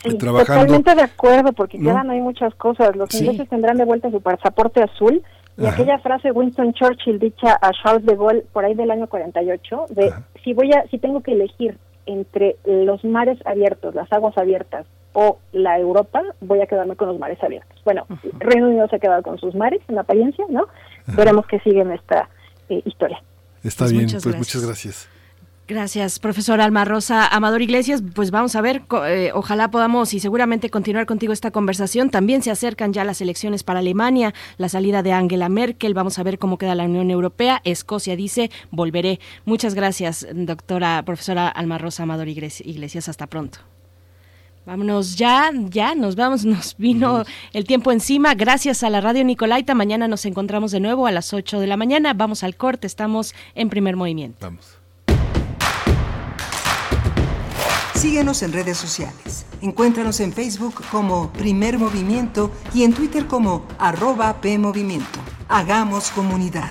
eh, trabajando. Totalmente de acuerdo, porque quedan ahí muchas cosas. Los ingleses tendrán de vuelta su pasaporte azul y aquella frase Winston Churchill dicha a Charles de Gaulle por ahí del año 48 de si voy a si tengo que elegir entre los mares abiertos, las aguas abiertas o la Europa, voy a quedarme con los mares abiertos. Bueno, Reino Unido se ha quedado con sus mares en apariencia, ¿no? Veremos que sigue en esta eh, historia. Está pues bien, pues muchas gracias. Gracias, profesor Alma Rosa Amador Iglesias. Pues vamos a ver, eh, ojalá podamos y seguramente continuar contigo esta conversación. También se acercan ya las elecciones para Alemania, la salida de Angela Merkel. Vamos a ver cómo queda la Unión Europea. Escocia dice, volveré. Muchas gracias, doctora, profesora Alma Rosa Amador Iglesias. Hasta pronto. Vámonos ya, ya, nos vamos, nos vino el tiempo encima. Gracias a la radio Nicolaita. Mañana nos encontramos de nuevo a las 8 de la mañana. Vamos al corte, estamos en primer movimiento. Vamos. Síguenos en redes sociales. Encuéntranos en Facebook como Primer Movimiento y en Twitter como arroba PMovimiento. Hagamos comunidad.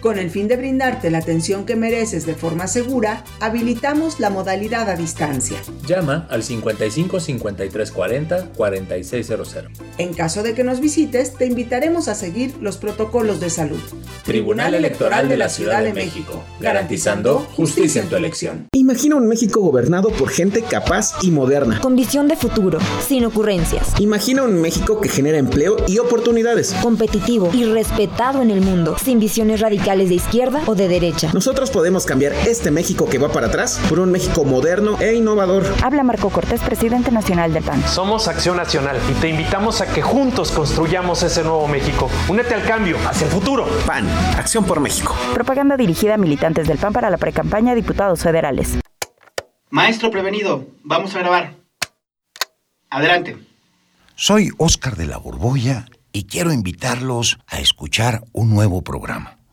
Con el fin de brindarte la atención que mereces de forma segura, habilitamos la modalidad a distancia. Llama al 55 53 40 4600. En caso de que nos visites, te invitaremos a seguir los protocolos de salud. Tribunal Electoral de la Ciudad de México, garantizando justicia en tu elección. Imagina un México gobernado por gente capaz y moderna. Con visión de futuro, sin ocurrencias. Imagina un México que genera empleo y oportunidades. Competitivo y respetado en el mundo, sin visiones radicales de izquierda o de derecha. Nosotros podemos cambiar este México que va para atrás por un México moderno e innovador. Habla Marco Cortés, presidente nacional del PAN. Somos Acción Nacional y te invitamos a que juntos construyamos ese nuevo México. Únete al cambio, hacia el futuro. PAN, Acción por México. Propaganda dirigida a militantes del PAN para la precampaña de diputados federales. Maestro prevenido, vamos a grabar. Adelante. Soy Óscar de la Borbolla y quiero invitarlos a escuchar un nuevo programa.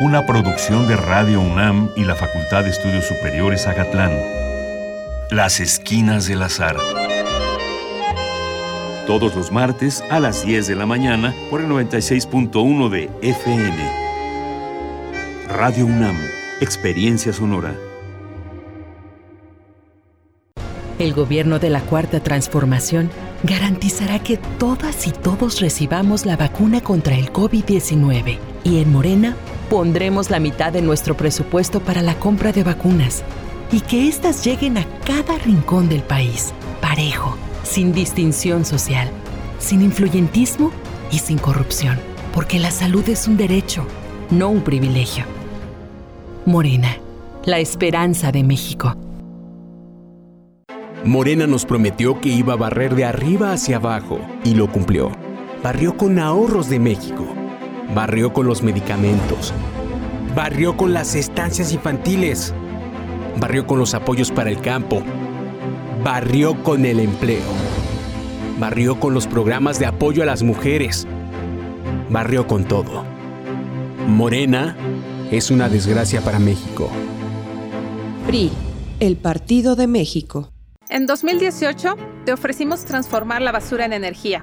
Una producción de Radio UNAM y la Facultad de Estudios Superiores Agatlán. Las Esquinas del Azar. Todos los martes a las 10 de la mañana por el 96.1 de FM. Radio UNAM, Experiencia Sonora. El gobierno de la Cuarta Transformación garantizará que todas y todos recibamos la vacuna contra el COVID-19 y en Morena pondremos la mitad de nuestro presupuesto para la compra de vacunas y que éstas lleguen a cada rincón del país, parejo, sin distinción social, sin influyentismo y sin corrupción, porque la salud es un derecho, no un privilegio. Morena, la esperanza de México. Morena nos prometió que iba a barrer de arriba hacia abajo y lo cumplió. Barrió con ahorros de México barrió con los medicamentos, barrió con las estancias infantiles, barrió con los apoyos para el campo, barrió con el empleo, barrió con los programas de apoyo a las mujeres, barrió con todo. Morena es una desgracia para México. PRI, el Partido de México. En 2018 te ofrecimos transformar la basura en energía.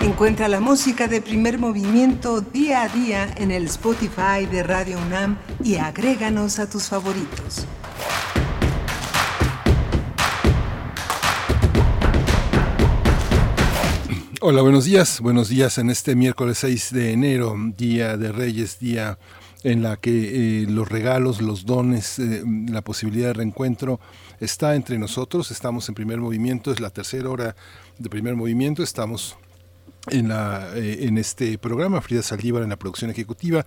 Encuentra la música de primer movimiento día a día en el Spotify de Radio UNAM y agréganos a tus favoritos. Hola, buenos días. Buenos días en este miércoles 6 de enero, Día de Reyes, día en la que eh, los regalos, los dones, eh, la posibilidad de reencuentro está entre nosotros. Estamos en primer movimiento, es la tercera hora de primer movimiento. Estamos en, la, eh, en este programa, Frida Saldívar en la producción ejecutiva.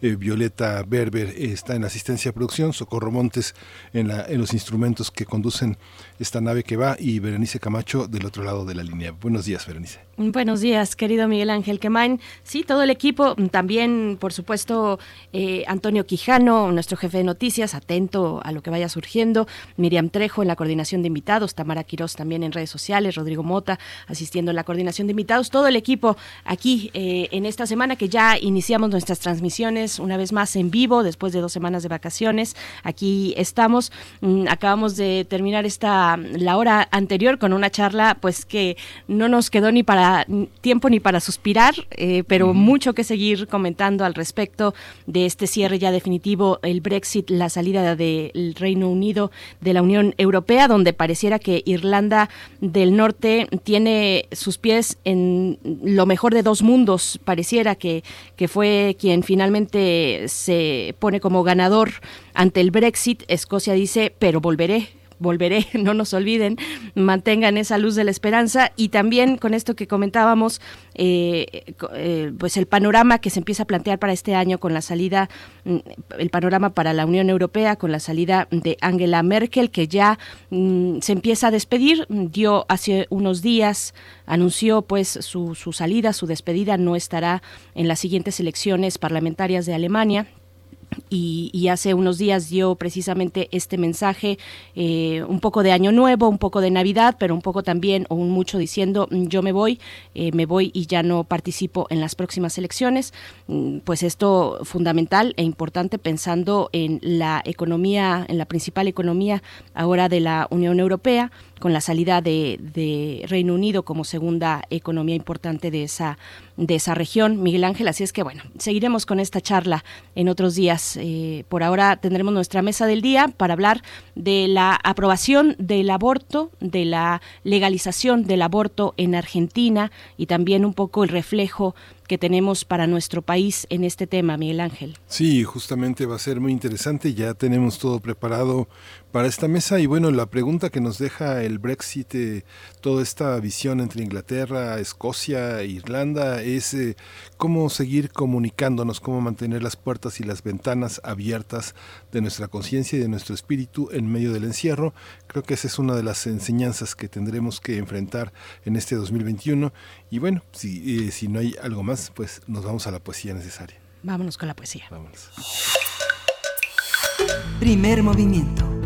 Violeta Berber está en asistencia de producción, Socorro Montes en los instrumentos que conducen esta nave que va y Berenice Camacho del otro lado de la línea. Buenos días, Berenice. Buenos días, querido Miguel Ángel Quemain. Sí, todo el equipo, también, por supuesto, eh, Antonio Quijano, nuestro jefe de noticias, atento a lo que vaya surgiendo, Miriam Trejo en la coordinación de invitados, Tamara Quirós también en redes sociales, Rodrigo Mota asistiendo en la coordinación de invitados, todo el equipo aquí eh, en esta semana que ya iniciamos nuestras transmisiones una vez más en vivo, después de dos semanas de vacaciones. Aquí estamos, mm, acabamos de terminar esta la hora anterior con una charla, pues que no nos quedó ni para tiempo ni para suspirar, eh, pero mucho que seguir comentando al respecto de este cierre ya definitivo, el Brexit, la salida del Reino Unido de la Unión Europea, donde pareciera que Irlanda del Norte tiene sus pies en lo mejor de dos mundos. Pareciera que, que fue quien finalmente se pone como ganador ante el Brexit. Escocia dice, pero volveré volveré, no nos olviden, mantengan esa luz de la esperanza. Y también con esto que comentábamos, eh, eh, pues el panorama que se empieza a plantear para este año con la salida, mm, el panorama para la Unión Europea con la salida de Angela Merkel, que ya mm, se empieza a despedir, dio hace unos días, anunció pues su, su salida, su despedida, no estará en las siguientes elecciones parlamentarias de Alemania y, hace unos días dio precisamente este mensaje, eh, un poco de Año Nuevo, un poco de Navidad, pero un poco también, o un mucho diciendo, mm, yo me voy, eh, me voy y ya no participo en las próximas elecciones. Mm, pues esto fundamental e importante pensando en la economía, en la principal economía ahora de la Unión Europea, con la salida de, de Reino Unido como segunda economía importante de esa de esa región, Miguel Ángel. Así es que, bueno, seguiremos con esta charla en otros días. Eh, por ahora tendremos nuestra mesa del día para hablar de la aprobación del aborto, de la legalización del aborto en Argentina y también un poco el reflejo que tenemos para nuestro país en este tema, Miguel Ángel. Sí, justamente va a ser muy interesante. Ya tenemos todo preparado para esta mesa y bueno, la pregunta que nos deja el Brexit, eh, toda esta visión entre Inglaterra, Escocia e Irlanda es eh, cómo seguir comunicándonos, cómo mantener las puertas y las ventanas abiertas de nuestra conciencia y de nuestro espíritu en medio del encierro. Creo que esa es una de las enseñanzas que tendremos que enfrentar en este 2021 y bueno, si, eh, si no hay algo más, pues nos vamos a la poesía necesaria. Vámonos con la poesía. Vámonos. Primer movimiento.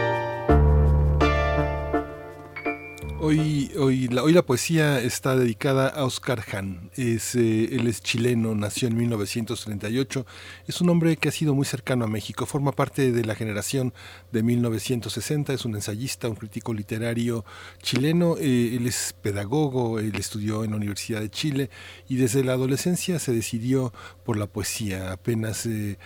Hoy, hoy, la, hoy la poesía está dedicada a Oscar Hahn. Es, eh, él es chileno, nació en 1938. Es un hombre que ha sido muy cercano a México. Forma parte de la generación de 1960. Es un ensayista, un crítico literario chileno. Eh, él es pedagogo, él estudió en la Universidad de Chile y desde la adolescencia se decidió por la poesía. Apenas eh,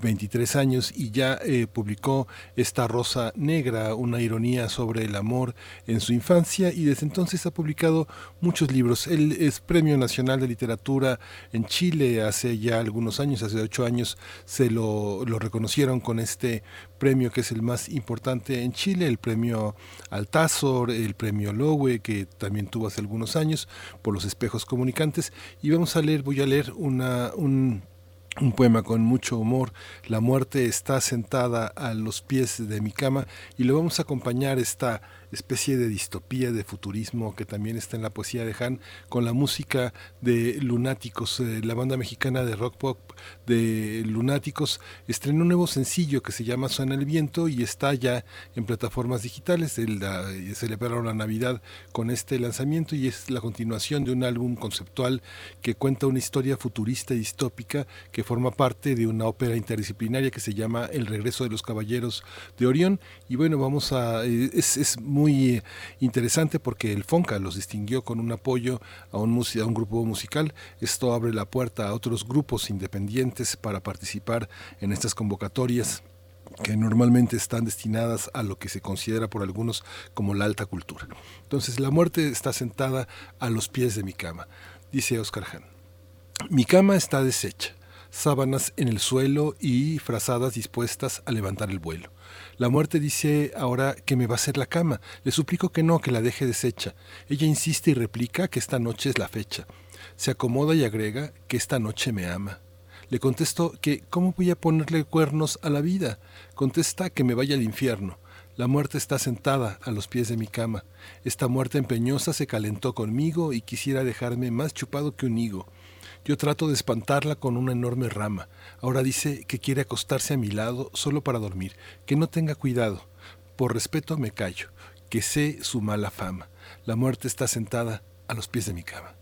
23 años y ya eh, publicó esta Rosa Negra, una ironía sobre el amor en su infancia y desde entonces ha publicado muchos libros. Él es Premio Nacional de Literatura en Chile hace ya algunos años, hace ocho años se lo, reconocieron con este premio que es el más importante en Chile, el premio Altazor, el premio Lowe, que también tuvo hace algunos años por los espejos comunicantes. Y vamos a leer, voy a leer una, un un poema con mucho humor. La muerte está sentada a los pies de mi cama y le vamos a acompañar esta especie de distopía, de futurismo que también está en la poesía de Han, con la música de Lunáticos. Eh, la banda mexicana de rock pop de Lunáticos estrenó un nuevo sencillo que se llama Suena el Viento y está ya en plataformas digitales. El, eh, celebraron la Navidad con este lanzamiento y es la continuación de un álbum conceptual que cuenta una historia futurista y distópica que forma parte de una ópera interdisciplinaria que se llama El regreso de los caballeros de Orión. Y bueno, vamos a... Eh, es, es muy interesante porque el FONCA los distinguió con un apoyo a un, a un grupo musical. Esto abre la puerta a otros grupos independientes para participar en estas convocatorias que normalmente están destinadas a lo que se considera por algunos como la alta cultura. Entonces, la muerte está sentada a los pies de mi cama, dice Oscar Hahn. Mi cama está deshecha, sábanas en el suelo y frazadas dispuestas a levantar el vuelo. La muerte dice ahora que me va a hacer la cama. Le suplico que no, que la deje deshecha. Ella insiste y replica que esta noche es la fecha. Se acomoda y agrega que esta noche me ama. Le contesto que ¿cómo voy a ponerle cuernos a la vida? Contesta que me vaya al infierno. La muerte está sentada a los pies de mi cama. Esta muerte empeñosa se calentó conmigo y quisiera dejarme más chupado que un higo. Yo trato de espantarla con una enorme rama. Ahora dice que quiere acostarse a mi lado solo para dormir, que no tenga cuidado. Por respeto me callo, que sé su mala fama. La muerte está sentada a los pies de mi cama.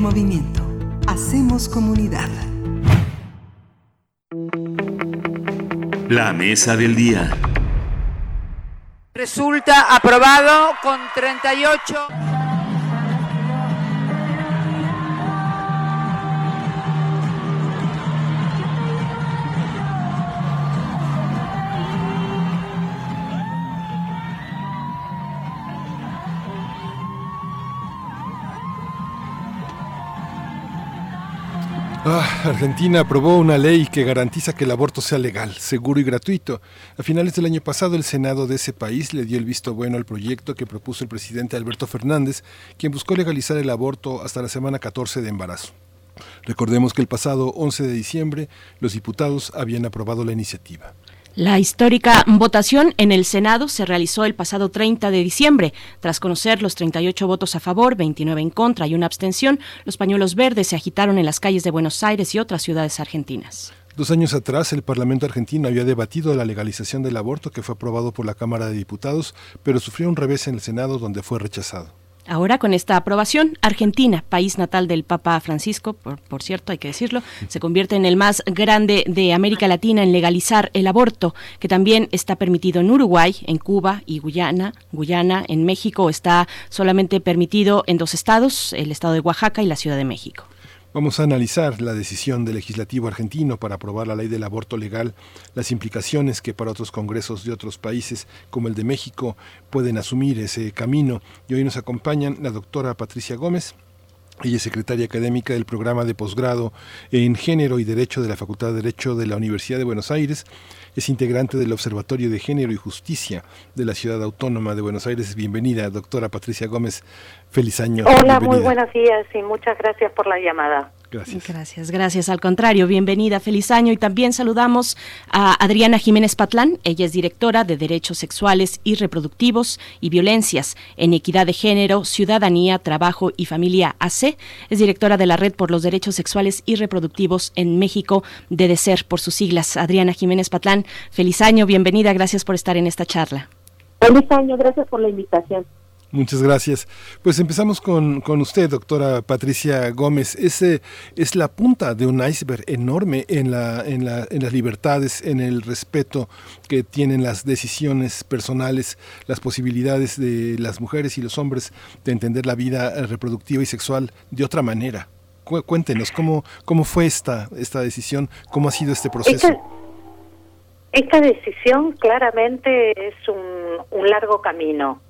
Primer movimiento. Hacemos comunidad. La mesa del día. Resulta aprobado con 38. Argentina aprobó una ley que garantiza que el aborto sea legal, seguro y gratuito. A finales del año pasado, el Senado de ese país le dio el visto bueno al proyecto que propuso el presidente Alberto Fernández, quien buscó legalizar el aborto hasta la semana 14 de embarazo. Recordemos que el pasado 11 de diciembre los diputados habían aprobado la iniciativa. La histórica votación en el Senado se realizó el pasado 30 de diciembre. Tras conocer los 38 votos a favor, 29 en contra y una abstención, los pañuelos verdes se agitaron en las calles de Buenos Aires y otras ciudades argentinas. Dos años atrás, el Parlamento argentino había debatido la legalización del aborto que fue aprobado por la Cámara de Diputados, pero sufrió un revés en el Senado donde fue rechazado. Ahora, con esta aprobación, Argentina, país natal del Papa Francisco, por, por, cierto, hay que decirlo, se convierte en el más grande de América Latina en legalizar el aborto, que también está permitido en Uruguay, en Cuba y Guyana. Guyana, en México, está solamente permitido en dos estados, el estado de Oaxaca y la Ciudad de México. Vamos a analizar la decisión del legislativo argentino para aprobar la ley del aborto legal, las implicaciones que para otros congresos de otros países, como el de México, pueden asumir ese camino. Y hoy nos acompañan la doctora Patricia Gómez, ella es secretaria académica del programa de posgrado en Género y Derecho de la Facultad de Derecho de la Universidad de Buenos Aires. Es integrante del Observatorio de Género y Justicia de la Ciudad Autónoma de Buenos Aires. Bienvenida, doctora Patricia Gómez. Feliz año. Hola, Bienvenida. muy buenos días y muchas gracias por la llamada. Gracias. Gracias, gracias. Al contrario, bienvenida, feliz año. Y también saludamos a Adriana Jiménez Patlán. Ella es directora de Derechos Sexuales y Reproductivos y Violencias en Equidad de Género, Ciudadanía, Trabajo y Familia AC. Es directora de la Red por los Derechos Sexuales y Reproductivos en México, de DECER por sus siglas. Adriana Jiménez Patlán, feliz año, bienvenida, gracias por estar en esta charla. Feliz año, gracias por la invitación. Muchas gracias. Pues empezamos con, con usted, doctora Patricia Gómez. Ese es la punta de un iceberg enorme en, la, en, la, en las libertades, en el respeto que tienen las decisiones personales, las posibilidades de las mujeres y los hombres de entender la vida reproductiva y sexual de otra manera. Cuéntenos cómo, cómo fue esta, esta decisión, cómo ha sido este proceso. Esta, esta decisión claramente es un, un largo camino.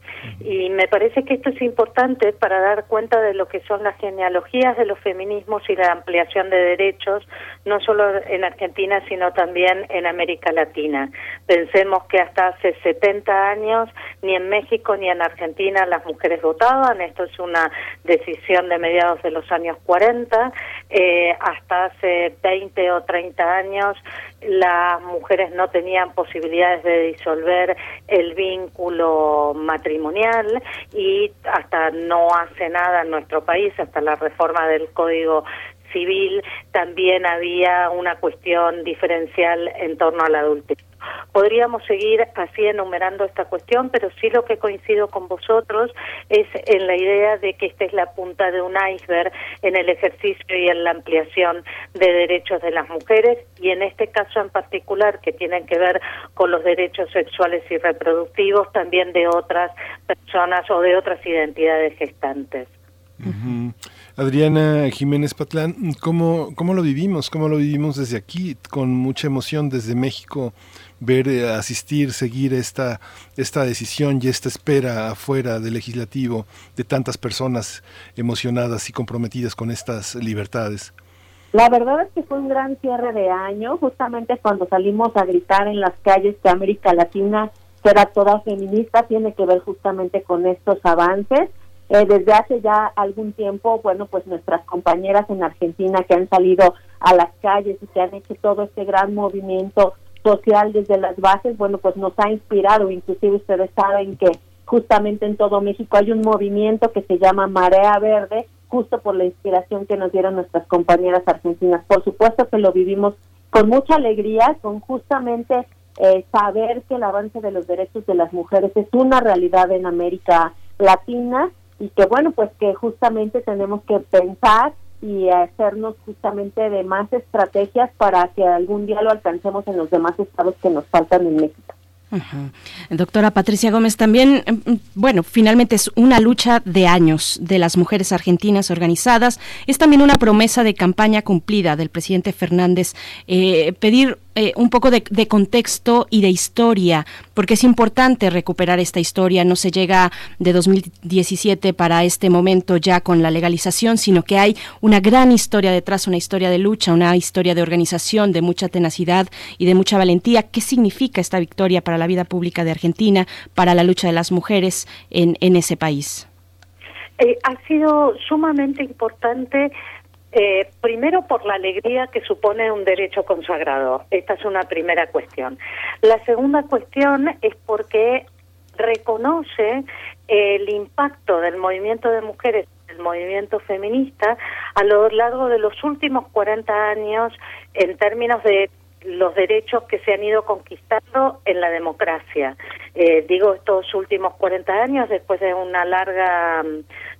Y me parece que esto es importante para dar cuenta de lo que son las genealogías de los feminismos y la ampliación de derechos, no solo en Argentina, sino también en América Latina. Pensemos que hasta hace 70 años ni en México ni en Argentina las mujeres votaban, esto es una decisión de mediados de los años 40, eh, hasta hace 20 o 30 años las mujeres no tenían posibilidades de disolver el vínculo matrimonial y hasta no hace nada en nuestro país, hasta la reforma del Código Civil, también había una cuestión diferencial en torno al adulterio. Podríamos seguir así enumerando esta cuestión, pero sí lo que coincido con vosotros es en la idea de que esta es la punta de un iceberg en el ejercicio y en la ampliación de derechos de las mujeres y en este caso en particular que tienen que ver con los derechos sexuales y reproductivos también de otras personas o de otras identidades gestantes. Adriana Jiménez Patlán, ¿cómo, ¿cómo lo vivimos? ¿Cómo lo vivimos desde aquí? Con mucha emoción desde México, ver, eh, asistir, seguir esta, esta decisión y esta espera afuera del legislativo de tantas personas emocionadas y comprometidas con estas libertades. La verdad es que fue un gran cierre de año, justamente cuando salimos a gritar en las calles que América Latina será toda feminista, tiene que ver justamente con estos avances eh, desde hace ya algún tiempo, bueno, pues nuestras compañeras en Argentina que han salido a las calles y que han hecho todo este gran movimiento social desde las bases, bueno, pues nos ha inspirado, inclusive ustedes saben que justamente en todo México hay un movimiento que se llama Marea Verde, justo por la inspiración que nos dieron nuestras compañeras argentinas. Por supuesto que lo vivimos con mucha alegría, con justamente eh, saber que el avance de los derechos de las mujeres es una realidad en América Latina y que bueno, pues que justamente tenemos que pensar y hacernos justamente de más estrategias para que algún día lo alcancemos en los demás estados que nos faltan en México. Doctora Patricia Gómez, también, em, bueno, finalmente es una lucha de años de las mujeres argentinas organizadas. Es también una promesa de campaña cumplida del presidente Fernández eh, pedir eh, un poco de, contexto y de historia, porque es importante recuperar esta historia. No se llega de 2017 para este momento ya con la legalización, sino que hay una gran historia detrás, una historia de lucha, una historia de organización, de mucha tenacidad y de mucha valentía. ¿Qué significa esta victoria para la vida pública de Argentina, para la lucha de las mujeres en, en ese país? Eh, ha sido sumamente importante eh, primero por la alegría que supone un derecho consagrado. Esta es una primera cuestión. La segunda cuestión es porque reconoce el impacto del movimiento de mujeres, el movimiento feminista, a lo largo de los últimos 40 años en términos de los derechos que se han ido conquistando en la democracia. Eh, digo estos últimos 40 años después de una larga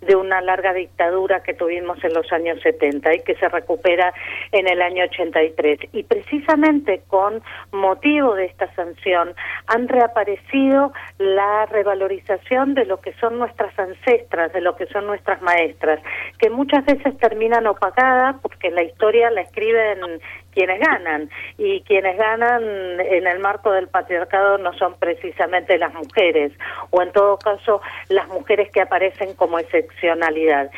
de una larga dictadura que tuvimos en los años 70 y que se recupera en el año 83 y precisamente con motivo de esta sanción han reaparecido la revalorización de lo que son nuestras ancestras, de lo que son nuestras maestras, que muchas veces terminan opagadas porque la historia la escriben quienes ganan y quienes ganan en el marco del patriarcado no son precisamente las mujeres o en todo caso las mujeres que aparecen como excepcionalidad.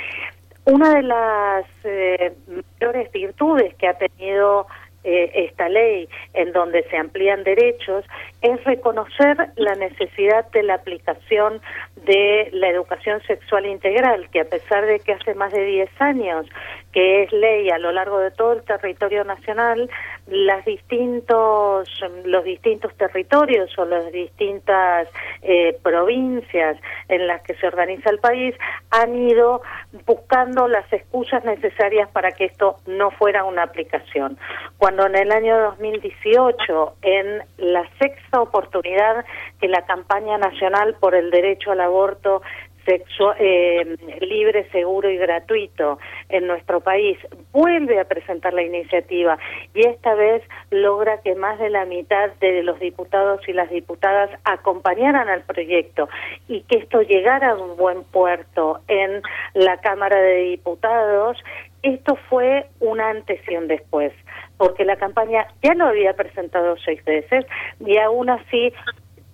Una de las eh, mayores virtudes que ha tenido eh, esta ley en donde se amplían derechos es reconocer la necesidad de la aplicación de la educación sexual integral, que a pesar de que hace más de 10 años que es ley a lo largo de todo el territorio nacional, las distintos, los distintos territorios o las distintas eh, provincias en las que se organiza el país han ido buscando las excusas necesarias para que esto no fuera una aplicación. Cuando en el año 2018, en la sexta oportunidad que la campaña nacional por el derecho al aborto sexual, eh, libre, seguro y gratuito en nuestro país, vuelve a presentar la iniciativa y esta vez logra que más de la mitad de los diputados y las diputadas acompañaran al proyecto y que esto llegara a un buen puerto en la Cámara de Diputados, esto fue un antes y un después porque la campaña ya lo había presentado seis veces y aún así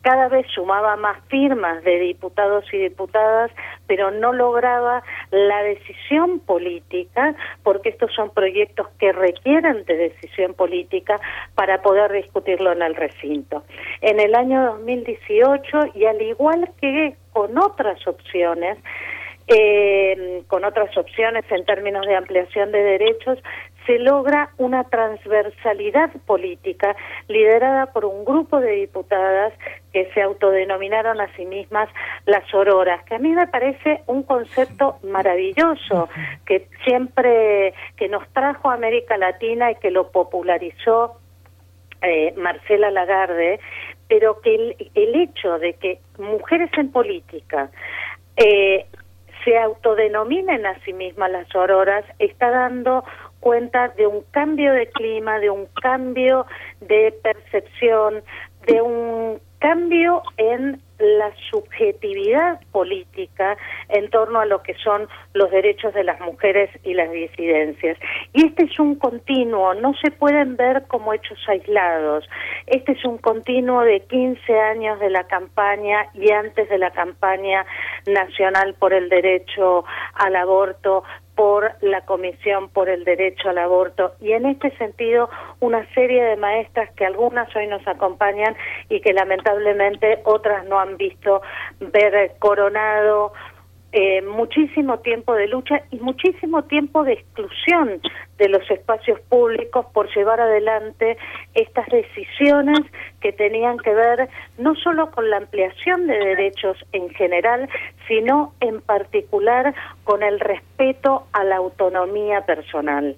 cada vez sumaba más firmas de diputados y diputadas, pero no lograba la decisión política, porque estos son proyectos que requieren de decisión política para poder discutirlo en el recinto. En el año 2018, y al igual que con otras opciones, eh, con otras opciones en términos de ampliación de derechos, se logra una transversalidad política liderada por un grupo de diputadas que se autodenominaron a sí mismas las auroras, que a mí me parece un concepto maravilloso, que siempre que nos trajo a América Latina y que lo popularizó eh, Marcela Lagarde, pero que el, el, hecho de que mujeres en política eh, se autodenominen a sí mismas las auroras está dando cuenta de un cambio de clima, de un cambio de percepción, de un cambio en la subjetividad política en torno a lo que son los derechos de las mujeres y las disidencias. Y este es un continuo, no se pueden ver como hechos aislados. Este es un continuo de 15 años de la campaña y antes de la campaña nacional por el derecho al aborto, por la Comisión por el Derecho al Aborto. Y en este sentido una serie de maestras que algunas hoy nos acompañan y que lamentablemente otras no han visto ver coronado eh, muchísimo tiempo de lucha y muchísimo tiempo de exclusión de los espacios públicos por llevar adelante estas decisiones que tenían que ver no solo con la ampliación de derechos en general, sino en particular con el respeto a la autonomía personal.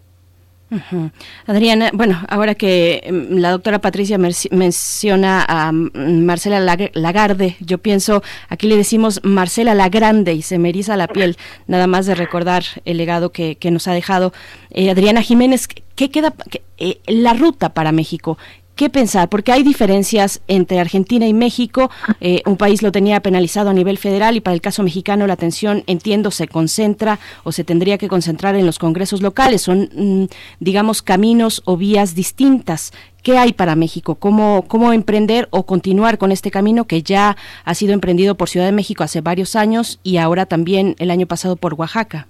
Adriana, bueno, ahora que mm, la doctora Patricia menciona a mm, Marcela Lagarde, yo pienso, aquí le decimos Marcela Lagrande y se me la piel, nada más de recordar el legado que, nos ha dejado. Eh, Adriana Jiménez, ¿qué queda eh, la ruta para México? ¿Qué pensar? Porque hay diferencias entre Argentina y México. Eh, un país lo tenía penalizado a nivel federal y para el caso mexicano la atención, entiendo, se concentra o se tendría que concentrar en los congresos locales. Son, mm, digamos, caminos o vías distintas. ¿Qué hay para México? ¿Cómo, ¿Cómo emprender o continuar con este camino que ya ha sido emprendido por Ciudad de México hace varios años y ahora también el año pasado por Oaxaca?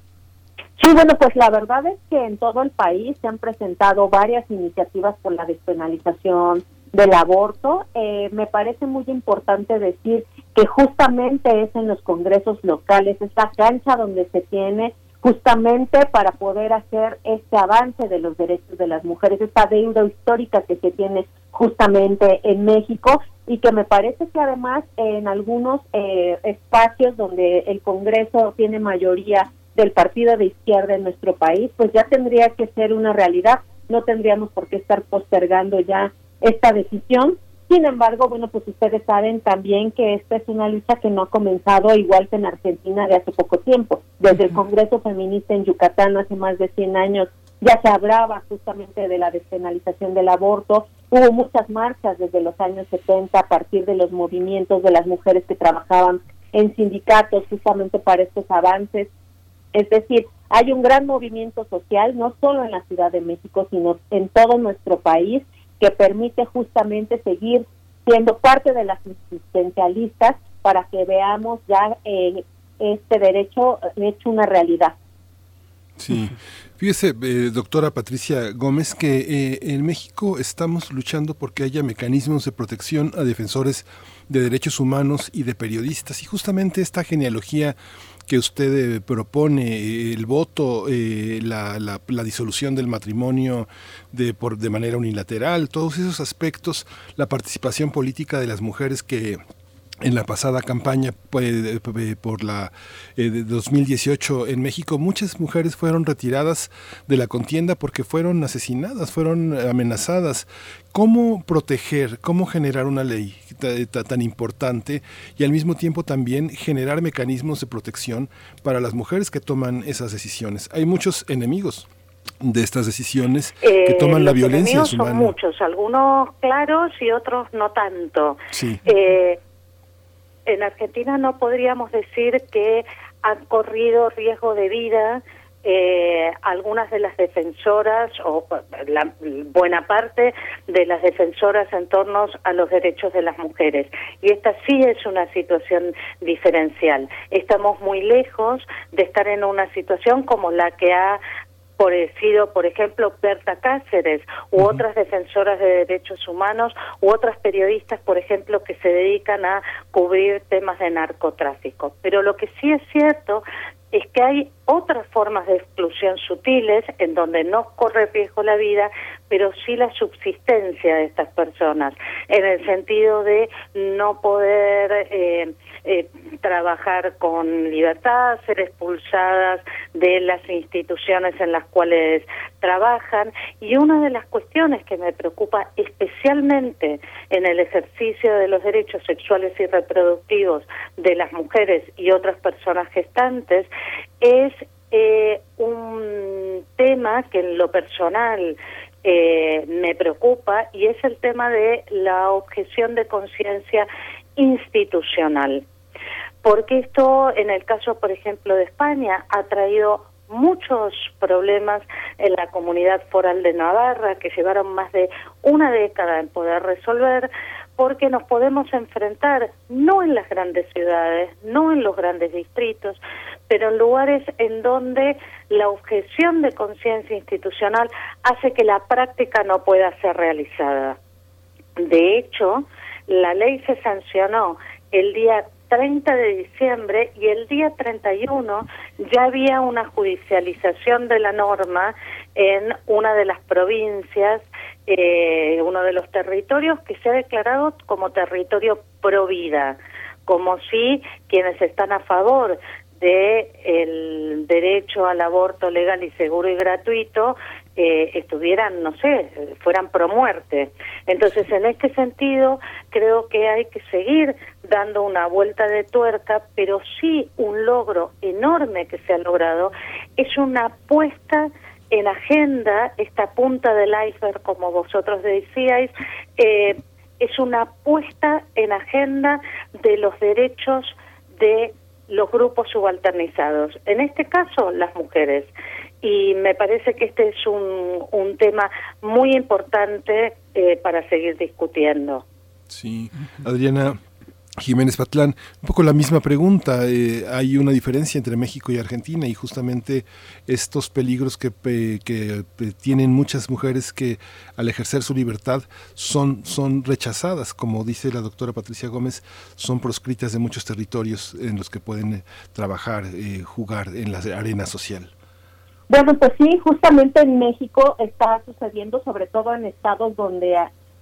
Sí, bueno, pues la verdad es que en todo el país se han presentado varias iniciativas por la despenalización del aborto. Eh, me parece muy importante decir que justamente es en los congresos locales, esta cancha donde se tiene justamente para poder hacer este avance de los derechos de las mujeres, esta deuda histórica que se tiene justamente en México y que me parece que además en algunos eh, espacios donde el Congreso tiene mayoría del partido de izquierda en nuestro país, pues ya tendría que ser una realidad. No tendríamos por qué estar postergando ya esta decisión. Sin embargo, bueno, pues ustedes saben también que esta es una lucha que no ha comenzado igual que en Argentina de hace poco tiempo. Desde el Congreso Feminista en Yucatán hace más de 100 años ya se hablaba justamente de la despenalización del aborto. Hubo muchas marchas desde los años 70 a partir de los movimientos de las mujeres que trabajaban en sindicatos justamente para estos avances es decir, hay un gran movimiento social, no solo en la Ciudad de México, sino en todo nuestro país, que permite justamente seguir siendo parte de las existencialistas para que veamos ya eh, este derecho hecho una realidad. Sí, fíjese, eh, doctora Patricia Gómez, que eh, en México estamos luchando porque haya mecanismos de protección a defensores de derechos humanos y de periodistas. Y justamente esta genealogía que usted eh, propone, eh, el voto, eh, la, la, la, disolución del matrimonio de, por, de manera unilateral, todos esos aspectos, la participación política de las mujeres que en la pasada campaña pues, por la de 2018 en México muchas mujeres fueron retiradas de la contienda porque fueron asesinadas, fueron amenazadas. ¿Cómo proteger, cómo generar una ley tan importante y al mismo tiempo también generar mecanismos de protección para las mujeres que toman esas decisiones? Hay muchos enemigos de estas decisiones que eh, toman la violencia en Son muchos, algunos claros y otros no tanto. Sí. Eh, en Argentina no podríamos decir que han corrido riesgo de vida eh, algunas de las defensoras o la buena parte de las defensoras en torno a los derechos de las mujeres. Y esta sí es una situación diferencial. Estamos muy lejos de estar en una situación como la que ha sido, por ejemplo, Berta Cáceres u otras defensoras de derechos humanos u otras periodistas, por ejemplo, que se dedican a cubrir temas de narcotráfico. Pero lo que sí es cierto es que hay otras formas de exclusión sutiles en donde no corre riesgo la vida, pero sí la subsistencia de estas personas, en el sentido de no poder eh, eh, trabajar con libertad, ser expulsadas de las instituciones en las cuales trabajan. Y una de las cuestiones que me preocupa especialmente en el ejercicio de los derechos sexuales y reproductivos de las mujeres y otras personas gestantes es eh, un tema que en lo personal eh, me preocupa y es el tema de la objeción de conciencia institucional. Porque esto, en el caso, por ejemplo, de España, ha traído muchos problemas en la comunidad foral de Navarra que llevaron más de una década en poder resolver porque nos podemos enfrentar no en las grandes ciudades, no en los grandes distritos, pero en lugares en donde la objeción de conciencia institucional hace que la práctica no pueda ser realizada. De hecho, la ley se sancionó el día 30 de diciembre y el día 31 ya había una judicialización de la norma en una de las provincias, eh, uno de los territorios que se ha declarado como territorio pro vida, como si quienes están a favor de el derecho al aborto legal y seguro y gratuito eh, estuvieran, no sé, fueran pro muerte. Entonces, en este sentido, creo que hay que seguir dando una vuelta de tuerca, pero sí un logro enorme que se ha logrado es una puesta en agenda, esta punta del iceberg, como vosotros decíais, eh, es una puesta en agenda de los derechos de los grupos subalternizados, en este caso las mujeres. Y me parece que este es un, un tema muy importante eh, para seguir discutiendo. Sí, Adriana, Jiménez Patlán, un poco la misma pregunta. Eh, hay una diferencia entre México y Argentina y justamente estos peligros que, que, tienen muchas mujeres que al ejercer su libertad son, son rechazadas, como dice la doctora Patricia Gómez, son proscritas de muchos territorios en los que pueden eh, trabajar, eh, jugar en la arena social. Bueno, pues sí, justamente en México está sucediendo, sobre todo en estados donde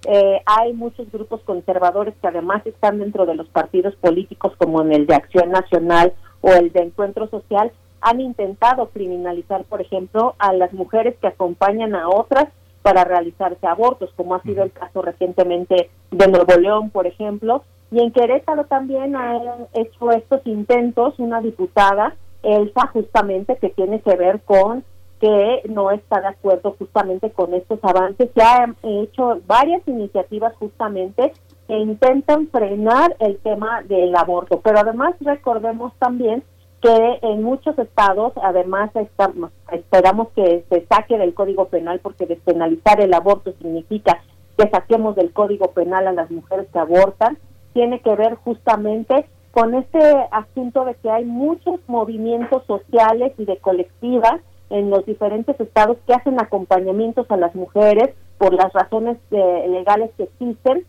eh, hay muchos grupos conservadores que además están dentro de los partidos políticos como en el de Acción Nacional o el de Encuentro Social, han intentado criminalizar, por ejemplo, a las mujeres que acompañan a otras para realizarse abortos, como ha sido el caso recientemente de Nuevo León, por ejemplo, y en Querétaro también han hecho estos intentos una diputada, Elsa, justamente, que tiene que ver con que no está de acuerdo justamente con estos avances. Se han hecho varias iniciativas justamente que intentan frenar el tema del aborto, pero además recordemos también que en muchos estados, además estamos, esperamos que se saque del Código Penal porque despenalizar el aborto significa que saquemos del Código Penal a las mujeres que abortan, tiene que ver justamente con este asunto de que hay muchos movimientos sociales y de colectivas en los diferentes estados que hacen acompañamientos a las mujeres por las razones eh, legales que existen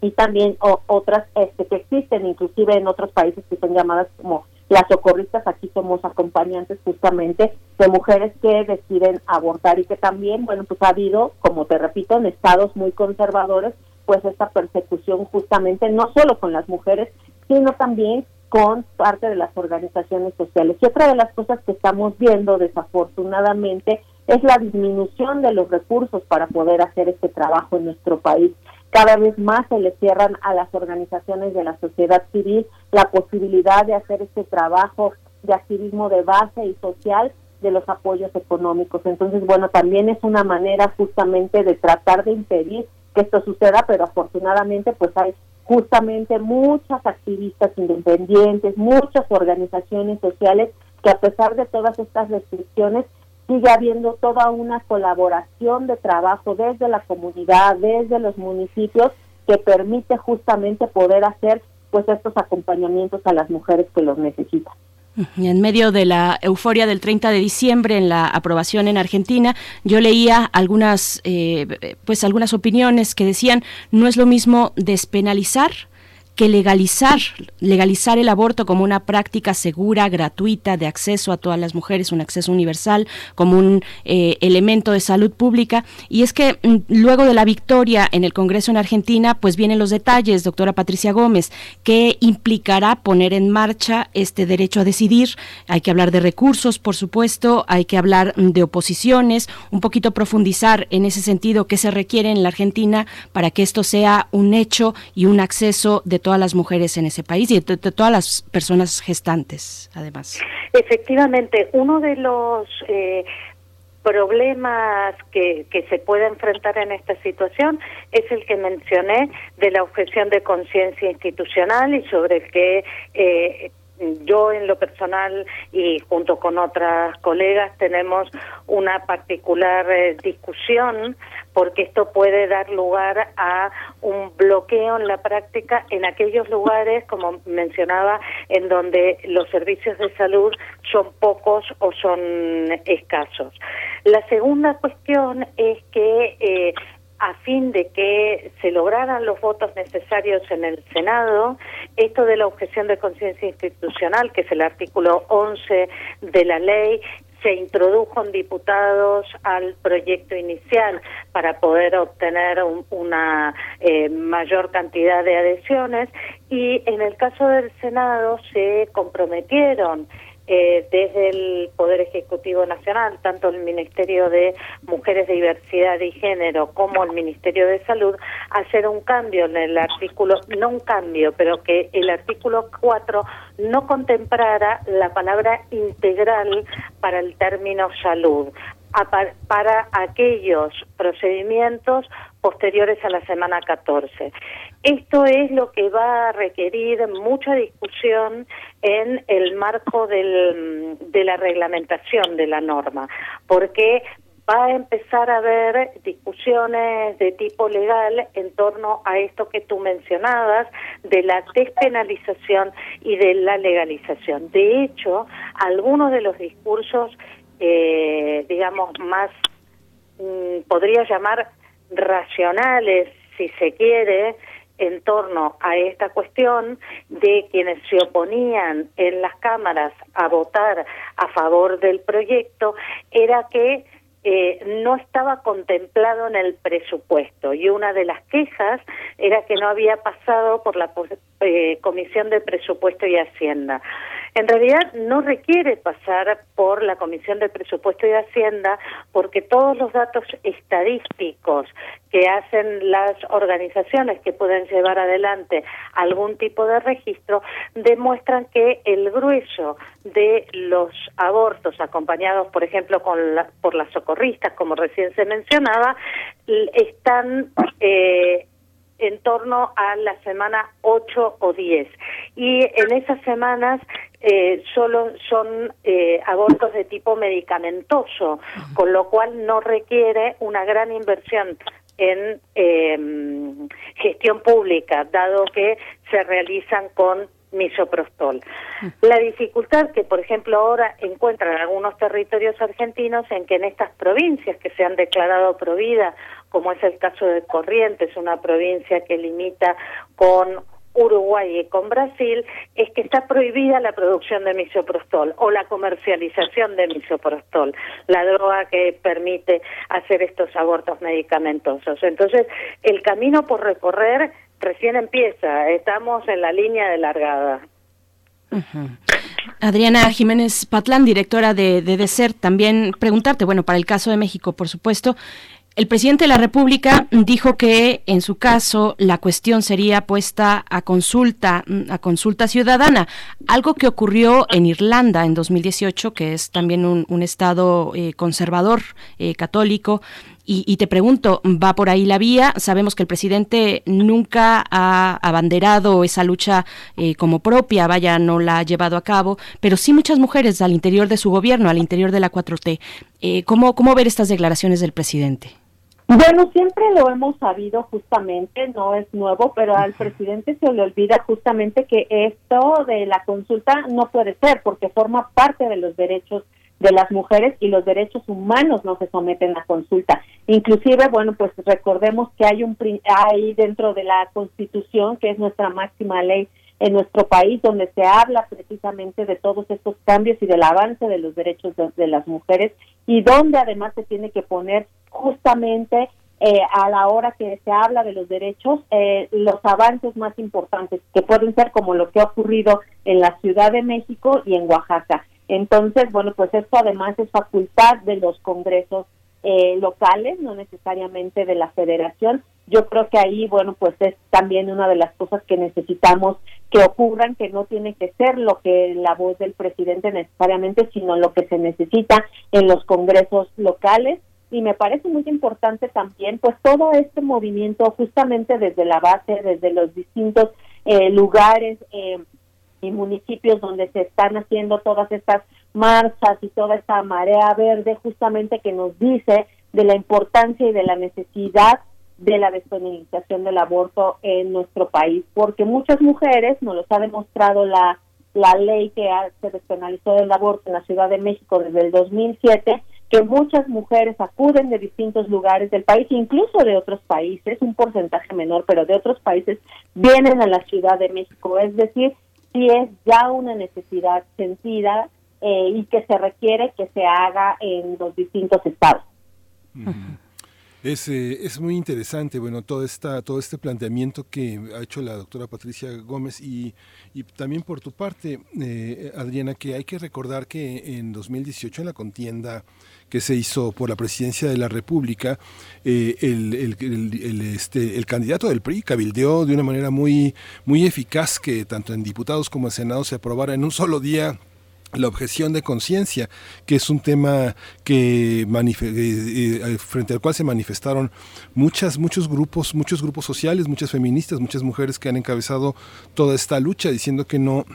y también otras este, que existen, inclusive en otros países que son llamadas como las socorristas, aquí somos acompañantes justamente de mujeres que deciden abortar y que también, bueno, pues ha habido, como te repito, en estados muy conservadores, pues esta persecución justamente no solo con las mujeres, sino también con parte de las organizaciones sociales. Y otra de las cosas que estamos viendo desafortunadamente es la disminución de los recursos para poder hacer este trabajo en nuestro país. Cada vez más se le cierran a las organizaciones de la sociedad civil la posibilidad de hacer este trabajo de activismo de base y social de los apoyos económicos. Entonces, bueno, también es una manera justamente de tratar de impedir que esto suceda, pero afortunadamente pues hay justamente muchas activistas independientes, muchas organizaciones sociales que a pesar de todas estas restricciones sigue habiendo toda una colaboración de trabajo desde la comunidad, desde los municipios que permite justamente poder hacer pues estos acompañamientos a las mujeres que los necesitan. En medio de la euforia del 30 de diciembre en la aprobación en Argentina, yo leía algunas, eh, pues algunas opiniones que decían no es lo mismo despenalizar que legalizar, legalizar el aborto como una práctica segura, gratuita, de acceso a todas las mujeres, un acceso universal, como un eh, elemento de salud pública. Y es que mm, luego de la victoria en el Congreso en Argentina, pues vienen los detalles, doctora Patricia Gómez, ¿qué implicará poner en marcha este derecho a decidir? Hay que hablar de recursos, por supuesto, hay que hablar mm, de oposiciones, un poquito profundizar en ese sentido qué se requiere en la Argentina para que esto sea un hecho y un acceso de todas las mujeres en ese país y de, todas las personas gestantes, además. Efectivamente, uno de los eh, problemas que, que se puede enfrentar en esta situación es el que mencioné de la objeción de conciencia institucional y sobre el que eh, yo en lo personal y junto con otras colegas tenemos una particular eh, discusión porque esto puede dar lugar a un bloqueo en la práctica en aquellos lugares, como mencionaba, en donde los servicios de salud son pocos o son escasos. La segunda cuestión es que eh, a fin de que se lograran los votos necesarios en el Senado, esto de la objeción de conciencia institucional, que es el artículo 11 de la ley, se introdujo diputados al proyecto inicial para poder obtener una eh, mayor cantidad de adhesiones y en el caso del Senado se comprometieron eh, desde el Poder Ejecutivo Nacional, tanto el Ministerio de Mujeres, Diversidad y Género como el Ministerio de Salud, hacer un cambio en el artículo, no un cambio, pero que el artículo 4 no contemplara la palabra integral para el término salud para aquellos procedimientos posteriores a la semana 14. Esto es lo que va a requerir mucha discusión en el marco del, de la reglamentación de la norma, porque va a empezar a haber discusiones de tipo legal en torno a esto que tú mencionabas, de la despenalización y de la legalización. De hecho, algunos de los discursos, eh, digamos, más, mm, podría llamar racionales, si se quiere, en torno a esta cuestión de quienes se oponían en las cámaras a votar a favor del proyecto era que eh, no estaba contemplado en el presupuesto y una de las quejas era que no había pasado por la eh, Comisión de Presupuesto y Hacienda. En realidad no requiere pasar por la Comisión de Presupuesto y Hacienda porque todos los datos estadísticos que hacen las organizaciones que pueden llevar adelante algún tipo de registro demuestran que el grueso de los abortos acompañados, por ejemplo, con por las socorristas, como recién se mencionaba, están eh, en torno a la semana 8 o 10. Y en esas semanas eh, solo son eh, abortos de tipo medicamentoso, con lo cual no requiere una gran inversión en em, gestión pública, dado que se realizan con misoprostol. La dificultad que, por ejemplo, ahora encuentran algunos territorios argentinos en que en estas provincias que se han declarado prohibidas, como es el caso de Corrientes, una provincia que limita con Uruguay y con Brasil es que está prohibida la producción de misoprostol o la comercialización de misoprostol, la droga que permite hacer estos abortos medicamentosos. Entonces, el camino por recorrer recién empieza, estamos en la línea de largada. Adriana Jiménez Patlán, directora de, de DESER, también preguntarte, bueno, para el caso de México, por supuesto, el presidente de la República dijo que en su caso la cuestión sería puesta a consulta, a consulta ciudadana, algo que ocurrió en Irlanda en 2018, que es también un, estado eh, conservador eh, católico. Y, te pregunto, ¿va por ahí la vía? Sabemos que el presidente nunca ha abanderado esa lucha eh, como propia, vaya, no la ha llevado a cabo, pero sí muchas mujeres al interior de su gobierno, al interior de la 4T. ¿cómo, ¿Cómo ver estas declaraciones del presidente? Bueno, siempre lo hemos sabido justamente, no es nuevo, pero al presidente se le olvida justamente que esto de la consulta no puede ser porque forma parte de los derechos de las mujeres y los derechos humanos no se someten a consulta. Inclusive, bueno, pues recordemos que hay un hay dentro de la Constitución, que es nuestra máxima ley en nuestro país, donde se habla precisamente de todos estos cambios y del avance de los derechos de las mujeres y donde además se tiene que poner justamente eh, a la hora que se habla de los derechos, eh, los avances más importantes, que pueden ser como lo que ha ocurrido en la Ciudad de México y en Oaxaca. Entonces, bueno, pues esto además es facultad de los congresos eh, locales, no necesariamente de la federación. Yo creo que ahí, bueno, pues es también una de las cosas que necesitamos que ocurran, que no tiene que ser lo que la voz del presidente necesariamente, sino lo que se necesita en los congresos locales y me parece muy importante también pues todo este movimiento justamente desde la base, desde los distintos eh, lugares eh, y municipios donde se están haciendo todas estas marchas y toda esta marea verde justamente que nos dice de la importancia y de la necesidad de la despenalización del aborto en nuestro país, porque muchas mujeres, nos lo ha demostrado la, la ley que se despenalizó del aborto en la Ciudad de México desde el 2007, que muchas mujeres acuden de distintos lugares del país, incluso de otros países, un porcentaje menor, pero de otros países, vienen a la Ciudad de México. Es decir, si es ya una necesidad sentida eh, y que se requiere que se haga en los distintos estados. Es, eh, es muy interesante, bueno, todo, esta, todo este planteamiento que ha hecho la doctora Patricia Gómez y, y también por tu parte, eh, Adriana, que hay que recordar que en 2018, en la contienda que se hizo por la presidencia de la República, eh, el, el, este, el candidato del PRI cabildeó de una manera muy, muy eficaz que tanto en diputados como en Senado se aprobara en un solo día la objeción de conciencia, que es un tema que eh, eh, frente al cual se manifestaron muchos grupos, muchos grupos sociales, muchas feministas, muchas mujeres que han encabezado toda esta lucha diciendo que no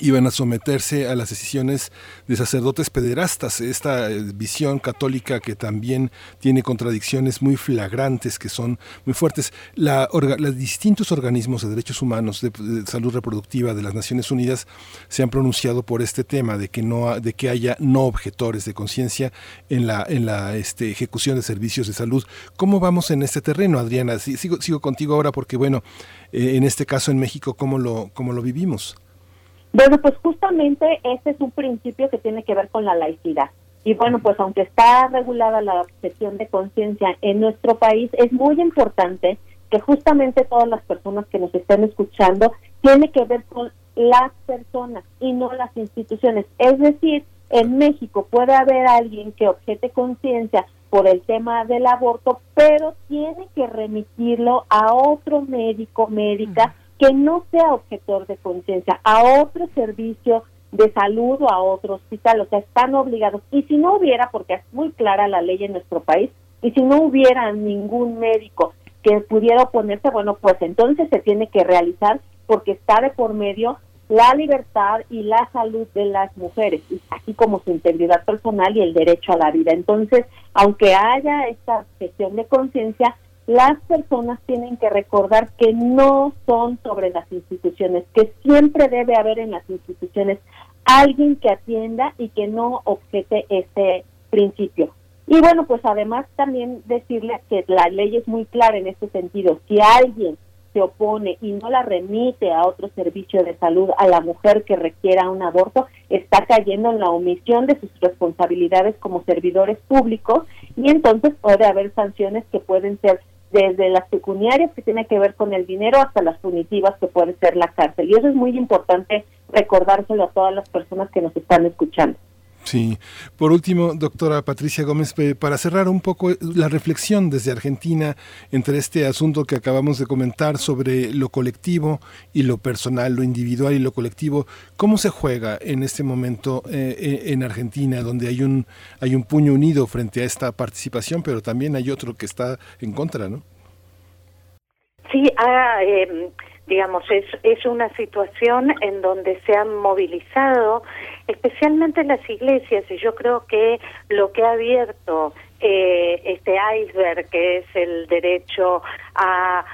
iban a someterse a las decisiones de sacerdotes pederastas, esta eh, visión católica que también tiene contradicciones muy flagrantes, que son muy fuertes. La, los distintos organismos de derechos humanos, de, salud reproductiva de las Naciones Unidas se han pronunciado por este tema de que no de que haya no objetores de conciencia en la en la este, ejecución de servicios de salud. ¿Cómo vamos en este terreno, Adriana? Sigo, sigo contigo ahora porque bueno, eh, en este caso en México cómo lo cómo lo vivimos. Bueno, pues justamente ese es un principio que tiene que ver con la laicidad. Y bueno, pues aunque está regulada la objeción de conciencia en nuestro país, es muy importante que justamente todas las personas que nos estén escuchando tiene que ver con las personas y no las instituciones. Es decir, en México puede haber alguien que objete conciencia por el tema del aborto, pero tiene que remitirlo a otro médico, médica, que no sea objetor de conciencia a otro servicio de salud o a otro hospital, o sea, están obligados. Y si no hubiera, porque es muy clara la ley en nuestro país, y si no hubiera ningún médico que pudiera oponerse, bueno, pues entonces se tiene que realizar porque está de por medio la libertad y la salud de las mujeres, así como su integridad personal y el derecho a la vida. Entonces, aunque haya esta cuestión de conciencia, las personas tienen que recordar que no son sobre las instituciones, que siempre debe haber en las instituciones alguien que atienda y que no objete ese principio. Y bueno, pues además también decirle que la ley es muy clara en este sentido. Si alguien se opone y no la remite a otro servicio de salud a la mujer que requiera un aborto, está cayendo en la omisión de sus responsabilidades como servidores públicos y entonces puede haber sanciones que pueden ser desde las pecuniarias que tiene que ver con el dinero hasta las punitivas que puede ser la cárcel. Y eso es muy importante recordárselo a todas las personas que nos están escuchando. Sí. Por último, doctora Patricia Gómez, para cerrar un poco la reflexión desde Argentina entre este asunto que acabamos de comentar sobre lo colectivo y lo personal, lo individual y lo colectivo, ¿cómo se juega en este momento eh, eh, en Argentina, donde hay un, hay un puño unido frente a esta participación, pero también hay otro que está en contra, ¿no? Sí, ah, eh digamos, es, es una situación en donde se han movilizado especialmente las iglesias y yo creo que lo que ha abierto eh, este iceberg que es el derecho a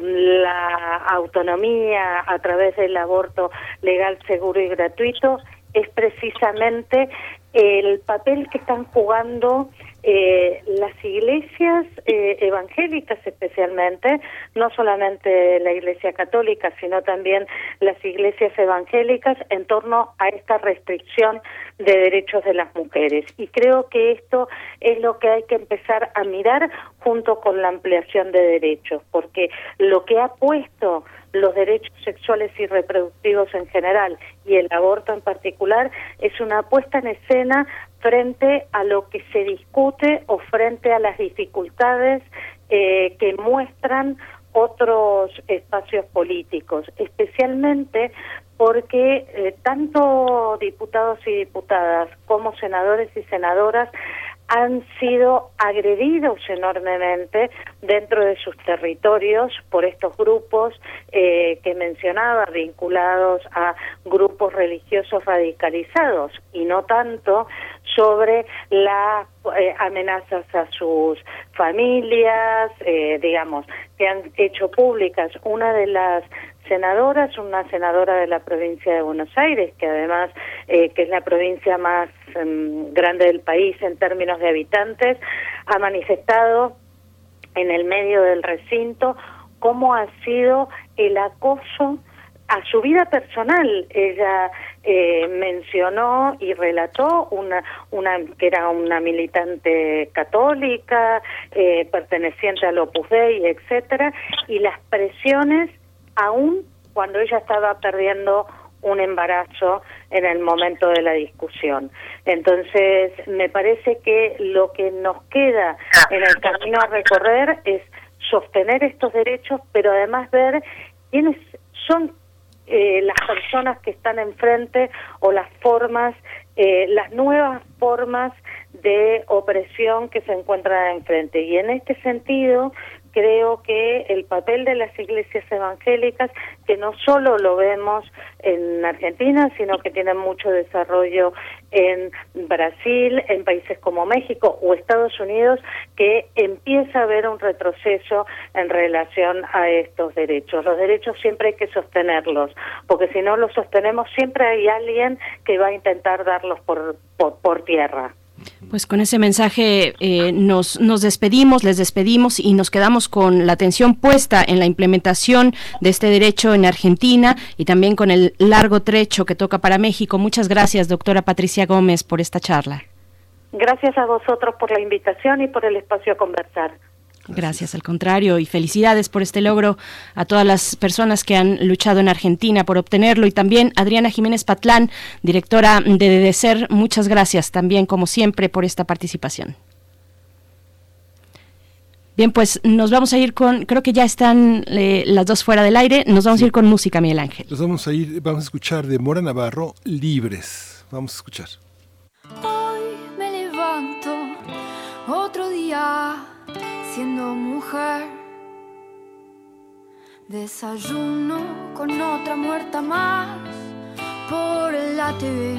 la autonomía a través del aborto legal, seguro y gratuito es precisamente el papel que están jugando eh, las iglesias eh, evangélicas especialmente, no solamente la iglesia católica, sino también las iglesias evangélicas en torno a esta restricción de derechos de las mujeres. Y creo que esto es lo que hay que empezar a mirar junto con la ampliación de derechos, porque lo que ha puesto los derechos sexuales y reproductivos en general y el aborto en particular es una puesta en escena frente a lo que se discute o frente a las dificultades eh, que muestran otros espacios políticos, especialmente porque eh, tanto diputados y diputadas como senadores y senadoras han sido agredidos enormemente dentro de sus territorios por estos grupos eh, que mencionaba, vinculados a grupos religiosos radicalizados y no tanto sobre las eh, amenazas a sus familias, eh, digamos, que han hecho públicas. Una de las senadoras, una senadora de la provincia de Buenos Aires, que además eh, que es la provincia más em, grande del país en términos de habitantes, ha manifestado en el medio del recinto cómo ha sido el acoso a su vida personal. Ella eh, mencionó y relató una, una que era una militante católica, eh, perteneciente al Opus Dei, etcétera, y las presiones aún cuando ella estaba perdiendo un embarazo en el momento de la discusión. Entonces, me parece que lo que nos queda en el camino a recorrer es sostener estos derechos, pero además ver quiénes son eh, las personas que están enfrente o las formas, eh, las nuevas formas de opresión que se encuentran enfrente. Y en este sentido, creo que el papel de las iglesias evangélicas, que no solo lo vemos en Argentina, sino que tienen mucho desarrollo en Brasil, en países como México o Estados Unidos, que empieza a haber un retroceso en relación a estos derechos. Los derechos siempre hay que sostenerlos, porque si no los sostenemos siempre hay alguien que va a intentar darlos por, por, por tierra. Pues con ese mensaje eh, nos, nos despedimos, les despedimos y nos quedamos con la atención puesta en la implementación de este derecho en Argentina y también con el largo trecho que toca para México. Muchas gracias, doctora Patricia Gómez, por esta charla. Gracias a vosotros por la invitación y por el espacio a conversar. Gracias, al contrario, y felicidades por este logro a todas las personas que han luchado en Argentina por obtenerlo y también Adriana Jiménez Patlán, directora de DDCER, muchas gracias también como siempre por esta participación. Bien, pues nos vamos a ir con, creo que ya están eh, las dos fuera del aire, nos vamos a ir con música, Miguel Ángel. Nos vamos a ir, vamos a escuchar de Mora Navarro, Libres. Vamos a escuchar. Hoy me levanto, otro día siendo mujer. Desayuno con otra muerta más por la TV.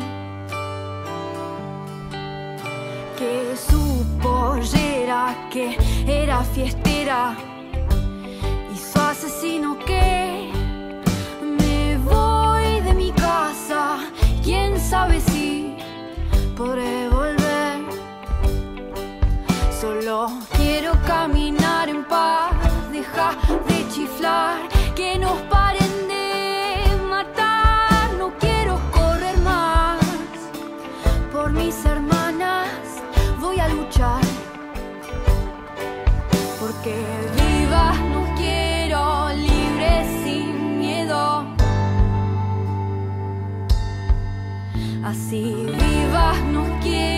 Que su pollera, que era fiestera, y su asesino que me voy de mi casa. Quién sabe si podré volver. Solo caminar en paz, deja de chiflar, que nos paren de matar. No quiero correr más por mis hermanas, voy a luchar. Porque vivas no quiero, libre sin miedo. Así vivas no quiero,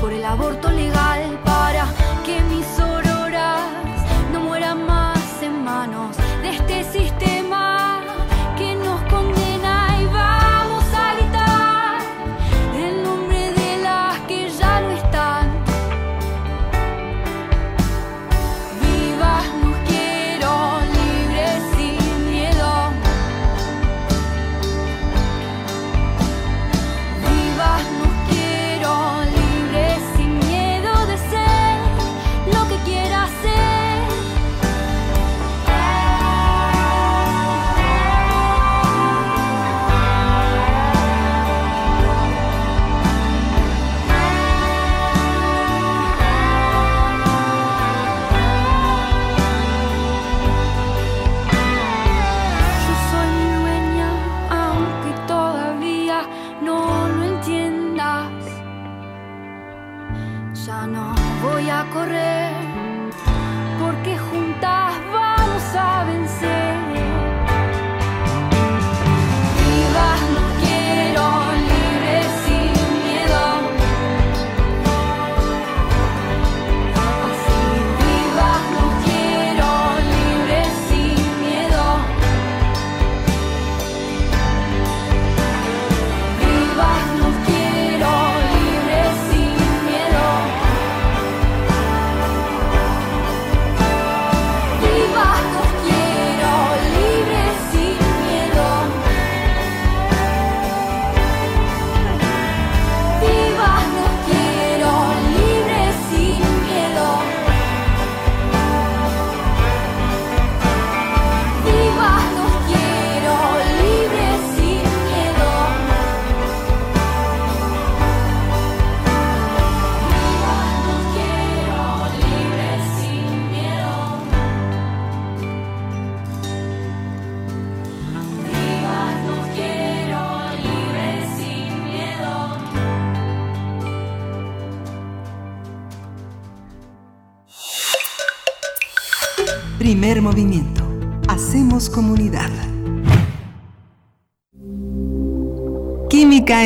por el aborto legal para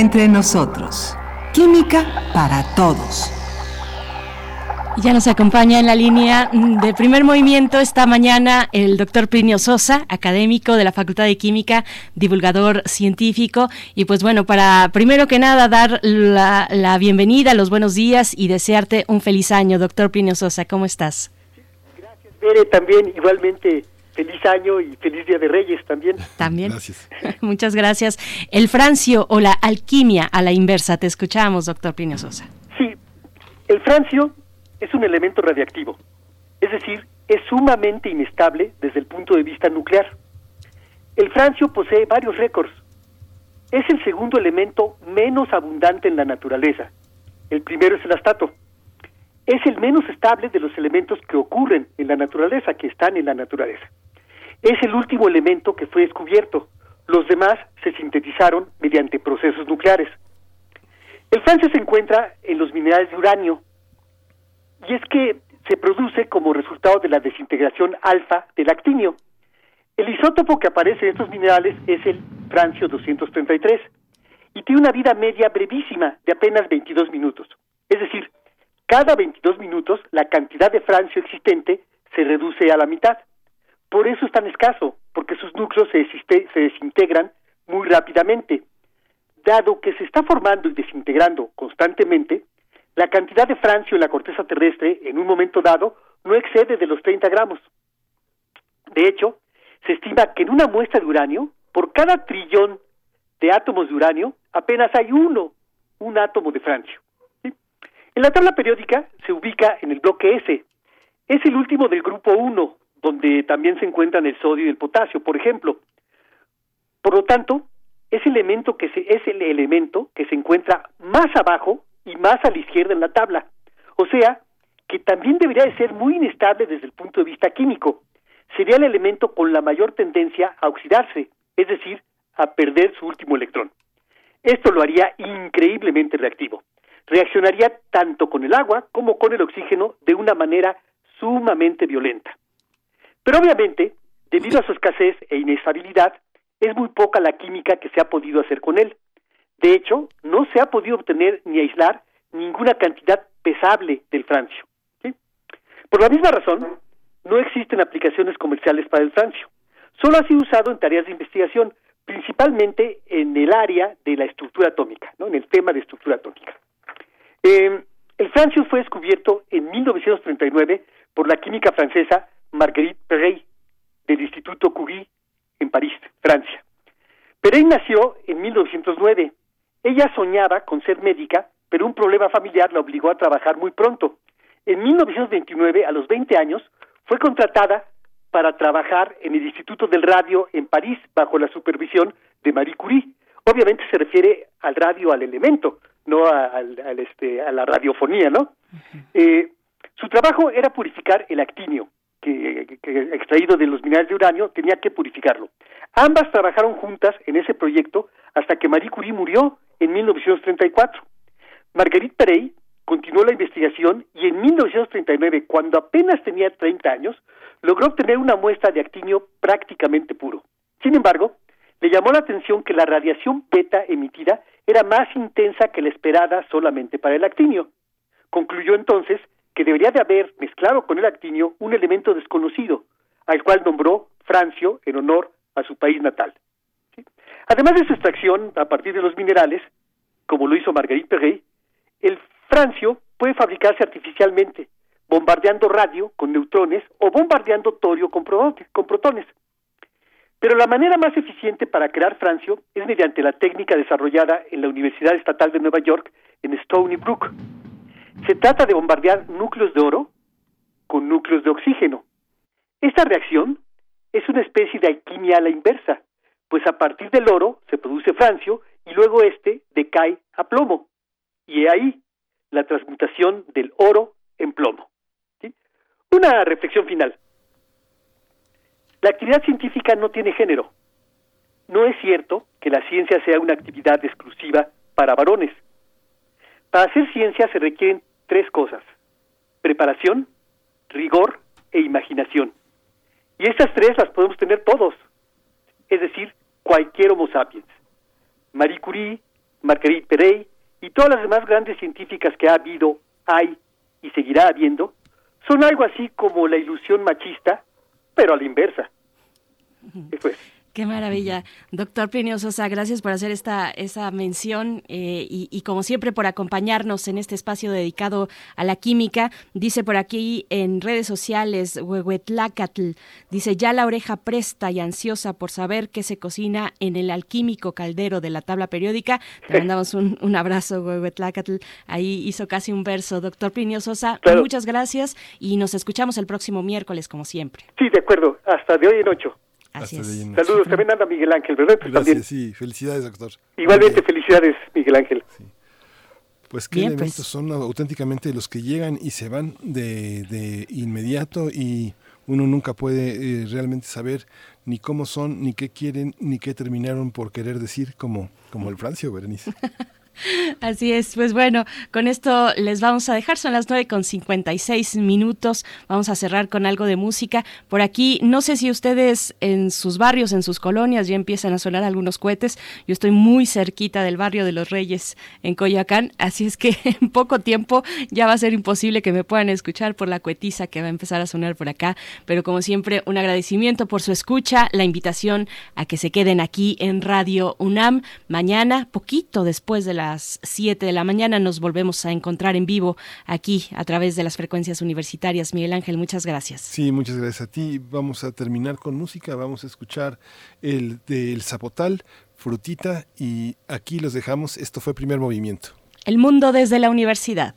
entre nosotros. Química para todos. Ya nos acompaña en la línea de primer movimiento esta mañana el doctor Plinio Sosa, académico de la Facultad de Química, divulgador científico. Y pues bueno, para primero que nada dar la, la bienvenida, los buenos días y desearte un feliz año, doctor Plinio Sosa. ¿Cómo estás? Gracias, Bere. También igualmente feliz año y feliz Día de Reyes también. También. Gracias. Muchas gracias. El francio o la alquimia a la inversa. Te escuchamos, doctor Plinio Sosa. Sí, el francio es un elemento radiactivo, es decir, es sumamente inestable desde el punto de vista nuclear. El francio posee varios récords. Es el segundo elemento menos abundante en la naturaleza. El primero es el astato. Es el menos estable de los elementos que ocurren en la naturaleza, que están en la naturaleza. Es el último elemento que fue descubierto. Los demás se sintetizaron mediante procesos nucleares. El francio se encuentra en los minerales de uranio, y es que se produce como resultado de la desintegración alfa del actinio. El isótopo que aparece en estos minerales es el francio 233 y tiene una vida media brevísima de apenas 22 minutos. Es decir, cada 22 minutos la cantidad de francio existente se reduce a la mitad. Por eso es tan escaso, porque sus núcleos se, desintegran muy rápidamente. Dado que se está formando y desintegrando constantemente, la cantidad de francio en la corteza terrestre en un momento dado no excede de los 30 gramos. De hecho, se estima que en una muestra de uranio, por cada trillón de átomos de uranio, apenas hay uno, un átomo de francio. En la tabla periódica se ubica en el bloque S. Es el último del grupo 1, donde también se encuentran el sodio y el potasio, por ejemplo. Por lo tanto, es, elemento que se, es el elemento que se encuentra más abajo y más a la izquierda en la tabla. O sea, que también debería de ser muy inestable desde el punto de vista químico. Sería el elemento con la mayor tendencia a oxidarse, es decir, a perder su último electrón. Esto lo haría increíblemente reactivo. Reaccionaría tanto con el agua como con el oxígeno de una manera sumamente violenta. Pero obviamente, debido a su escasez e inestabilidad, es muy poca la química que se ha podido hacer con él. De hecho, no se ha podido obtener ni aislar ninguna cantidad pesable del francio. Por la misma razón, no existen aplicaciones comerciales para el francio. Solo ha sido usado en tareas de investigación, principalmente en el área de la estructura atómica, ¿no? en el tema de estructura atómica. Eh, el francio fue descubierto en 1939 por la química francesa Marguerite Perey del Instituto Curie en París, Francia. Perey nació en 1909 ella soñaba con ser médica, pero un problema familiar la obligó a trabajar muy pronto. En 1929, a los 20 años, fue contratada para trabajar en el Instituto del Radio en París bajo la supervisión de Marie Curie. Obviamente se refiere al radio, al elemento, no al, este, a la radiofonía, ¿no? eh, su trabajo era purificar el actinio, que, extraído de los minerales de uranio, tenía que purificarlo. Ambas trabajaron juntas en ese proyecto hasta que Marie Curie murió en 1934. Marguerite Perey continuó la investigación y en 1939, cuando apenas tenía 30 años, logró obtener una muestra de actinio prácticamente puro. Sin embargo, le llamó la atención que la radiación beta emitida era más intensa que la esperada solamente para el actinio. Concluyó entonces que debería de haber mezclado con el actinio un elemento desconocido, al cual nombró Francio en honor a su país natal. Además de su extracción a partir de los minerales, como lo hizo Marguerite Perret, el francio puede fabricarse artificialmente, bombardeando radio con neutrones o bombardeando torio con, con protones. Pero la manera más eficiente para crear francio es mediante la técnica desarrollada en la Universidad Estatal de Nueva York en Stony Brook. Se trata de bombardear núcleos de oro con núcleos de oxígeno. Esta reacción es una especie de alquimia a la inversa, pues a partir del oro se produce francio y luego este decae a plomo. Y ahí la transmutación del oro en plomo. Una reflexión final. La actividad científica no tiene género. No es cierto que la ciencia sea una actividad exclusiva para varones. Para hacer ciencia se requieren tres cosas. Preparación, rigor e imaginación. Y estas tres las podemos tener todos, es decir, cualquier Homo sapiens. Marie Curie, Marguerite Perey y todas las demás grandes científicas que ha habido, hay y seguirá habiendo, son algo así como la ilusión machista, pero a la inversa. Eso es. Qué maravilla. Doctor Plinio Sosa, gracias por hacer esta, esa mención eh, y, como siempre por acompañarnos en este espacio dedicado a la química. Dice por aquí en redes sociales, Huehuetlacatl, dice ya la oreja presta y ansiosa por saber qué se cocina en el alquímico caldero de la tabla periódica. Te mandamos un, un abrazo, Huehuetlacatl. Ahí hizo casi un verso. Doctor Plinio Sosa, muchas gracias y nos escuchamos el próximo miércoles, como siempre. Sí, de acuerdo. Hasta de hoy en ocho. Así es. Saludos, también anda Miguel Ángel, ¿verdad? Pues Gracias, sí, felicidades, doctor. Igualmente, felicidades, Miguel Ángel. Pues qué elementos son auténticamente los que llegan y se van de, de inmediato y uno nunca puede eh, realmente saber ni cómo son, ni qué quieren, ni qué terminaron por querer decir, como, como el Francio, Berenice. Así es, pues bueno, con esto les vamos a dejar, son las 9 con 56 minutos, vamos a cerrar con algo de música. Por aquí, no sé si ustedes en sus barrios, en sus colonias, ya empiezan a sonar algunos cohetes, yo estoy muy cerquita del barrio de los Reyes en Coyoacán, así es que en poco tiempo ya va a ser imposible que me puedan escuchar por la cohetiza que va a empezar a sonar por acá, pero como siempre, un agradecimiento por su escucha, la invitación a que se queden aquí en Radio UNAM mañana, poquito después de la las 7 de la mañana nos volvemos a encontrar en vivo aquí a través de las frecuencias universitarias. Miguel Ángel, muchas gracias. Sí, muchas gracias a ti. Vamos a terminar con música, vamos a escuchar el del Zapotal, Frutita y aquí los dejamos. Esto fue primer movimiento. El mundo desde la universidad.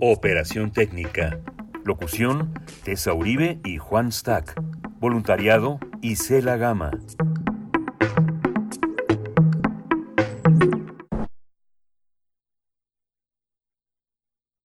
Operación Técnica. Locución, Tessa Uribe y Juan Stack. Voluntariado, Isela Gama.